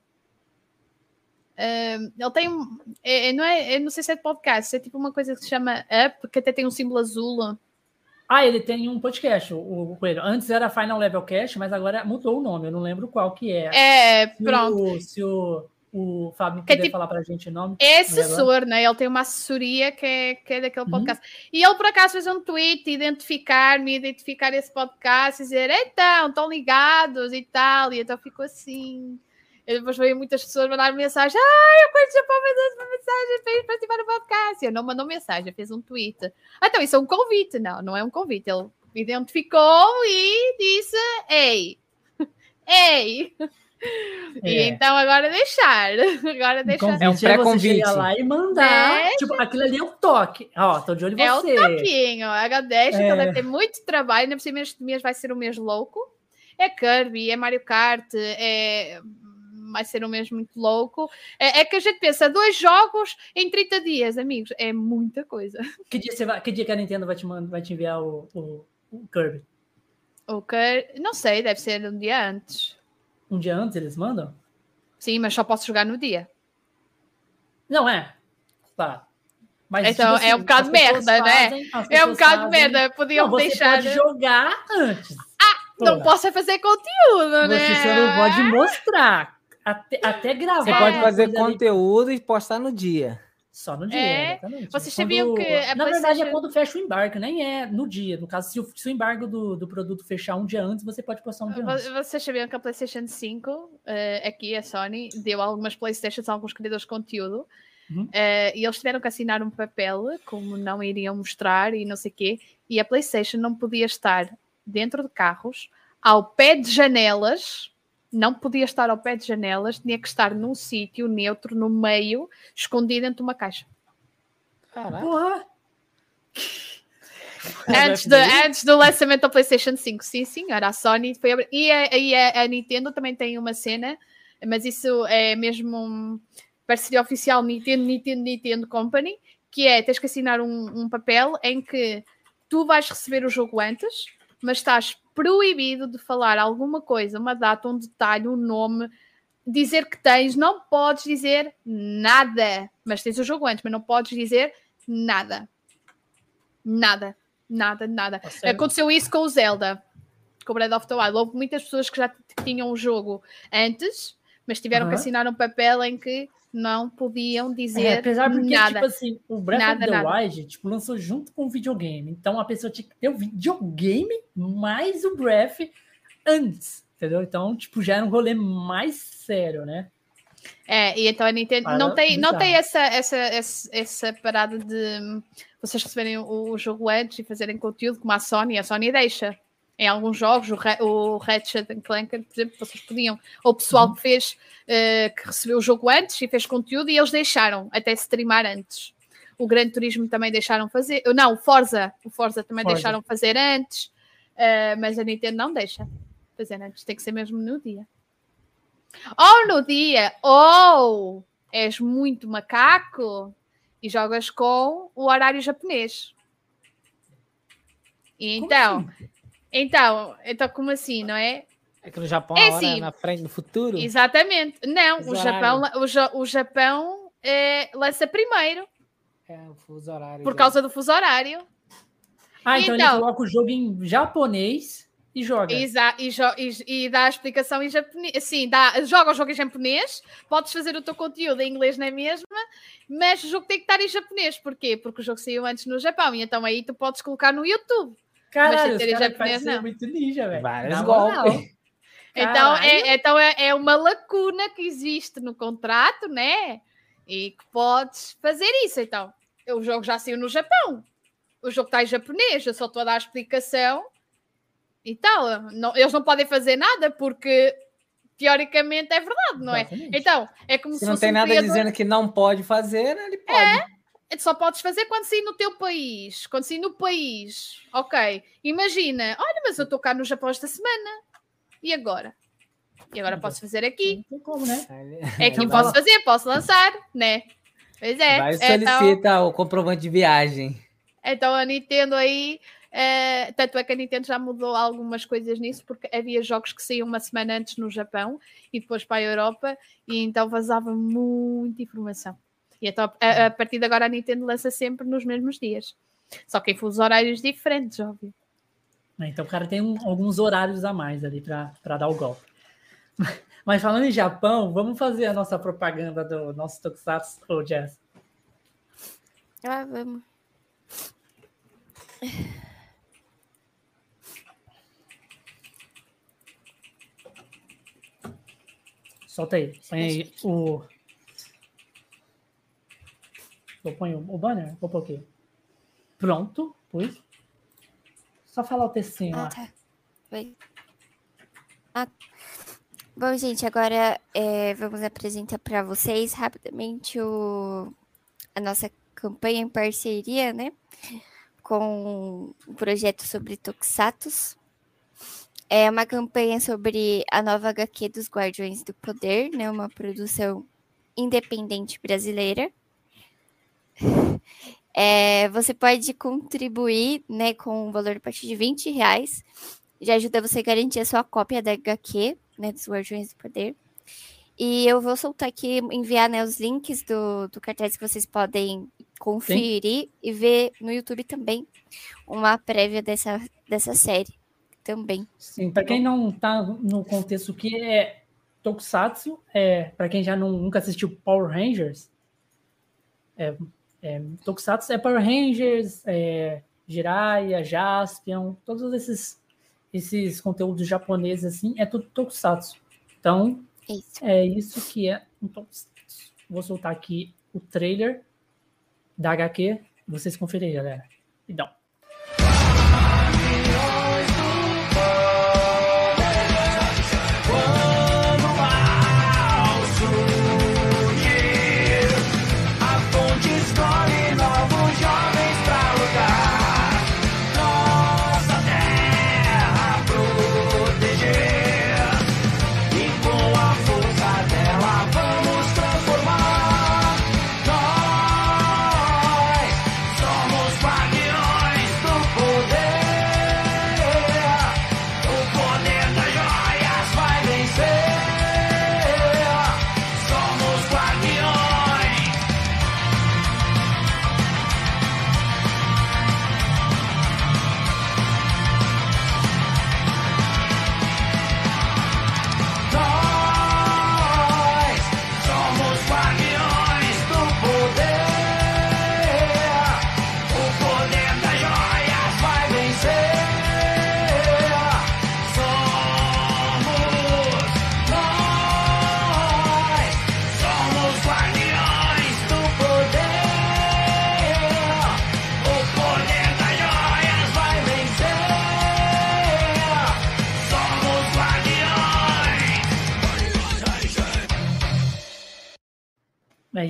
C: Uh, ele tem um. É, é, não é, não sei se é de podcast, é tipo uma coisa que se chama Up, que até tem um símbolo azul.
A: Ah, ele tem um podcast, o, o Coelho. Antes era Final Level Cast, mas agora mudou o nome, eu não lembro qual que é.
C: É, se pronto.
A: O, se o o Fábio puder tipo, falar para a gente o nome.
C: É assessor, né? Ele tem uma assessoria que é, que é daquele uhum. podcast. Uhum. E ele, por acaso, fez um tweet, identificar-me, identificar esse podcast e dizer: então, estão ligados e tal. E então ficou assim. E depois veio muitas pessoas mandar mensagem: ah, eu conheço para mandar uma mensagem para participar do podcast. Ele não mandou mensagem, fez um tweet. Ah, então, isso é um convite. Não, não é um convite. Ele identificou e disse: ei, ei. É. E então agora deixar. Agora deixar.
D: É um pré-convite.
A: lá e mandar. Deixa. Tipo, aquilo ali é um toque. Ó, tô de olho em você.
C: É um toquinho. Agora deixa, é. que deve ter muito trabalho. Ainda por cima este mês vai ser um mês louco. É Kirby, é Mario Kart, é vai ser um mês muito louco. É, é, que a gente pensa, dois jogos em 30 dias, amigos, é muita coisa. *laughs*
A: Que dia, você vai, que, dia que a Nintendo vai te, mandar, vai te enviar o, o, o Kirby?
C: O Kirby, não sei, deve ser um dia antes.
A: Um dia antes eles mandam?
C: Sim, mas só posso jogar no dia.
A: Não é. Tá.
C: Mas, então tipo é um bocado merda, né? fazem, né? É um bocado fazem... merda. Podiam
A: não,
C: você deixar.
A: Pode jogar antes.
C: Ah, não posso é fazer conteúdo, né?
A: Você só não pode mostrar. Até, até gravar.
D: Você pode fazer conteúdo ali. e postar no dia.
A: Só no dia, é. exatamente.
C: Vocês sabiam que.
A: Na verdade, é quando fecha o embarque, nem é no dia. No caso, se o, se o embargo do, do produto fechar um dia antes, você pode postar um dia antes.
C: Vocês sabiam que a PlayStation 5, uh, eh, aqui a Sony, deu algumas PlayStations a alguns criadores de conteúdo. Uhum. Uh, e eles tiveram que assinar um papel, como não iriam mostrar e não sei o quê. E a PlayStation não podia estar dentro de carros, ao pé de janelas não podia estar ao pé de janelas, tinha que estar num sítio neutro, no meio, escondido dentro de uma caixa.
A: Caraca.
C: Antes, de, antes do lançamento da PlayStation 5, sim, senhora, a Sony foi abrir. E, a, e a, a, Nintendo também tem uma cena, mas isso é mesmo um parceria oficial Nintendo, Nintendo, Nintendo Company, que é tens que assinar um, um papel em que tu vais receber o jogo antes, mas estás proibido de falar alguma coisa, uma data, um detalhe, um nome, dizer que tens, não podes dizer nada. Mas tens o jogo antes, mas não podes dizer nada. Nada, nada, nada. Aconteceu isso com o Zelda, com o Breath of the Wild. Houve muitas pessoas que já tinham o jogo antes, mas tiveram uhum. que assinar um papel em que não podiam dizer é, apesar porque, nada.
A: tipo assim, o Breath nada, of the nada. Wild, tipo, lançou junto com o videogame. Então a pessoa tinha que ter o videogame mais o Breath antes, entendeu? Então, tipo, já era um rolê mais sério, né?
C: É, e então a Nintendo Para não tem, não tem essa, essa, essa, essa parada de vocês receberem o, o jogo antes e fazerem conteúdo como a Sony, a Sony deixa em alguns jogos, o, o Ratchet Clank, por exemplo, vocês podiam, ou o pessoal uhum. que fez, uh, que recebeu o jogo antes e fez conteúdo e eles deixaram até streamar antes. O Gran Turismo também deixaram fazer, não, o Forza, o Forza também Forza. deixaram fazer antes, uh, mas a Nintendo não deixa fazer antes, tem que ser mesmo no dia. Ou no dia, ou és muito macaco e jogas com o horário japonês. Então, assim? Então, então, como assim, não é?
D: É que no Japão é assim, na frente, no futuro?
C: Exatamente. Não, o Japão, o, o Japão é, lança primeiro.
D: É, o fuso horário.
C: Por causa do fuso horário.
A: Ah, então, então ele coloca o jogo em japonês e joga.
C: Exa e, jo e, e, dá a explicação em japonês. Sim, dá, joga o jogo em japonês, podes fazer o teu conteúdo em inglês na mesma, mas o jogo tem que estar em japonês. Porquê? Porque o jogo saiu antes no Japão e então aí tu podes colocar no YouTube.
A: Caralho, mas se ter em japonês, não. muito ninja, velho.
D: Vários golpes.
C: Então, é, então é, é uma lacuna que existe no contrato, né? E que podes fazer isso. Então, o jogo já saiu no Japão. O jogo está em japonês, eu só estou a dar a explicação e tal. Não, eles não podem fazer nada porque teoricamente é verdade, não é? Exatamente. Então, é como se,
D: se não tem um nada criador... dizendo que não pode fazer, ele pode.
C: É, só podes fazer quando sair no teu país, quando sair no país. Ok, imagina, olha, mas eu estou cá no Japão esta semana. E agora? E agora posso fazer aqui. Não tem como, né? É que posso fazer, posso lançar, né? Pois é.
D: Vai solicita então, o comprovante de viagem.
C: Então a Nintendo aí. É, tanto é que a Nintendo já mudou algumas coisas nisso, porque havia jogos que saíam uma semana antes no Japão e depois para a Europa, e então vazava muita informação. E então, a, a partir de agora a Nintendo lança sempre nos mesmos dias. Só que em fusos horários diferentes, óbvio.
A: Então o cara tem um, alguns horários a mais ali para dar o golpe. *laughs* Mas falando em Japão, vamos fazer a nossa propaganda do nosso Tokusatsu, ou Jazz?
B: Ah, vamos.
A: Solta aí. Põe aí o. Eu ponho o banner? Vou pôr aqui. Pronto, pus. Só falar o textinho ah, lá. Tá. Oi.
B: Ah. Bom, gente, agora é, vamos apresentar para vocês rapidamente o, a nossa campanha em parceria, né? Com o projeto sobre Toxatos. É uma campanha sobre a nova HQ dos Guardiões do Poder, né? Uma produção independente brasileira. É, você pode contribuir né, com um valor a partir de 20 reais. Já ajuda você a garantir a sua cópia da HQ, né, dos Guardiões do Poder. E eu vou soltar aqui, enviar né, os links do, do cartaz que vocês podem conferir Sim. e ver no YouTube também uma prévia dessa, dessa série também.
A: Sim, para quem não está no contexto que é Tokusatsu, é, para quem já não, nunca assistiu Power Rangers, é, é, Tokusatsu é Power Rangers, é, Jiraiya, Jaspion, todos esses esses conteúdos japoneses assim, é tudo Tokusatsu. Então, isso. é isso que é um Tokusatsu. Vou soltar aqui o trailer da HQ, vocês conferem, galera. Então.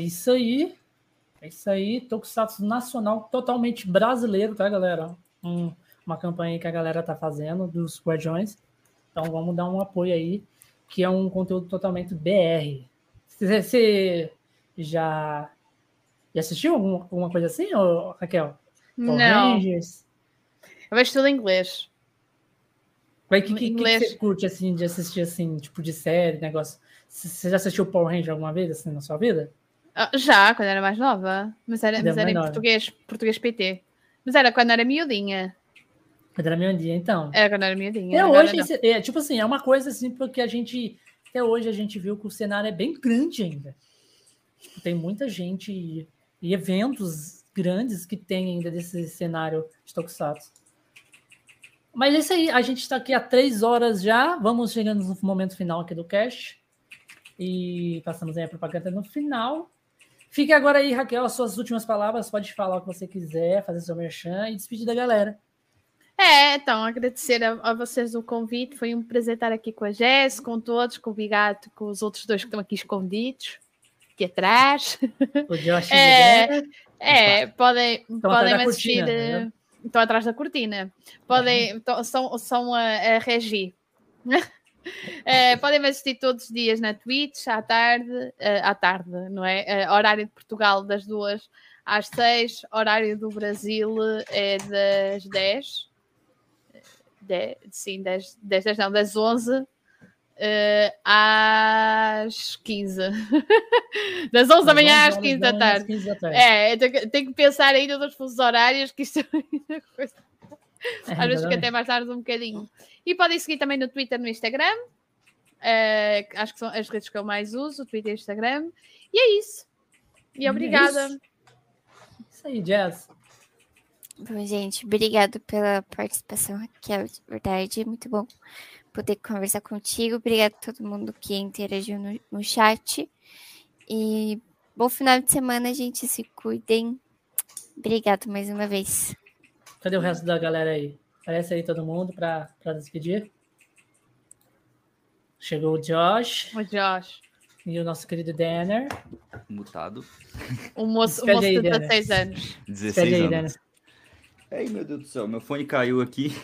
A: Isso aí. É isso aí. Tokusatsu nacional, totalmente brasileiro, tá, galera? Um, uma campanha que a galera tá fazendo dos Guardiões. Então vamos dar um apoio aí, que é um conteúdo totalmente BR. Você já, já assistiu alguma, alguma coisa assim, ou, Raquel?
C: Não. Rangers? Eu vejo tudo em inglês.
A: Mas que, que, que, você curte assim de assistir assim, tipo de série, negócio? Você já assistiu Power Ranger alguma vez assim na sua vida?
C: Ah, já, quando era mais nova. Mas era, mas era em português, português PT. Mas era quando era miudinha.
A: Quando era miudinha, então.
C: Era quando era miudinha.
A: Até hoje, é, tipo assim, é uma coisa assim, porque a gente. Até hoje a gente viu que o cenário é bem grande ainda. Tipo, tem muita gente e, e eventos grandes que tem ainda desse cenário de Tokusatsu. Mas é isso aí, a gente está aqui há três horas já. Vamos chegando no momento final aqui do cast. E passamos aí a propaganda no final. Fique agora aí, Raquel, as suas últimas palavras. Pode falar o que você quiser, fazer seu merchan e despedir da galera.
C: É, então, agradecer a, a, vocês o convite. Foi um prazer estar aqui com a Jess, com todos, com o Bigato, com os outros dois que estão aqui escondidos, aqui atrás.
A: O Josh
C: é, é, podem, podem me assistir. Cortina, né? Estão atrás da cortina. Podem, uhum. são, são a, a Regi. *laughs* *laughs* É, podem me assistir todos os dias na Twitch, à tarde, uh, à tarde, não é? Uh, horário de Portugal das duas às seis, horário do Brasil é das dez. De, sim, das, das, das, não, das onze às 15. *laughs* das 11 da manhã às 15 da tarde. 15 da tarde. É, tenho, tenho que pensar ainda nos fusos horários, que isto *laughs* é coisa. *laughs* É, às vezes fica até mais tarde um bocadinho. E podem seguir também no Twitter no Instagram. Uh, acho que são as redes que eu mais uso, Twitter e Instagram. E é isso. E obrigada. É isso.
A: isso aí, Jazz.
B: Bom, gente, obrigado pela participação, Raquel. De verdade, muito bom poder conversar contigo. Obrigado a todo mundo que interagiu no, no chat. E bom final de semana, gente. Se cuidem. Obrigado mais uma vez.
A: Cadê o resto da galera aí? Aparece aí todo mundo para despedir. Chegou o Josh.
C: O Josh.
A: E o nosso querido Danner.
E: Mutado.
C: O moço, o moço de 16 anos.
E: 16 aí, anos. Ai, meu Deus do céu, meu fone caiu aqui.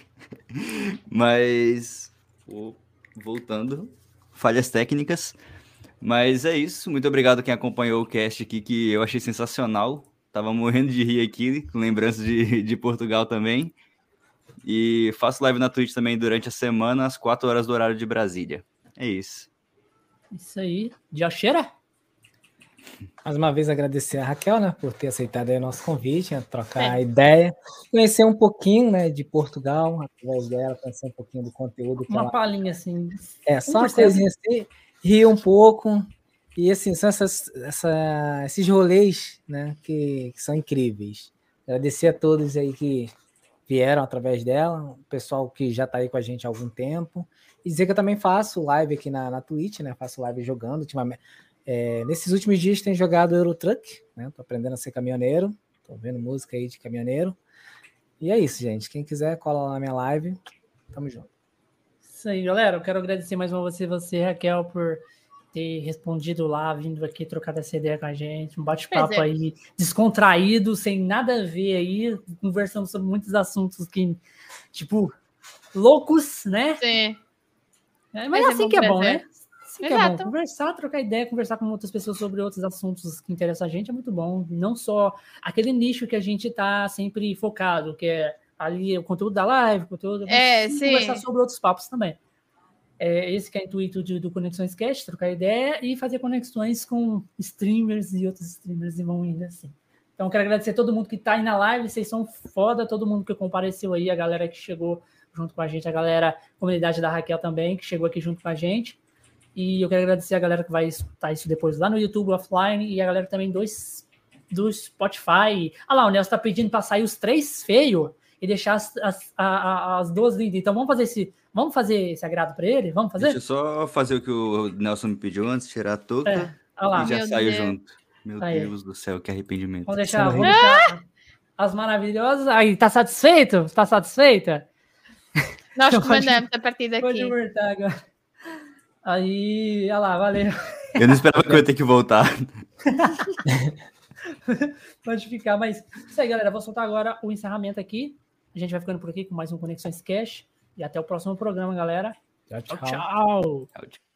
E: Mas voltando, falhas técnicas. Mas é isso. Muito obrigado quem acompanhou o cast aqui, que eu achei sensacional. Tava morrendo de rir aqui, com lembranças de, de Portugal também. E faço live na Twitch também durante a semana, às 4 horas do horário de Brasília. É isso.
A: Isso aí. Jocheira?
D: Mais uma vez agradecer a Raquel, né, por ter aceitado o nosso convite, né, trocar é. ideia, conhecer um pouquinho, né, de Portugal, através dela, conhecer um pouquinho do conteúdo.
A: Uma
D: ela...
A: palhinha assim.
D: É, só uma coisinha assim, rir um pouco, e assim, são essas, essa, esses rolês, né, que, que, são incríveis. Agradecer a todos aí que vieram através dela, o pessoal que já está aí com a gente há algum tempo, e dizer que eu também faço live aqui na, na Twitch, né, faço live jogando, ultimamente é, nesses últimos dias tem jogado Eurotruck, né? Tô aprendendo a ser caminhoneiro, tô vendo música aí de caminhoneiro. E é isso, gente. Quem quiser, cola lá na minha live. Tamo junto.
A: Isso aí, galera. Eu quero agradecer mais uma vez você, Raquel, por ter respondido lá, vindo aqui trocar essa ideia com a gente. Um bate-papo é. aí descontraído, sem nada a ver aí. Conversamos sobre muitos assuntos que, tipo, loucos, né?
C: Sim.
A: É, mas, mas é assim que é bom, né? Sim, que é bom. Conversar, trocar ideia, conversar com outras pessoas sobre outros assuntos que interessam a gente é muito bom. Não só aquele nicho que a gente está sempre focado, que é ali o conteúdo da live, o conteúdo.
C: É, sim.
A: Conversar sobre outros papos também. É, esse que é o intuito de, do Conexões Cast, trocar ideia e fazer conexões com streamers e outros streamers e vão indo assim. Então, quero agradecer a todo mundo que está aí na live, vocês são foda, todo mundo que compareceu aí, a galera que chegou junto com a gente, a galera, a comunidade da Raquel também, que chegou aqui junto com a gente. E eu quero agradecer a galera que vai escutar isso depois lá no YouTube offline e a galera também do, do Spotify. Ah lá, o Nelson tá pedindo para sair os três feios e deixar as, as, as, as duas lindas. Então vamos fazer esse. Vamos fazer esse agrado para ele? Vamos fazer?
E: Deixa eu só fazer o que o Nelson me pediu antes, tirar a touca é. ah lá. e já saiu junto. Meu Aí. Deus do céu, que arrependimento.
A: Vamos deixar, vamos deixar as maravilhosas. Aí, tá satisfeito? Tá satisfeita?
C: Nós comandamos a partir daqui. Pode
A: voltar agora. Aí, olha lá, valeu.
E: Eu não esperava que eu ia ter que voltar. *laughs*
A: Pode ficar, mas isso aí, galera. Vou soltar agora o encerramento aqui. A gente vai ficando por aqui com mais um Conexões Cash. E até o próximo programa, galera.
D: tchau. tchau. tchau. tchau.